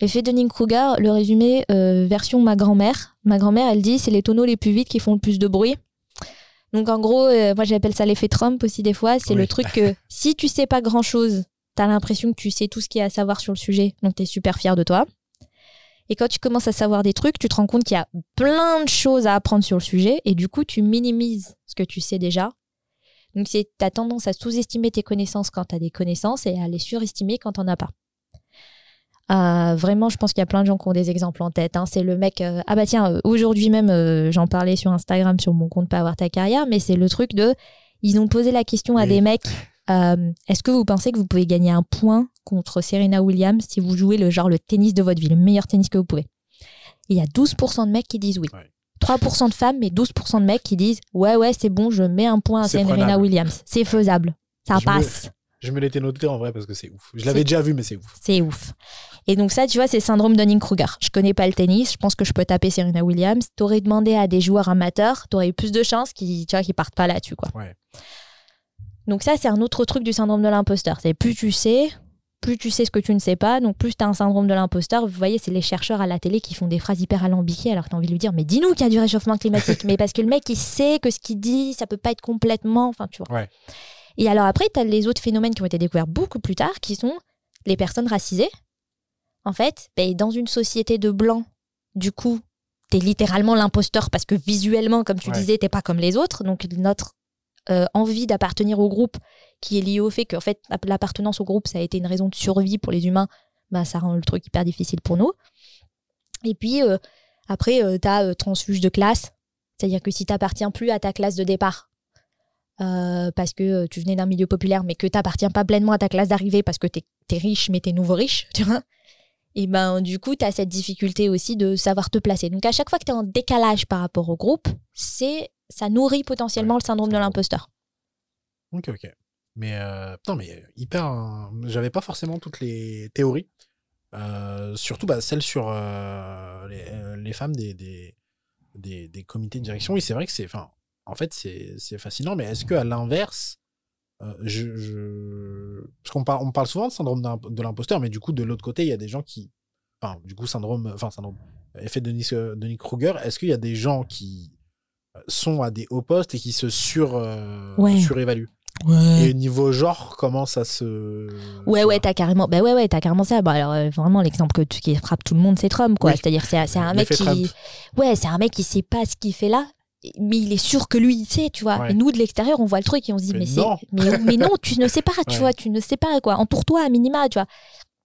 L'effet Dunning-Kruger, le résumé euh, version ma grand-mère. Ma grand-mère, elle dit c'est les tonneaux les plus vite qui font le plus de bruit. Donc en gros, euh, moi j'appelle ça l'effet Trump aussi des fois. C'est le truc que si tu sais pas grand-chose, t'as l'impression que tu sais tout ce qu'il y a à savoir sur le sujet, donc t'es super fier de toi. Et quand tu commences à savoir des trucs, tu te rends compte qu'il y a plein de choses à apprendre sur le sujet, et du coup tu minimises ce que tu sais déjà. Donc tu as tendance à sous-estimer tes connaissances quand tu as des connaissances et à les surestimer quand t'en as pas. Euh, vraiment, je pense qu'il y a plein de gens qui ont des exemples en tête. Hein. C'est le mec. euh, ah bah tiens, euh, aujourd'hui même, euh, j'en parlais sur Instagram sur mon compte Pas avoir ta carrière, mais c'est le truc de. Ils ont posé la question à Oui. des mecs. Euh, Est-ce que vous pensez que vous pouvez gagner un point contre Serena Williams si vous jouez le genre le tennis de votre vie, le meilleur tennis que vous pouvez? Il y a 12% de mecs qui disent oui. Ouais. 3% de femmes, mais 12% de mecs qui disent ouais ouais c'est bon, je mets un point à Serena. Williams. C'est faisable. Ça Je me- passe. Je me l'étais noté en vrai parce que c'est ouf. Je l'avais déjà vu, mais c'est ouf. C'est ouf. Et donc ça, tu vois, c'est syndrome Dunning-Kruger. Je connais pas le tennis, je pense que je peux taper Serena Williams. T'aurais demandé à des joueurs amateurs, t'aurais eu plus de chances qu'ils, qu'ils partent pas là-dessus, quoi. Ouais. Donc ça, c'est un autre truc du syndrome de l'imposteur. C'est plus tu sais, plus tu sais ce que tu ne sais pas, donc plus t'as un syndrome de l'imposteur. Vous voyez, c'est les chercheurs à la télé qui font des phrases hyper alambiquées alors que t'as envie de lui dire, mais dis-nous qu'il y a du réchauffement climatique. mais parce que le mec, il sait que ce qu'il dit, ça peut pas être complètement, enfin, tu vois. Ouais. Et alors après, tu as les autres phénomènes qui ont été découverts beaucoup plus tard, qui sont les personnes racisées. En fait, ben, dans une société de blancs, du coup, t'es littéralement l'imposteur parce que visuellement, comme tu Ouais. disais, t'es pas comme les autres. Donc notre euh, envie d'appartenir au groupe, qui est liée au fait qu'en fait, l'appartenance au groupe, ça a été une raison de survie pour les humains, ben, ça rend le truc hyper difficile pour nous. Et puis, euh, après, euh, tu as transfuge de classe. C'est-à-dire que si t'appartiens plus à ta classe de départ, euh, parce que euh, tu venais d'un milieu populaire, mais que t'appartiens pas pleinement à ta classe d'arrivée parce que t'es es riche, mais t'es nouveau riche, tu vois. Et ben, du coup, t'as cette difficulté aussi de savoir te placer. Donc, à chaque fois que t'es en décalage par rapport au groupe, c'est ça nourrit potentiellement Ouais, le syndrome de l'imposteur. Ok, ok. Mais euh, putain, mais hyper. euh, J'avais pas forcément toutes les théories. Euh, surtout bah, celles sur euh, les, euh, les femmes des, des, des, des comités de direction. Oui, c'est vrai que c'est. En fait, c'est fascinant, mais est-ce que à l'inverse. je, je... Parce qu'on parle, on parle souvent de syndrome de l'imposteur, mais du coup, de l'autre côté, il y a des gens qui. Enfin, du coup, syndrome. Enfin, syndrome. Effet de Denis Kruger. Est-ce qu'il y a des gens qui sont à des hauts postes et qui se sur, euh, Ouais. surévaluent et niveau genre, comment ça se. Ouais, ouais, t'as carrément, bah ouais, ouais, t'as carrément ça. Bon, alors, euh, vraiment, l'exemple que tu- qui frappe tout le monde, c'est Trump, quoi. Oui. C'est-à-dire, c'est c'est un mec qui. Trump. Ouais, c'est un mec qui sait pas ce qu'il fait là, mais il est sûr que lui, il sait, tu vois. Ouais. Et nous, de l'extérieur, on voit le truc et on se dit, Mais mais, c'est. non. Mais, mais non, tu ne sais pas, tu Ouais. vois, tu ne sais pas, quoi. Entoure-toi à minima, tu vois.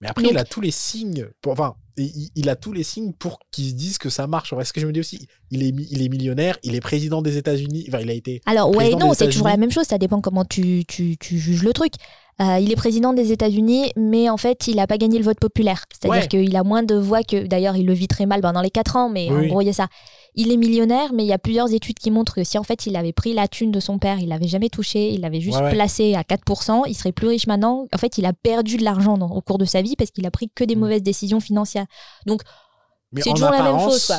Mais après, Donc- il a tous les signes. Pour... Enfin, il, il a tous les signes pour qu'ils se disent que ça marche. Ouais, ce que je me dis aussi, il est, il est millionnaire, il est président des États-Unis. Enfin, il a été. Alors, ouais, non, c'est toujours la même chose, ça dépend comment tu, tu, tu juges le truc. Euh, il est président des États-Unis, mais en fait, il n'a pas gagné le vote populaire. C'est-à-dire Ouais. qu'il a moins de voix que. D'ailleurs, il le vit très mal pendant les 4 ans, mais Oui. en gros, il y a ça. Il est millionnaire, mais il y a plusieurs études qui montrent que si en fait il avait pris la thune de son père, il l'avait jamais touché, il l'avait juste Ouais, ouais. placé à 4%, il serait plus riche maintenant. En fait, il a perdu de l'argent au cours de sa vie parce qu'il a pris que des Mm. mauvaises décisions financières. Mais C'est toujours la même chose, quoi.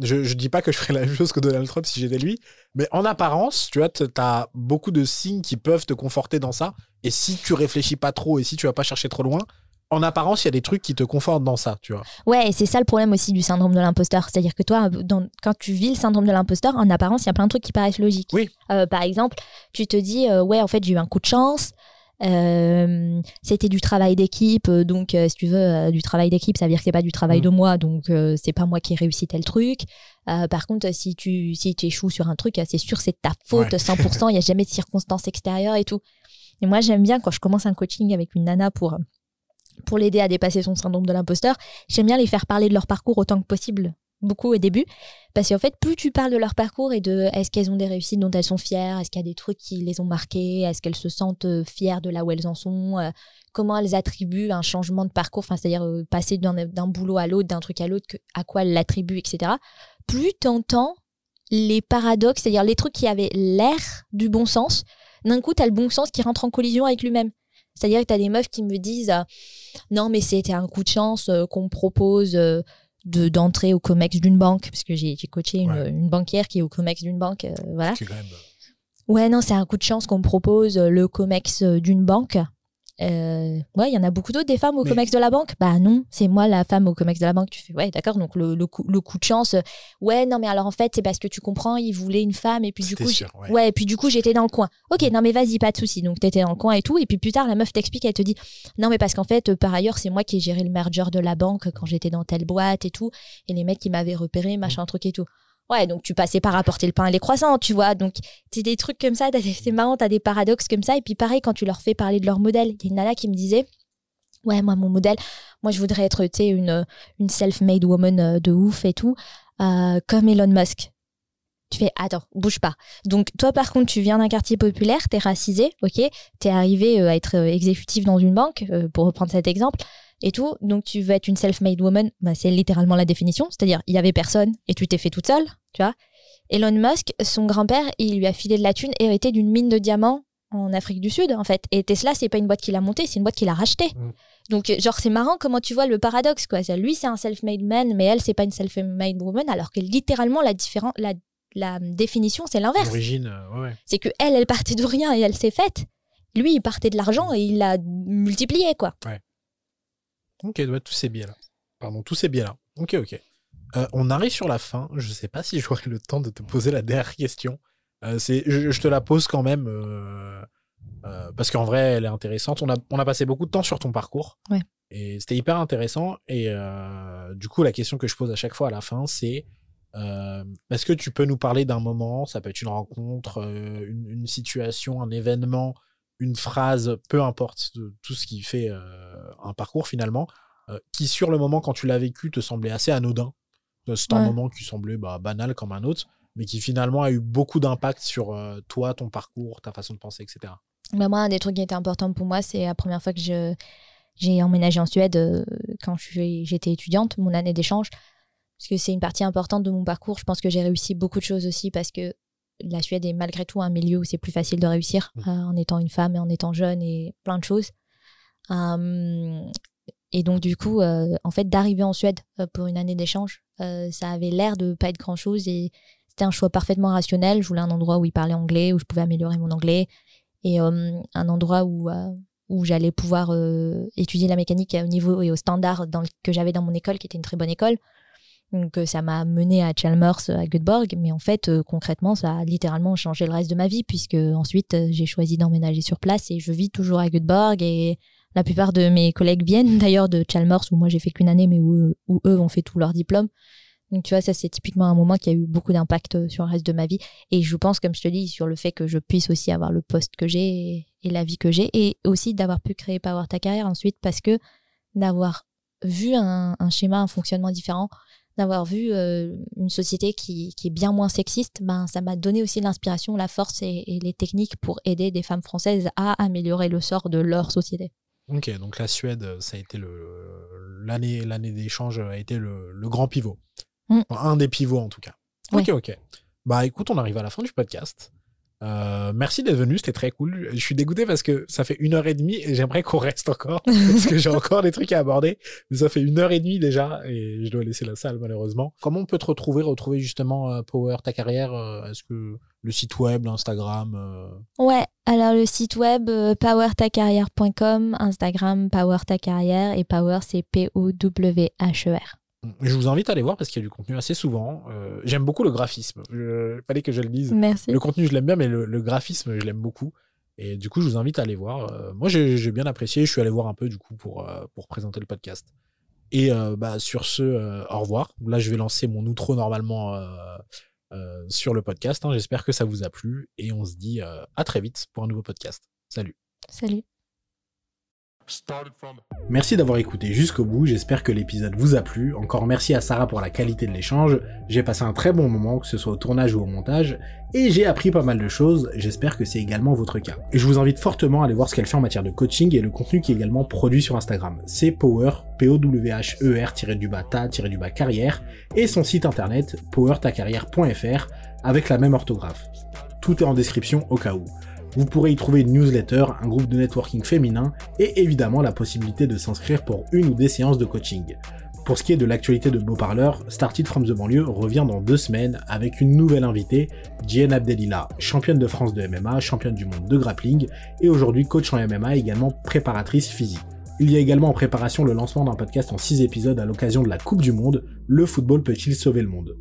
Je, je dis pas que je ferais la même chose que Donald Trump si j'étais lui, mais en apparence, tu vois, t- t'as beaucoup de signes qui peuvent te conforter dans ça. Et si tu réfléchis pas trop et si tu vas pas chercher trop loin, en apparence, il y a des trucs qui te confortent dans ça, tu vois. Ouais, et c'est ça le problème aussi du syndrome de l'imposteur. C'est-à-dire que toi, dans- quand tu vis le syndrome de l'imposteur, en apparence, il y a plein de trucs qui paraissent logiques. Oui. Euh, par exemple, tu te dis, euh, ouais, en fait, j'ai eu un coup de chance. Euh, c'était du travail d'équipe, euh, donc euh, si tu veux euh, du travail d'équipe, ça veut dire que c'est pas du travail Mm. de moi, donc euh, c'est pas moi qui ai réussi tel truc. Euh, par contre, si tu si tu échoues sur un truc, c'est sûr c'est de ta faute, Ouais. 100%. Il y a jamais de circonstances extérieures et tout. Et moi, j'aime bien quand je commence un coaching avec une nana pour pour l'aider à dépasser son syndrome de l'imposteur, j'aime bien les faire parler de leur parcours autant que possible, beaucoup au début, parce qu'en fait, plus tu parles de leur parcours et de est-ce qu'elles ont des réussites dont elles sont fières, est-ce qu'il y a des trucs qui les ont marquées, est-ce qu'elles se sentent euh, fières de là où elles en sont, euh, comment elles attribuent un changement de parcours, c'est-à-dire euh, passer d'un boulot à l'autre, d'un truc à l'autre, à quoi elles l'attribuent, etc. Plus t'entends les paradoxes, c'est-à-dire les trucs qui avaient l'air du bon sens, d'un coup, t'as le bon sens qui rentre en collision avec lui-même. C'est-à-dire que tu as des meufs qui me disent non, mais c'était un coup de chance qu'on me propose de d'entrer au COMEX d'une banque, parce que j'ai coaché une, Ouais. une banquière qui est au COMEX d'une banque. euh, voilà. Ouais, non, c'est un coup de chance qu'on me propose euh, le COMEX euh, d'une banque. Euh, ouais, il y en a beaucoup d'autres des femmes au Mais- COMEX de la banque? Bah non, c'est moi la femme au COMEX de la banque. Tu fais, ouais, d'accord, donc le, le, coup, le coup de chance. euh, ouais, non, mais alors en fait, c'est parce que tu comprends, il voulait une femme et puis du coup, sûr, ouais. ouais, et puis du coup, j'étais dans le coin. Ok, non, mais vas-y, pas de souci. Donc t'étais dans le coin et tout. Et puis plus tard, la meuf t'explique, elle te dit, non, mais parce qu'en fait, euh, par ailleurs, c'est moi qui ai géré le merger de la banque quand j'étais dans telle boîte et tout. Et les mecs qui m'avaient repéré, machin, truc et tout. Ouais, donc tu passais par apporter le pain et les croissants, tu vois. Donc c'est des trucs comme ça, c'est marrant, t'as des paradoxes comme ça. Et puis pareil, quand tu leur fais parler de leur modèle, il y a une nana qui me disait, ouais, moi, mon modèle, moi, je voudrais être, tu une, une self-made woman euh, de ouf et tout, euh, comme Elon Musk. Tu fais, attends, bouge pas. Donc, toi, par contre, tu viens d'un quartier populaire, t'es racisé, ok, t'es arrivé euh, à être exécutif dans une banque, pour reprendre cet exemple, et tout. Donc, tu veux être une self-made woman, bah, c'est littéralement la définition, c'est-à-dire, il y avait personne et tu t'es fait toute seule, tu vois. Elon Musk, son grand-père, il lui a filé de la thune hérité d'une mine de diamants en Afrique du Sud, en fait. Et Tesla, c'est pas une boîte qu'il a montée, c'est une boîte qu'il a rachetée. Mm. Donc, genre, c'est marrant comment tu vois le paradoxe, quoi. Lui, c'est un self-made man, mais elle, c'est pas une self-made woman, alors que littéralement, la, la, la définition, c'est l'inverse. L'origine, euh, ouais, ouais. C'est que elle, elle partait de rien et elle s'est faite. Lui, il partait de l'argent et il l'a multiplié, quoi. Ok, ouais, tous ces biais-là. Pardon, tous ces biais-là. Ok, ok. Euh, on arrive sur la fin. Je sais pas si j'aurai le temps de te poser la dernière question. Euh, c'est, je, je te la pose quand même euh, parce qu'en vrai, elle est intéressante. On a, on a passé beaucoup de temps sur ton parcours. Ouais. Et c'était hyper intéressant. Et du coup, la question que je pose à chaque fois à la fin, c'est est-ce que tu peux nous parler d'un moment? Ça peut être une rencontre, une, une situation, un événement, une phrase, peu importe, de tout ce qui fait euh, un parcours finalement, euh, qui sur le moment, quand tu l'as vécu, te semblait assez anodin. Euh, C'est un Ouais. moment qui semblait bah, banal comme un autre, mais qui finalement a eu beaucoup d'impact sur toi, ton parcours, ta façon de penser, etc. Bah, moi, un des trucs qui était important pour moi, c'est la première fois que je, j'ai emménagé en Suède euh, quand j'étais étudiante, mon année d'échange. Parce que c'est une partie importante de mon parcours. Je pense que j'ai réussi beaucoup de choses aussi parce que la Suède est malgré tout un milieu où c'est plus facile de réussir Mhm. euh, en étant une femme et en étant jeune et plein de choses. Euh, et donc, du coup, euh, en fait, d'arriver en Suède euh, pour une année d'échange, ça avait l'air de pas être grand chose et c'était un choix parfaitement rationnel. Je voulais un endroit où ils parlaient anglais, où je pouvais améliorer mon anglais et euh, un endroit où, où j'allais pouvoir étudier la mécanique au niveau et au standard dans le- que j'avais dans mon école, qui était une très bonne école. Donc euh, ça m'a mené à Chalmers, à Göteborg, mais en fait, euh, concrètement, ça a littéralement changé le reste de ma vie, puisque ensuite, euh, j'ai choisi d'emménager sur place et je vis toujours à Göteborg et la plupart de mes collègues viennent d'ailleurs de Chalmers, où moi j'ai fait qu'une année, mais où, où eux ont fait tout leur diplôme. Donc tu vois, ça c'est typiquement un moment qui a eu beaucoup d'impact euh, sur le reste de ma vie. Et je pense, comme je te dis, sur le fait que je puisse aussi avoir le poste que j'ai et, et la vie que j'ai, et aussi d'avoir pu créer Power Ta Carrière ensuite, parce que d'avoir vu un, un schéma, un fonctionnement différent, d'avoir vu euh, une société qui, qui est bien moins sexiste, ben, ça m'a donné aussi l'inspiration, la force et, et les techniques pour aider des femmes françaises à améliorer le sort de leur société. Ok, donc la Suède, ça a été le l'année l'année d'échange a été le, le grand pivot, Mm. Enfin, un des pivots en tout cas. Ok, ok. Bah écoute, on arrive à la fin du podcast. Euh, merci d'être venu, c'était très cool. Je suis dégoûté parce que ça fait une heure et demie et j'aimerais qu'on reste encore parce que j'ai encore des trucs à aborder. Mais ça fait une heure et demie déjà et je dois laisser la salle malheureusement. Comment on peut te retrouver, retrouver justement euh, Power ta carrière euh, Est-ce que le site web, l'Instagram euh, Ouais, alors le site web euh, powertacarrière.com, Instagram Power Ta Carrière et Power c'est P-O-W-H-E-R. Je vous invite à aller voir parce qu'il y a du contenu assez souvent. Euh, J'aime beaucoup le graphisme. Il fallait que je le dise. Merci. Le contenu, je l'aime bien, mais le, le graphisme, je l'aime beaucoup. Et du coup, je vous invite à aller voir. Euh, moi, j'ai j'ai bien apprécié. Je suis allé voir un peu, du coup, pour, euh, pour présenter le podcast. Et bah, sur ce, au revoir. Là, je vais lancer mon outro normalement sur le podcast. hein. J'espère que ça vous a plu. Et on se dit à très vite pour un nouveau podcast. Salut. Salut. Merci d'avoir écouté jusqu'au bout, j'espère que l'épisode vous a plu. Encore merci à Sarah pour la qualité de l'échange. J'ai passé un très bon moment, que ce soit au tournage ou au montage, et j'ai appris pas mal de choses, j'espère que c'est également votre cas. Et je vous invite fortement à aller voir ce qu'elle fait en matière de coaching et le contenu qui est également produit sur Instagram. C'est Power, P-O-W-H-E-R, ta, ta, carrière, et son site internet, powertacarrière.fr, avec la même orthographe. Tout est en description au cas où. Vous pourrez y trouver une newsletter, un groupe de networking féminin et évidemment la possibilité de s'inscrire pour une ou des séances de coaching. Pour ce qui est de l'actualité de Beauparleur, Started from the Banlieue revient dans deux semaines avec une nouvelle invitée, Jen Abdelila, championne de France de MMA, championne du monde de grappling et aujourd'hui coach en MMA également préparatrice physique. Il y a également en préparation le lancement d'un podcast en 6 épisodes à l'occasion de la Coupe du Monde, Le football peut-il sauver le monde?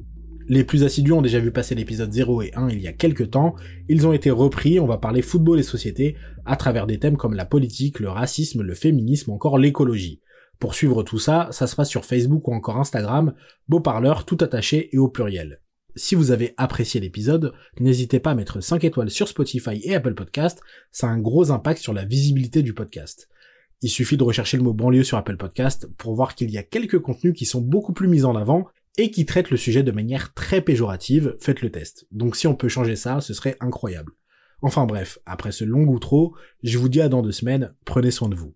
Les plus assidus ont déjà vu passer l'épisode 0 et 1 il y a quelques temps, ils ont été repris, on va parler football et société à travers des thèmes comme la politique, le racisme, le féminisme, encore l'écologie. Pour suivre tout ça, ça se passe sur Facebook ou encore Instagram, beau parleur tout attaché et au pluriel. Si vous avez apprécié l'épisode, n'hésitez pas à mettre 5 étoiles sur Spotify et Apple Podcast, ça a un gros impact sur la visibilité du podcast. Il suffit de rechercher le mot banlieue sur Apple Podcast pour voir qu'il y a quelques contenus qui sont beaucoup plus mis en avant et qui traite le sujet de manière très péjorative, faites le test. Donc si on peut changer ça, ce serait incroyable. Enfin bref, après ce long outro, je vous dis à dans deux semaines, prenez soin de vous.